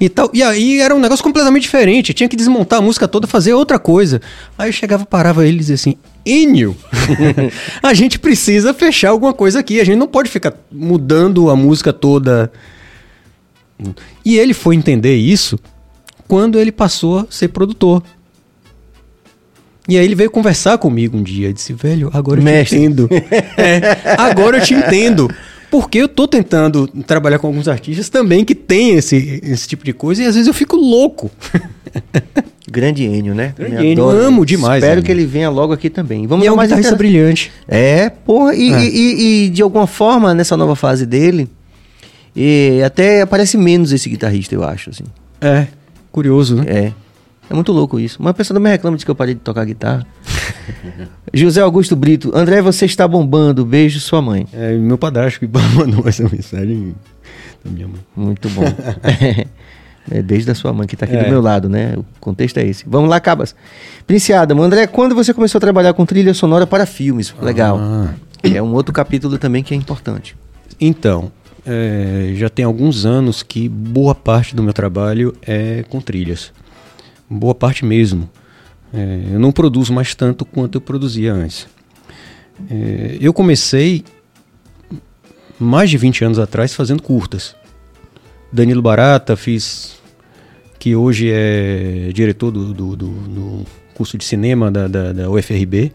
e tal. E aí era um negócio completamente diferente. Tinha que desmontar a música toda, fazer outra coisa. Aí eu chegava, parava ele e dizia assim: Enio, a gente precisa fechar alguma coisa aqui. A gente não pode ficar mudando a música toda. E ele foi entender isso quando ele passou a ser produtor. E aí ele veio conversar comigo um dia. Disse, velho, agora eu Mestre. te entendo. É, agora eu te entendo. Porque eu tô tentando trabalhar com alguns artistas também que tem esse, esse tipo de coisa e às vezes eu fico louco. Grande Enio, né? Grande Me Enio, adoro. amo demais, Espero Enio. que ele venha logo aqui também. Vamos e é um mais guitarrista inter- brilhante. É, porra, e, É. e- e- e de alguma forma, nessa nova fase dele, e até aparece menos esse guitarrista, eu acho, assim. É, curioso, né? É. É muito louco isso. Uma pessoa também reclama de que eu parei de tocar guitarra. José Augusto Brito, André, você está bombando. Beijo, sua mãe. É, meu padrasto que mandou essa mensagem da minha mãe. Muito bom. é desde a sua mãe que está aqui É. do meu lado, né? O contexto é esse. Vamos lá, Cabas. Prince Adam, André, quando você começou a trabalhar com trilha sonora para filmes? Legal. Ah. É um outro capítulo também que é importante. Então, é, já tem alguns anos que boa parte do meu trabalho é com trilhas. Boa parte mesmo. É, eu não produzo mais tanto quanto eu produzia antes. É, eu comecei mais de 20 anos atrás fazendo curtas. Danilo Barata, fiz que hoje é diretor do, do, do, do curso de cinema da, da, da, UFRB.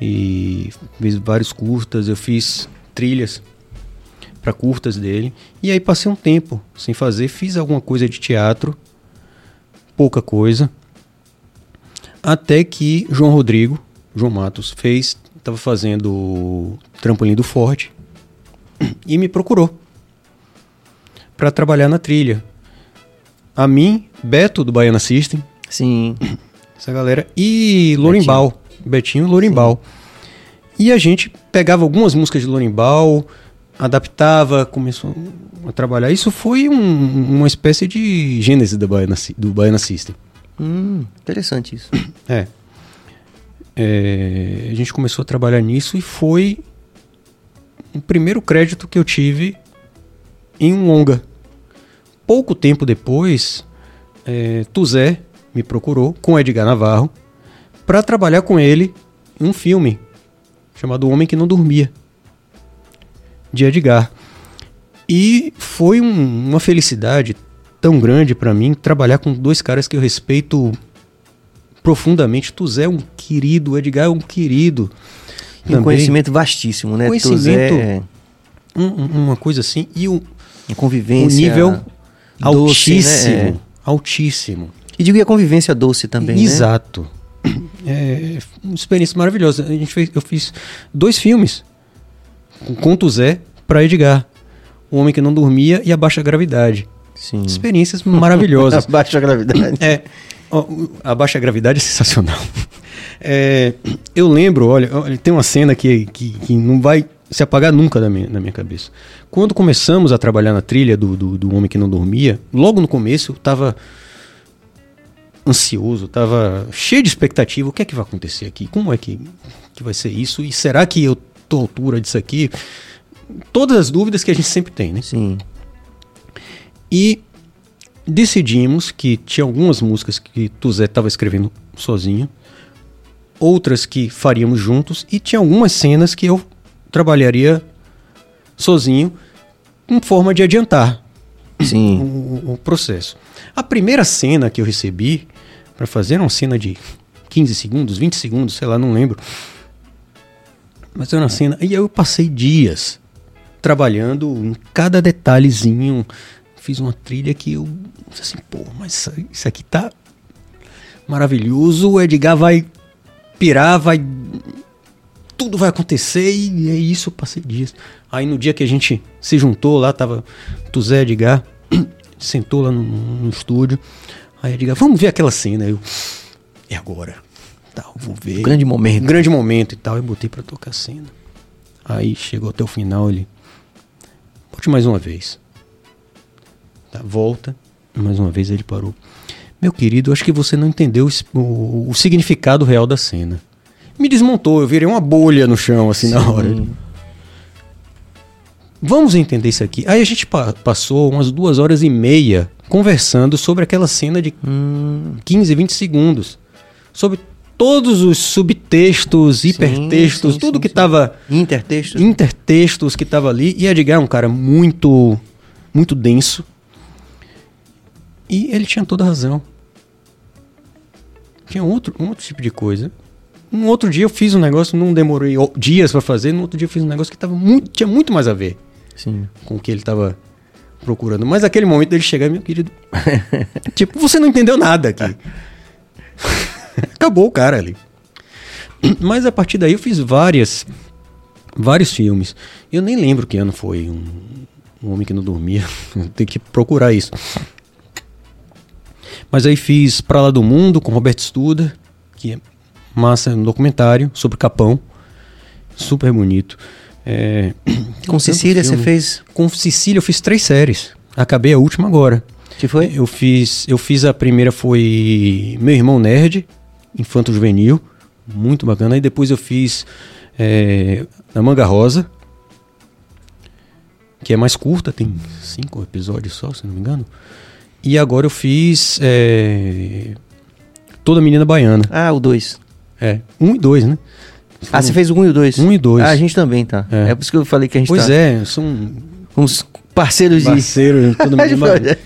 E fiz vários curtas, eu fiz trilhas para curtas dele. E aí passei um tempo sem fazer, fiz alguma coisa de teatro, pouca coisa. Até que João Rodrigo, João Matos, fez, estava fazendo Trampolim do Forte e me procurou para trabalhar na trilha. A mim, Beto do Baiana System. Sim. Essa galera. E Lorimbal. Betinho, Betinho Lorimbal. E a gente pegava algumas músicas de Lorimbal, adaptava, começou a trabalhar. Isso foi um, uma espécie de gênese do Baiana, do Baiana System. Hum, interessante isso. É. é. A gente começou a trabalhar nisso e foi o primeiro crédito que eu tive em um longa. Pouco tempo depois, é, Tuzé me procurou com Edgar Navarro para trabalhar com ele em um filme chamado O Homem que Não Dormia, de Edgar. E foi um, uma felicidade tão grande para mim trabalhar com dois caras que eu respeito profundamente. Tuzé é um querido, Edgar é um querido. E um conhecimento vastíssimo, né? Conhecimento, Tuzé... um, uma coisa assim. E o, a convivência... Um nível doce, altíssimo. Né? É. Altíssimo. E digo, e a convivência doce também, Exato. né? É uma experiência maravilhosa. A gente fez, eu fiz dois filmes com Tuzé para Edgar. O Homem que Não Dormia e A Baixa Gravidade. Sim. Experiências maravilhosas. a baixa gravidade. É. A baixa gravidade é sensacional. É, eu lembro, olha, tem uma cena que, que, que, não vai se apagar nunca da minha, na minha cabeça. Quando começamos a trabalhar na trilha do, do, do Homem que Não Dormia, logo no começo eu tava ansioso, tava cheio de expectativa. O que é que vai acontecer aqui? Como é que, que vai ser isso? E será que eu altura disso aqui? Todas as dúvidas que a gente sempre tem, né? Sim. E decidimos que tinha algumas músicas que Tuzé estava escrevendo sozinho, outras que faríamos juntos, e tinha algumas cenas que eu trabalharia sozinho, em forma de adiantar Sim. O, o processo. A primeira cena que eu recebi para fazer era uma cena de 15 segundos, 20 segundos, sei lá, não lembro. Mas era uma cena. E eu passei dias trabalhando em cada detalhezinho. Fiz uma trilha que eu assim, pô, mas isso aqui tá maravilhoso, o Edgar vai pirar, vai tudo vai acontecer. E é isso, eu passei dias. Aí no dia que a gente se juntou lá, tava Tuzé Edgar, sentou lá no, no estúdio, aí Edgar, vamos ver aquela cena, eu, é agora, tal, vou ver. grande momento. grande momento e tal, eu botei pra tocar a cena. Aí chegou até o final, ele, bote mais uma vez. Tá, volta. Mais uma vez ele parou. Meu querido, acho que você não entendeu o, o, o, significado real da cena. Me desmontou, eu virei uma bolha no chão, assim, Sim. na hora. Vamos entender isso aqui. Aí a gente pa passou umas duas horas e meia conversando sobre aquela cena de hum. 15, 20 segundos. Sobre todos os subtextos, sim, hipertextos, sim, tudo sim, que estava. Intertextos. Intertextos que estava ali. E Edgar é um cara muito, muito denso e ele tinha toda a razão. Tinha outro, um outro tipo de coisa. Um outro dia eu fiz um negócio, não demorei dias para fazer, no outro dia eu fiz um negócio que tava muito, tinha muito mais a ver Sim. com o que ele estava procurando. Mas aquele momento dele chegar, meu querido. tipo, você não entendeu nada aqui. Acabou o cara ali. Mas a partir daí eu fiz várias. Vários filmes. Eu nem lembro que ano foi. Um, um Homem que Não Dormia. Tem que procurar isso. Mas aí fiz Pra Lá do Mundo com Roberto Studa, que é massa, um documentário sobre Capão. Super bonito. É, com Cecília você fez? Com Cecília eu fiz três séries. Acabei a última agora. Que foi? Eu fiz, eu fiz a primeira foi Meu Irmão Nerd, Infanto Juvenil, muito bacana. E depois eu fiz é, a Manga Rosa, que é mais curta, tem cinco episódios só, se não me engano. E agora eu fiz é, Toda Menina Baiana. Ah, o 2. É. Um e dois, né? Ah, você fez o 1 um e o 2? Um e dois. Ah, a gente também tá. É. É. por isso que eu falei que a gente Pois tá. é, são Uns parceiros de. parceiros. Baiana. Olha,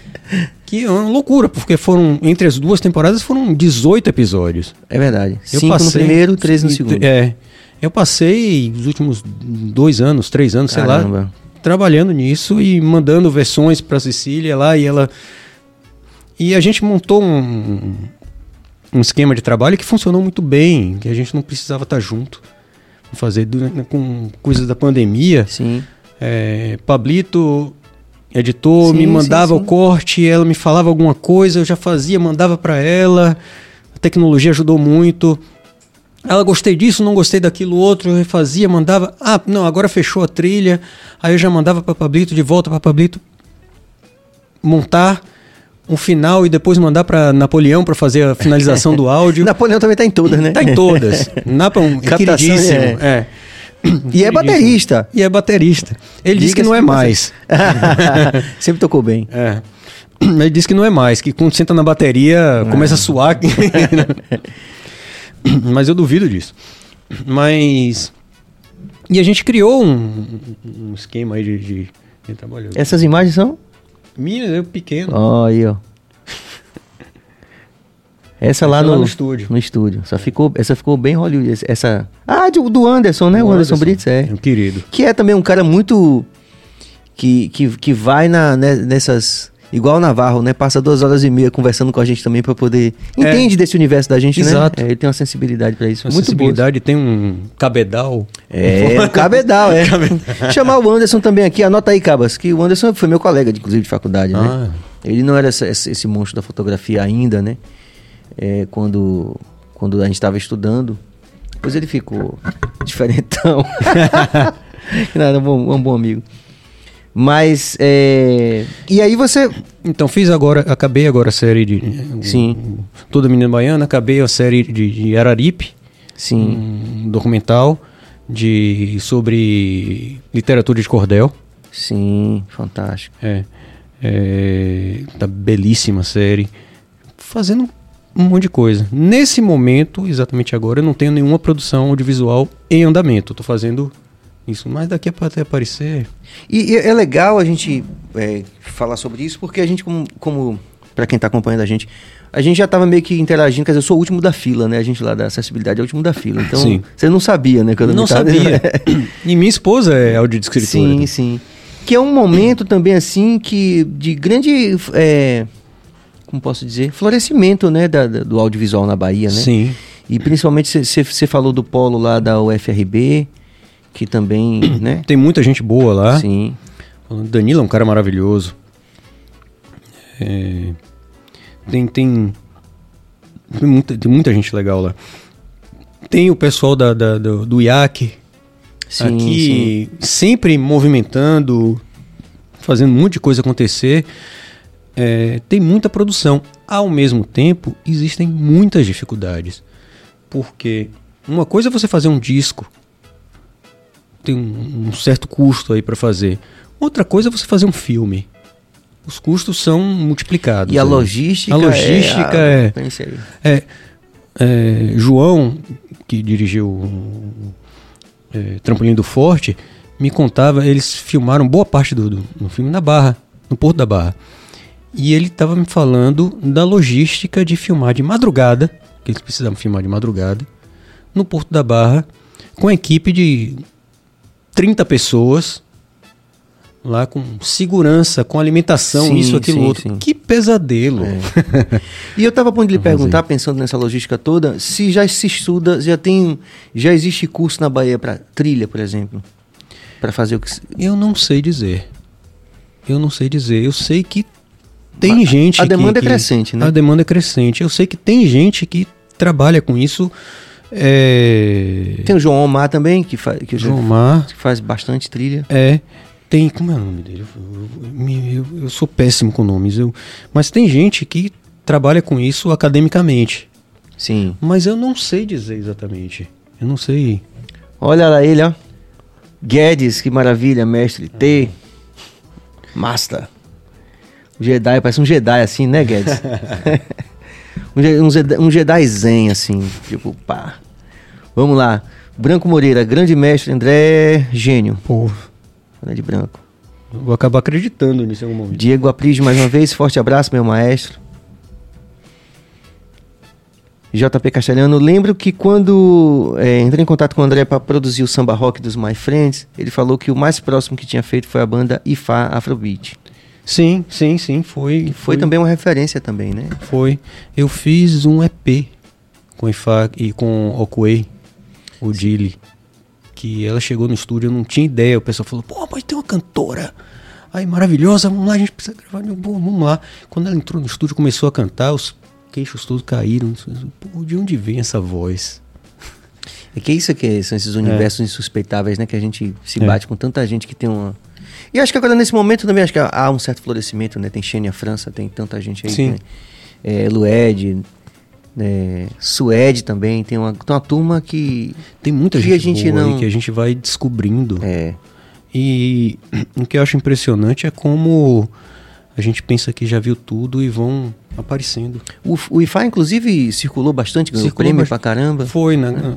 Que é uma loucura, porque foram, entre as duas temporadas, foram 18 episódios. é verdade. Eu 5 no passei- primeiro, 13 no segundo. É. Eu passei os últimos dois anos, três anos, sei lá, Caramba. trabalhando nisso e mandando versões pra Cecília lá e ela. E a gente montou um, um esquema de trabalho que funcionou muito bem, que a gente não precisava estar junto. Fazer com coisas da pandemia. Sim. É, Pablito, editor, Sim, me sim, mandava sim. o corte, ela me falava alguma coisa, eu já fazia, mandava pra ela. A tecnologia ajudou muito. Ela gostei disso, não gostei daquilo outro, eu refazia, mandava. Ah, não, agora fechou a trilha. Aí eu já mandava pra Pablito, de volta pra Pablito montar um final e depois mandar pra Napoleão pra fazer a finalização do áudio. Napoleão também tá em todas, né? Tá em todas. Napa é queridíssimo. é. É. E é baterista. E é baterista. Ele disse que não é mais. Sempre tocou bem. É. Ele disse que não é mais, que quando senta na bateria começa a suar. Mas eu duvido disso. Mas. E a gente criou um, um esquema aí de, de, de trabalho. Essas imagens são? Minha, eu pequeno. Ó, aí, ó. Essa lá no, no estúdio. No estúdio. Essa ficou, essa ficou bem Hollywood. Essa. Ah, do, do Anderson, né? O, O Anderson, Anderson, Brits, é. Meu querido. Que é também um cara muito. Que, que, que vai na, né, nessas. Igual o Navarro, né? Passa duas horas e meia conversando com a gente também pra poder. Entende desse universo da gente, Exato. né? É, ele tem uma sensibilidade pra isso. Uma muito boa. sensibilidade, tem um cabedal. É, o cabedal, é. Chamar o Anderson também aqui, anota aí, Cabas, que o Anderson foi meu colega, inclusive, de faculdade, né? Ah. Ele não era esse, esse monstro da fotografia ainda, né? É, quando, quando a gente estava estudando. Depois ele ficou diferentão. Nada, um bom, um bom amigo. Mas, é... E aí você... Então fiz agora, acabei agora a série de. Sim. Toda Menina Baiana, acabei a série de, de Araripe. Sim, um documental de sobre literatura de cordel. sim, fantástico. É, é, tá belíssima série. Fazendo um monte de coisa. Nesse momento, exatamente agora, eu não tenho nenhuma produção audiovisual em andamento. Tô fazendo isso, mas daqui a até aparecer. E, e é legal a gente é, falar sobre isso, porque a gente, como, como para quem está acompanhando a gente, a gente já estava meio que interagindo, quer dizer, eu sou o último da fila, né? A gente lá da acessibilidade é o último da fila. Então, Sim. você não sabia, né? quando não tava- sabia. e minha esposa é audiodescritora. Sim, sim. Que é um momento também, assim, que de grande. é, como posso dizer? Florescimento, né? da- da- do audiovisual na Bahia, né? Sim. E principalmente você falou do polo lá da UFRB, que também, né? Tem muita gente boa lá. Sim. O Danilo é um cara maravilhoso. É, tem, tem, tem, muita, tem muita gente legal lá. Tem o pessoal da, da- do, do IAC Sim, aqui sempre movimentando, fazendo um monte de coisa acontecer. É, tem muita produção. Ao mesmo tempo, existem muitas dificuldades. Porque uma coisa é você fazer um disco, tem um, um certo custo aí para fazer. Outra coisa é você fazer um filme. Os custos são multiplicados. E a aí. logística, A logística é. é-. É, é, João, que dirigiu o é, Trampolim do Forte, me contava, eles filmaram boa parte do, do, do filme na Barra, no Porto da Barra. E ele estava me falando da logística de filmar de madrugada, que eles precisavam filmar de madrugada, no Porto da Barra, com a equipe de 30 pessoas, lá com segurança, com alimentação, Sim, isso, aquilo, sim, outro. sim. Que pesadelo. E eu tava a ponto de lhe perguntar, pensando nessa logística toda, se já se estuda, já tem, já existe curso na Bahia para trilha, por exemplo, para fazer o que Eu não sei dizer. Eu não sei dizer. Eu sei que tem A- gente a que- demanda é que- crescente, né? A demanda é crescente. Eu sei que tem gente que trabalha com isso. É... Tem o João Omar também que, fa que, João Mar. que faz bastante trilha. É. Tem. Como é o nome dele? Eu, eu- eu- eu sou péssimo com nomes. Eu, mas tem gente que trabalha com isso academicamente. Sim. Mas eu não sei dizer exatamente. Eu não sei. Olha lá ele, ó. Guedes, que maravilha, mestre. T. Master. Jedi, parece um Jedi assim, né, Guedes? Um, Je- Jedi- um Jedi Zen, assim. Tipo, pá. Vamos lá. Branco Moreira, grande mestre, André, gênio. Pô, Grande Branco. eu vou acabar acreditando nisso em algum momento. Diego Aprígio, mais uma vez, forte abraço, meu maestro. JP Castelhano, lembro que quando é, entrei em contato com o André para produzir o samba rock dos My Friends, ele falou que o mais próximo que tinha feito foi a banda Ifá Afrobeat. Sim, sim, sim, foi. Que foi também uma referência também, né? Foi. Eu fiz um EP com Ifá e com Okuei, o Dili. Que ela chegou no estúdio, eu não tinha ideia. O pessoal falou, pô, mas tem uma cantora. Aí, maravilhosa, vamos lá, a gente precisa gravar. "Pô, vamos lá. Quando ela entrou no estúdio, começou a cantar, os queixos todos caíram. Pô, de onde vem essa voz? É que isso que são esses universos insuspeitáveis, né? Que a gente se É. bate com tanta gente que tem uma. E acho que agora nesse momento também acho que há um certo florescimento, né? Tem Xênia França, tem tanta gente aí. Sim. Né? É, Lued, é, Suede também, tem uma, tem uma turma que. Tem muita gente, a gente não- que a gente vai descobrindo. É. E o que eu acho impressionante é como a gente pensa que já viu tudo e vão aparecendo. O, o IFA, inclusive, circulou bastante, ganhou Circulou prêmio bast- pra caramba. Foi, né?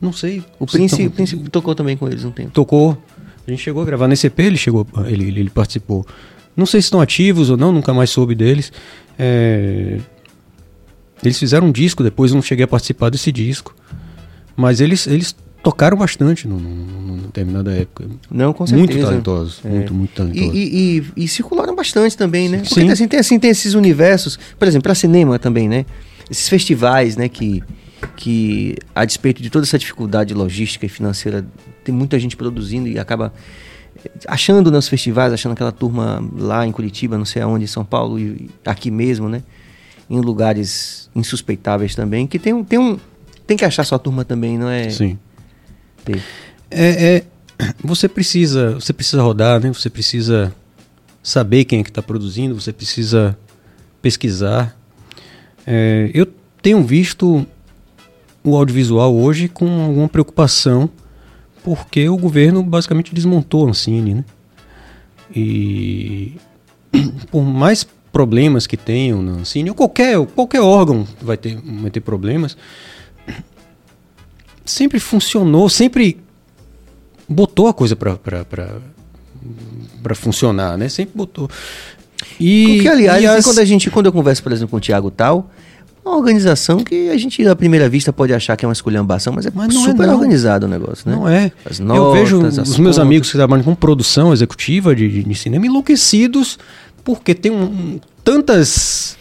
Não sei. O Prince, tão- o Prince tocou também com eles um tempo. tocou. A gente chegou a gravar nesse EP, ele chegou, ele, ele, participou. Não sei se estão ativos ou não, nunca mais soube deles. É, Eles fizeram um disco, depois eu não cheguei a participar desse disco. Mas eles, eles tocaram bastante no, determinada época. Não, com certeza. Muito talentosos, É. muito, muito E, talentosos. e- e- e circularam bastante também, né? Porque Sim. assim, tem, assim, tem esses universos, por exemplo, para cinema também, né? Esses festivais, né? Que, que, a despeito de toda essa dificuldade logística e financeira, tem muita gente produzindo e acaba eh, achando nos festivais, achando aquela turma lá em Curitiba, não sei aonde, em São Paulo e aqui mesmo, né? Em lugares insuspeitáveis também, que tem um. Tem, um, tem que achar sua turma também, não é? Sim. É, é, você precisa, você precisa rodar, né? Você precisa saber quem é que está produzindo, você precisa pesquisar. É, eu tenho visto o audiovisual hoje com alguma preocupação, porque o governo basicamente desmontou a Ancine, né? E por mais problemas que tenham na Ancine, ou qualquer, qualquer órgão vai ter, vai ter problemas, sempre funcionou, sempre botou a coisa pra funcionar, né? Sempre botou. E, Porque, aliás, e as- quando a gente, quando eu converso, por exemplo, com o Thiago Tal, uma organização que a gente, à primeira vista, pode achar que é uma esculhambação, mas é Mas é, super não. organizado o negócio, né? Não é. As eu notas, vejo os meus contas. amigos que trabalham com produção executiva de, de- cinema enlouquecidos porque tem um- um- tantas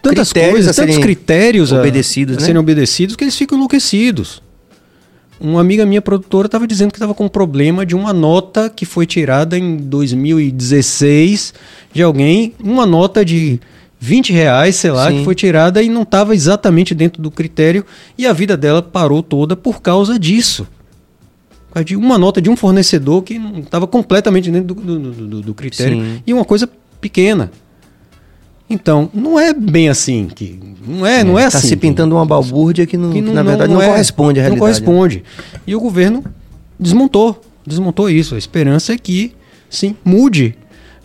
tantas Critérios coisas, a tantos critérios a- obedecidos, a, né? serem obedecidos que eles ficam enlouquecidos. Uma amiga minha produtora estava dizendo que estava com um problema de uma nota que foi tirada em 2016 de alguém, uma nota de 20 reais, sei lá, Sim. que foi tirada e não estava exatamente dentro do critério e a vida dela parou toda por causa disso. Por causa de uma nota de um fornecedor que não estava completamente dentro do, do- do- do- critério Sim. e uma coisa pequena. Então, não é bem assim que não é, não é Tá assim. se pintando uma balbúrdia que, não, que que, na verdade não, é- corresponde à realidade. Não corresponde. E o governo desmontou, desmontou isso. A esperança é que, sim, mude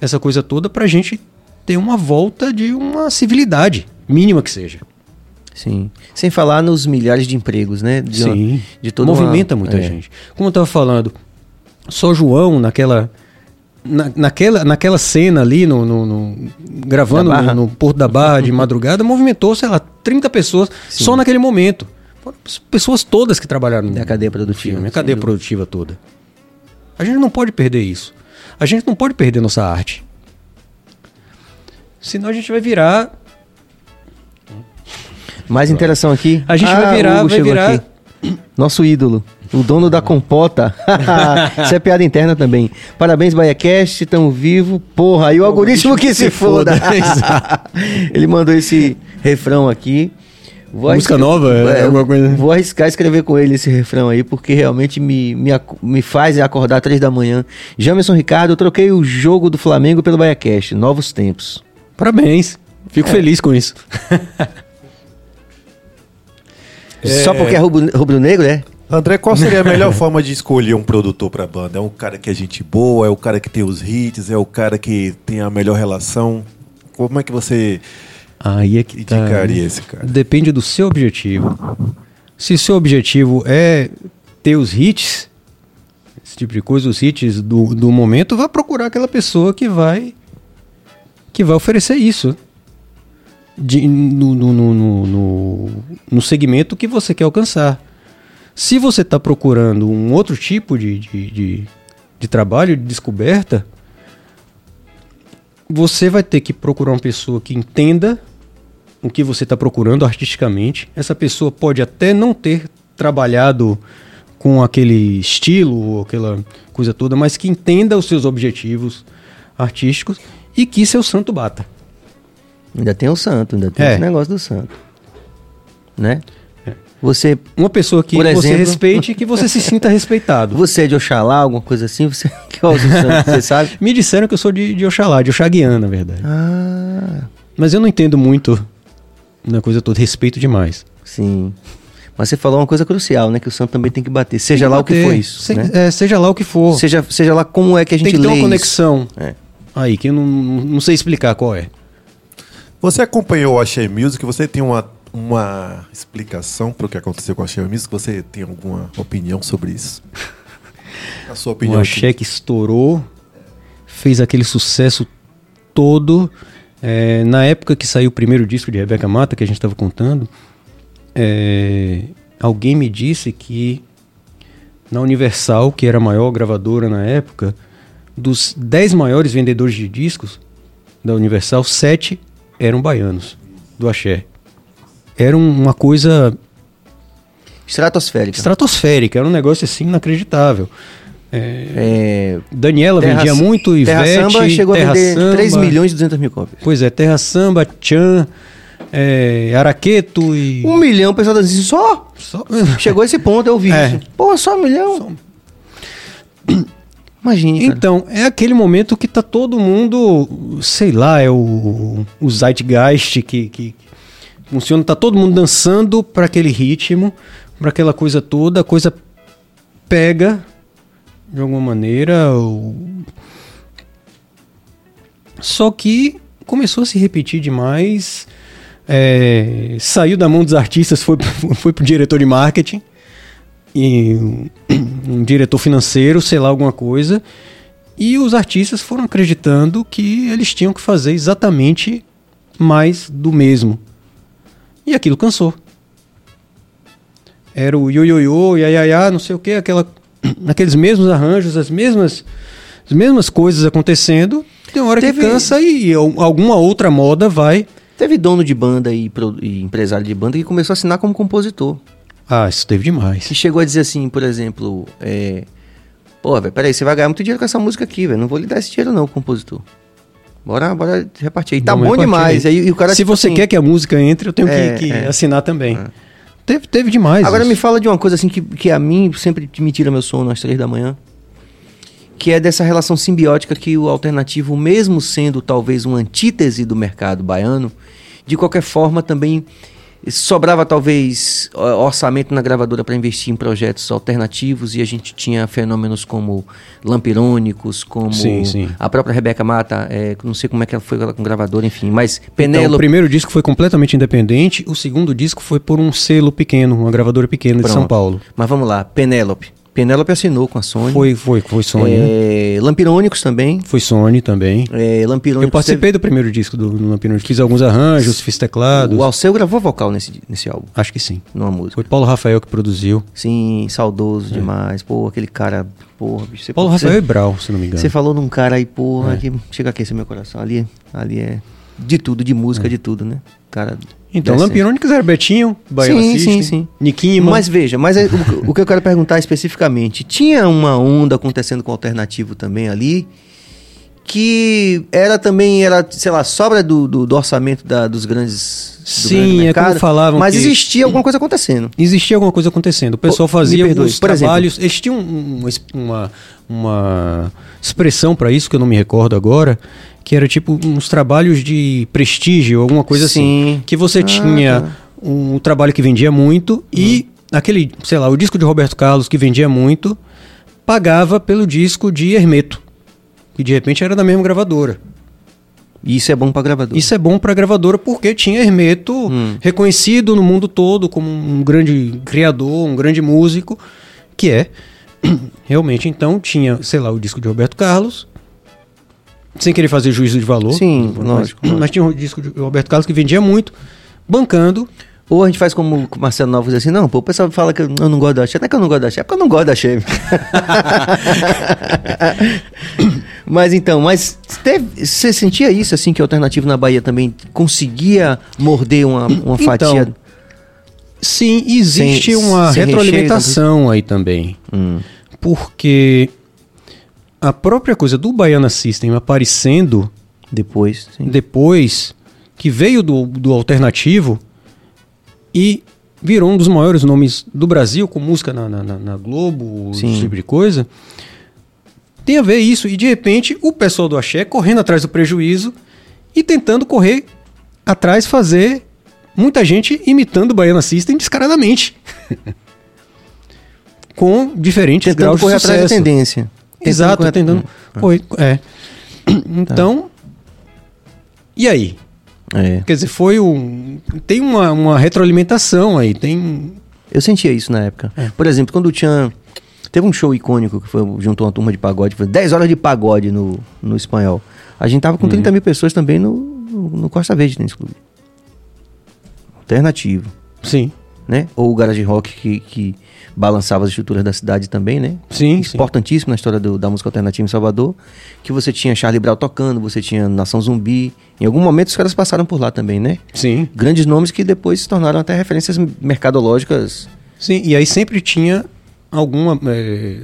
essa coisa toda para a gente ter uma volta de uma civilidade, mínima que seja. Sim. Sem falar nos milhares de empregos, né? De, uma- sim, de toda uma- movimenta muita é. gente. Como eu estava falando, só João naquela na- naquela, naquela cena ali, no, no- no- gravando no, no Porto da Barra de madrugada, movimentou, sei lá, 30 pessoas só naquele momento. Pessoas todas que trabalharam Da cadeia produtiva, filme, a sem cadeia produtiva toda. A gente não pode perder isso. A gente não pode perder nossa arte. Senão a gente vai virar. Mais interação aqui. A gente Ah, vai virar, Hugo vai chegou virar. aqui. Nosso ídolo. O dono da compota. Isso é piada interna também. Parabéns, BaiaCast, tamo vivo. Porra, aí o algoritmo que se foda. Ele mandou esse refrão aqui. Vou Música arriscar- nova? É É, alguma coisa? Vou arriscar escrever com ele esse refrão aí, porque realmente me, me, me faz acordar três da manhã. Jamerson Ricardo, eu troquei o jogo do Flamengo pelo BaiaCast. Novos tempos. Parabéns. Fico feliz com isso. Só porque é rubro- rubro-negro, é? André, qual seria a melhor forma de escolher um produtor pra banda? É um cara que é gente boa, é o cara que tem os hits, é o cara que tem a melhor relação? Como é que você Aí é que tá. indicaria esse cara? Depende do seu objetivo. Se seu objetivo é ter os hits, esse tipo de coisa, os hits do, do momento, vá procurar aquela pessoa que vai que vai oferecer isso de- no, no, no, no- no- segmento que você quer alcançar. Se você está procurando um outro tipo de, de, de, de trabalho, de descoberta, você vai ter que procurar uma pessoa que entenda o que você está procurando artisticamente. Essa pessoa pode até não ter trabalhado com aquele estilo ou aquela coisa toda, mas que entenda os seus objetivos artísticos e que seu santo bata. Ainda tem o santo, ainda tem É. esse negócio do santo. Né? Você, Uma pessoa que Por você exemplo- respeite e que você se sinta respeitado. você é de Oxalá, alguma coisa assim? Você que o santo, você sabe? Me disseram que eu sou de, de Oxalá, de Oxaguiana, na verdade. Ah, Mas eu não entendo muito na coisa toda, respeito demais. sim. Mas você falou uma coisa crucial, né? Que o santo também tem que bater. Seja Tem lá o que bater. for isso. Se- né? é, seja lá o que for. Seja, seja lá como é que a gente Tem que ter lê uma isso. conexão É. aí, que eu não, não sei explicar qual é. Você acompanhou o Axé Music? Você tem uma, uma explicação para o que aconteceu com o Axé Music? Você tem alguma opinião sobre isso? A sua opinião O. Axé que estourou, fez aquele sucesso todo. É, na época que saiu o primeiro disco de Rebeca Mata, que a gente estava contando, é, alguém me disse que na Universal, que era a maior gravadora na época, dos 10 maiores vendedores de discos da Universal, 7 eram baianos, do Axé. Era um- uma coisa Estratosférica. estratosférica, era um negócio assim inacreditável. É, É, Daniela Terra- vendia muito, Ivete, Terra Samba chegou Terra a vender Samba. 3 milhões e 200 mil cópias. Pois é, Terra Samba, Tchan, é, Araqueto e... Um milhão, o pessoal dizia só? Só- Chegou a esse ponto, eu vi É. isso. Pô, só um milhão? Cara. Então, é aquele momento que tá todo mundo, sei lá, é o, o Zeitgeist que, que funciona, tá todo mundo dançando para aquele ritmo, para aquela coisa toda, a coisa pega de alguma maneira. o- Só que começou a se repetir demais, é, saiu da mão dos artistas, foi, foi pro diretor de marketing e um, um diretor financeiro, sei lá, alguma coisa. E os artistas foram acreditando que eles tinham que fazer exatamente mais do mesmo. E aquilo cansou. Era o ioiô, iaiaiá, não sei o que, aquela, aqueles mesmos arranjos, as mesmas, as mesmas coisas acontecendo. Tem uma hora Teve- que cansa e al- alguma outra moda vai. Teve dono de banda e, e empresário de banda que começou a assinar como compositor. Ah, isso teve demais. Que chegou a dizer assim, por exemplo, é, pô, velho, peraí, você vai ganhar muito dinheiro com essa música aqui, velho. Não vou lhe dar esse dinheiro não, compositor. Bora, bora repartir. E tá Vamos bom repartir demais. aí. E o cara, Se tipo você assim, quer que a música entre, eu tenho que- É, que, é. assinar também. Teve, teve demais. Agora isso. me fala de uma coisa assim que, que a mim sempre me tira meu sono às três da manhã. Que é dessa relação simbiótica que o alternativo, mesmo sendo talvez uma antítese do mercado baiano, de qualquer forma também sobrava talvez orçamento na gravadora para investir em projetos alternativos e a gente tinha fenômenos como Lampirônicos, como Sim, sim. a própria Rebeca Mata, é, não sei como é que ela foi ela com gravadora, enfim, mas Então, o Penélope primeiro disco foi completamente independente, o segundo disco foi por um selo pequeno, uma gravadora pequena de São Pronto. Paulo. Mas vamos lá, Penélope. Penélope assinou com a Sony. Foi, foi, foi Sony. né? É, Lampirônicos também. Foi Sony também. É, Lampirônicos Eu participei do primeiro disco do, do Lampino. Fiz alguns arranjos, fiz teve- teclados. O Alceu gravou vocal nesse, nesse álbum, Acho que sim. numa música. Foi Paulo Rafael que produziu. Sim, saudoso demais. Pô, aquele cara. Porra, bicho. Você, É. Paulo você, Rafael e Brau, se não me engano. Você falou num cara aí, porra, É. que chega a aquecer meu coração. Ali, ali é de tudo, de música, de tudo, né? Cara. Então. Lampirônicos era Betinho, Baiano Sim, System, sim, sim. Niquima. Mas veja, mas é- o, o que eu quero perguntar especificamente, tinha uma onda acontecendo com o alternativo também ali, que era também, era, sei lá, sobra do, do, do orçamento da- dos grandes do Sim, grande é mercado, como falavam Mas existia alguma coisa acontecendo. Existia alguma coisa acontecendo. O pessoal fazia exemplo. trabalhos. Eles tinham um- uma, uma expressão para isso que eu não me recordo agora, que era tipo uns trabalhos de prestígio, alguma coisa Sim. assim. Que você Ah, tinha tá. um trabalho que vendia muito e aquele, sei lá, o disco de Roberto Carlos que vendia muito pagava pelo disco de Hermeto, que de repente era da mesma gravadora. Isso é bom pra gravador. Isso é bom pra gravadora porque tinha Hermeto Hum. reconhecido no mundo todo como um grande criador, um grande músico, que é. Realmente, então, tinha, sei lá, o disco de Roberto Carlos, sem querer fazer juízo de valor. Sim, mas, lógico, Mas lógico. tinha o disco de Roberto Carlos que vendia muito, bancando. Ou a gente faz como o Marcelo Novo diz assim, não, pô, o pessoal fala que eu não gosto da Axé. Não é que eu não gosto da Axé, é porque eu não gosto da Axé. mas então, mas você sentia isso, assim, que o Alternativo na Bahia também conseguia morder uma, uma Então, fatia? Sim, existe Sem- uma sem retroalimentação aí também. Hum, Porque a própria coisa do Baiana System aparecendo depois, sim. depois que veio do, do alternativo e virou um dos maiores nomes do Brasil com música na, na, na- Globo, Sim. esse tipo de coisa. Tem a ver isso. E de repente o pessoal do Axé correndo atrás do prejuízo e tentando correr atrás, fazer muita gente imitando o Baiana System descaradamente. com diferentes Tentando graus de correr atrás da sucesso. tendência. Exato, tentando. correr- é. Então. E aí? É. Quer dizer, foi um. Tem uma, uma retroalimentação aí. Tem. Eu sentia isso na época. É. Por exemplo, quando o Tchan. Teve um show icônico que foi juntou uma turma de pagode, foi 10 horas de pagode no, no espanhol. A gente tava com 30 Uhum. mil pessoas também no, no, Costa Verde Dance Club. Alternativo, Sim. né? Ou o Garage Rock que, que balançava as estruturas da cidade também, né? Sim, sim. Importantíssimo na história do- da música alternativa em Salvador. Que você tinha Charlie Brown tocando, você tinha Nação Zumbi. Em algum momento os caras passaram por lá também, né? Sim. Grandes nomes que depois se tornaram até referências mercadológicas Sim. E aí sempre tinha alguma. É,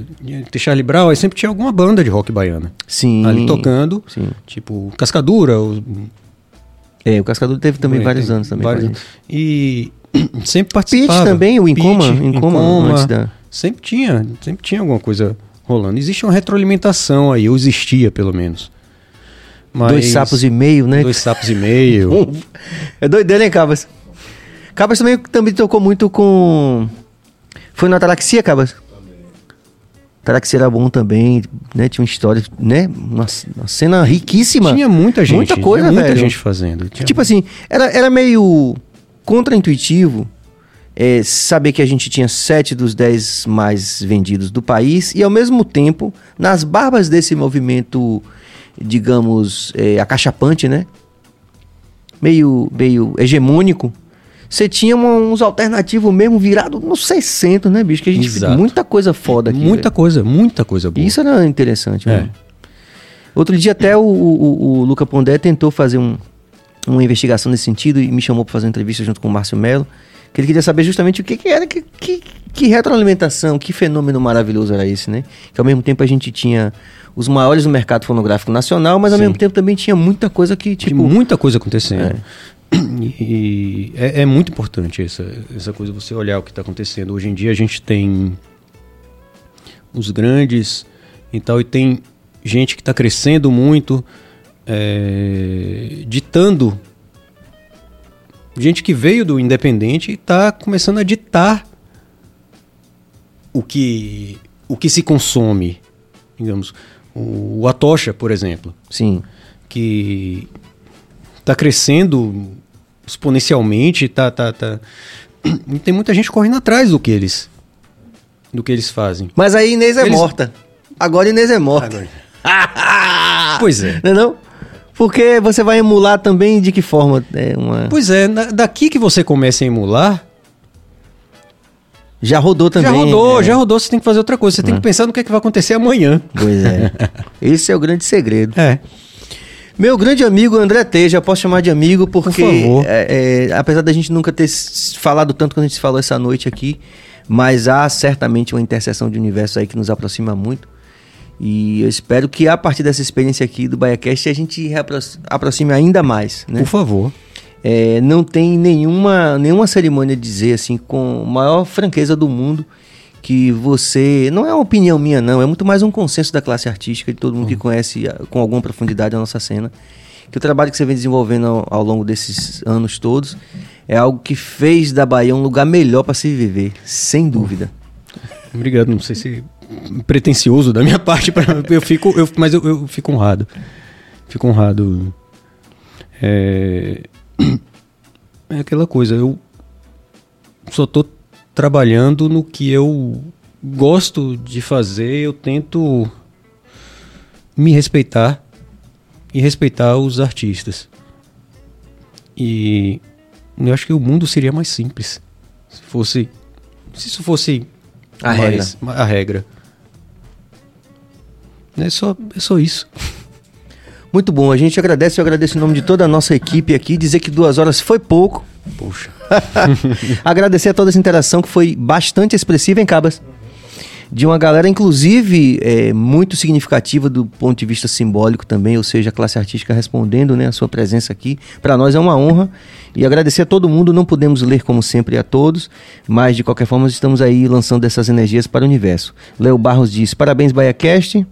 Charlie Brown, aí sempre tinha alguma banda de rock baiana. Sim. Ali tocando. Sim. Tipo, Cascadura. Os, É, o Cascador teve também É, vários anos também. vários. E sempre participava. Pitch também, o Incoma, Pitch, Incoma, antes da- Sempre tinha, sempre tinha alguma coisa rolando. Existe uma retroalimentação aí, ou existia pelo menos. Mas- Dois sapos e meio, né? Dois sapos e meio. É doideira, hein, Cabas? Cabas também, também tocou muito com... Foi na Ataraxia, Cabas? Ataraxia era bom também, né? Tinha uma história, né? Uma, uma cena riquíssima. tinha muita gente. Muita coisa, muita velho. gente fazendo. Tinha- Tipo assim, era, era meio contraintuitivo é, saber que a gente tinha sete dos dez mais vendidos do país e, ao mesmo tempo, nas barbas desse movimento, digamos, é, acachapante, né? Meio, meio hegemônico, você tinha uns alternativos mesmo virado nos 600, né, bicho? Que a gente Exato. muita coisa foda aqui. muita velho. coisa, muita coisa boa. Isso era interessante, É. mano. Outro dia até o, o, o Luca Pondé tentou fazer um- uma investigação nesse sentido e me chamou para fazer uma entrevista junto com o Márcio Melo, que ele queria saber justamente o que, que era, que, que, que retroalimentação, que fenômeno maravilhoso era esse, né? Que ao mesmo tempo a gente tinha os maiores no mercado fonográfico nacional, mas ao Sim. mesmo tempo também tinha muita coisa que, Tinha tipo... muita coisa acontecendo. E é, é muito importante essa, essa coisa, você olhar o que está acontecendo. Hoje em dia a gente tem os grandes e tal, e tem gente que está crescendo muito, é, ditando. Gente que veio do independente e está começando a ditar o que, o que se consome. Digamos, o, o Atocha, por exemplo Sim, que está crescendo exponencialmente, tá, tá, tá. E tem muita gente correndo atrás do que eles do que eles fazem. mas aí Inês é Eles- morta. Agora Inês é morta. Pois é. Não é não? Porque você vai emular também de que forma? É uma... Pois é, daqui que você começa a emular, Já rodou também. já rodou, é. já rodou, você tem que fazer outra coisa. Você tem que pensar no que, é que vai acontecer amanhã. Pois é. Esse é o grande segredo. É. Meu grande amigo André Teja, posso chamar de amigo porque, Por favor. é, é, apesar da gente nunca ter falado tanto quanto a gente falou essa noite aqui, mas há certamente uma interseção de universo aí que nos aproxima muito. E eu espero que a partir dessa experiência aqui do BaiaCast a gente aproxime ainda mais, né? Por favor. É, não tem nenhuma, nenhuma cerimônia de dizer assim com a maior franqueza do mundo que você não é uma opinião minha não é muito mais um consenso da classe artística de todo mundo que conhece ah, com alguma profundidade a nossa cena que o trabalho que você vem desenvolvendo ao, ao longo desses anos todos é algo que fez da Bahia um lugar melhor para se viver sem dúvida Obrigado, não sei se pretencioso da minha parte, pra- eu fico, eu, mas eu, eu fico honrado. Fico honrado É, é aquela coisa, eu só tô trabalhando no que eu gosto de fazer, eu tento me respeitar e respeitar os artistas. E eu acho que o mundo seria mais simples se fosse se isso fosse A mais- a regra. É só, é só isso. Muito bom, a gente agradece, eu agradeço em nome de toda a nossa equipe aqui, dizer que duas horas foi pouco. Poxa. Agradecer a toda essa interação que foi bastante expressiva em Cabas. De uma galera, inclusive, é, muito significativa do ponto de vista simbólico também, ou seja, a classe artística respondendo né, a sua presença aqui. Para nós é uma honra. E agradecer a todo mundo. Não podemos ler, como sempre, a todos, mas de qualquer forma, estamos aí lançando essas energias para o universo. Léo Barros diz: parabéns, BaiaCast.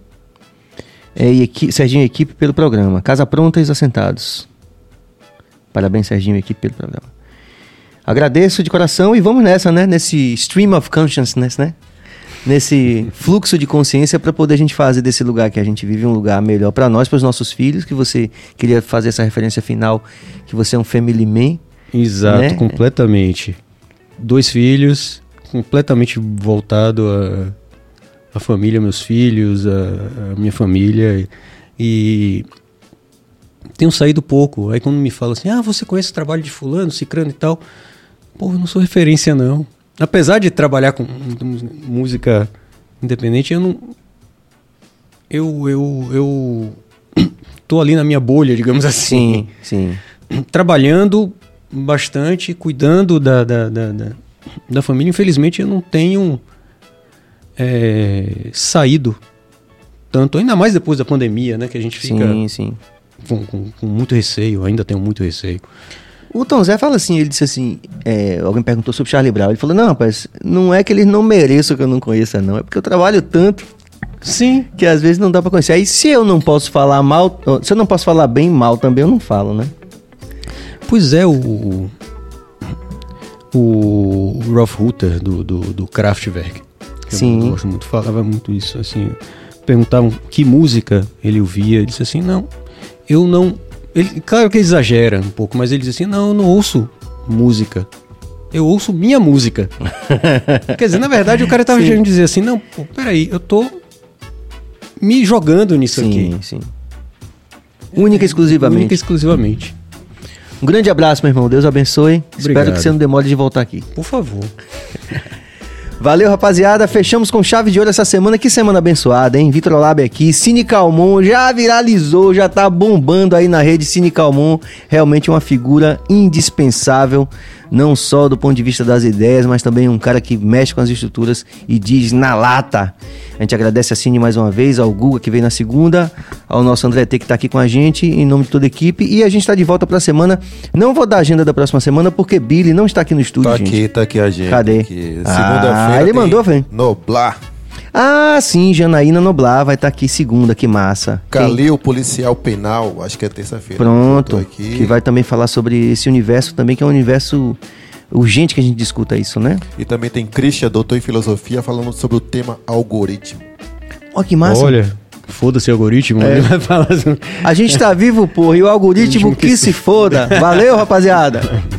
É, e equi Serginho e equipe pelo programa. Casa pronta e os assentados. Parabéns, Serginho e equipe pelo programa. Agradeço de coração e vamos nessa, né? Nesse stream of consciousness, né? Nesse fluxo de consciência para poder a gente fazer desse lugar que a gente vive um lugar melhor para nós, para os nossos filhos. Que você queria fazer essa referência final, que você é um family man. Exato, Né? completamente. Dois filhos, completamente voltado à, à família, meus filhos, à, à minha família. E tenho saído pouco. Aí quando me falam assim, ah, você conhece o trabalho de fulano, cicrano e tal. Pô, eu não sou referência não. Apesar de trabalhar com música independente, eu não... Eu, eu, eu tô ali na minha bolha, digamos assim Sim, sim. trabalhando bastante, cuidando da, da, da, da, da família. Infelizmente, eu não tenho é, saído tanto, ainda mais depois da pandemia, né? Que a gente fica Sim, sim. com, com- com muito receio, ainda tenho muito receio. O Tom Zé fala assim, ele disse assim, é, alguém perguntou sobre Charlie Brown, ele falou, não, rapaz, não é que eles não mereçam que eu não conheça, não, é porque eu trabalho tanto Sim. que às vezes não dá pra conhecer. Aí se eu não posso falar mal, se eu não posso falar bem mal também, eu não falo, né? Pois é, o. O Ralph Rutter do, do, do Kraftwerk. Que Sim. Eu gosto muito, falava muito isso. Assim, perguntavam que música ele ouvia. Ele disse assim: não, eu não. Ele, claro que ele exagera um pouco, mas ele diz assim: não, eu não ouço música. Eu ouço minha música. Quer dizer, na verdade, o cara tava Sim. querendo dizer assim: não, pô, peraí, eu tô me jogando nisso sim, aqui. sim. Única e exclusivamente. Única e exclusivamente. Um grande abraço, meu irmão. Deus abençoe. Espero Obrigado. que você não demore de voltar aqui. Por favor. Valeu, rapaziada. Fechamos com chave de ouro essa semana. Que semana abençoada, hein? Vitor Lab aqui. Cine Calmon já viralizou, já tá bombando aí na rede. Cine Calmon, realmente uma figura indispensável, não só do ponto de vista das ideias, mas também um cara que mexe com as estruturas e diz na lata. A gente agradece a Cine mais uma vez, ao Guga que veio na segunda, ao nosso André T que tá aqui com a gente, em nome de toda a equipe. E a gente tá de volta pra semana. Não vou dar a agenda da próxima semana, porque Billy não está aqui no estúdio, Tá gente. aqui, tá aqui a gente. Cadê? aqui. Ah, Segunda-feira. ele tem mandou, velho. Noblar. Ah, sim, Janaína Noblar vai estar aqui segunda, que massa. Quem- Calil, policial penal. Acho que é terça-feira. Pronto, que vai também falar sobre esse universo também, que é um universo urgente que a gente discuta isso, né? E também tem Christian, doutor em filosofia, falando sobre o tema algoritmo. Ó, que massa. Olha, foda-se o algoritmo, É. ele vai falar assim. A gente tá vivo, porra, e o algoritmo que que se se foda. Valeu, rapaziada.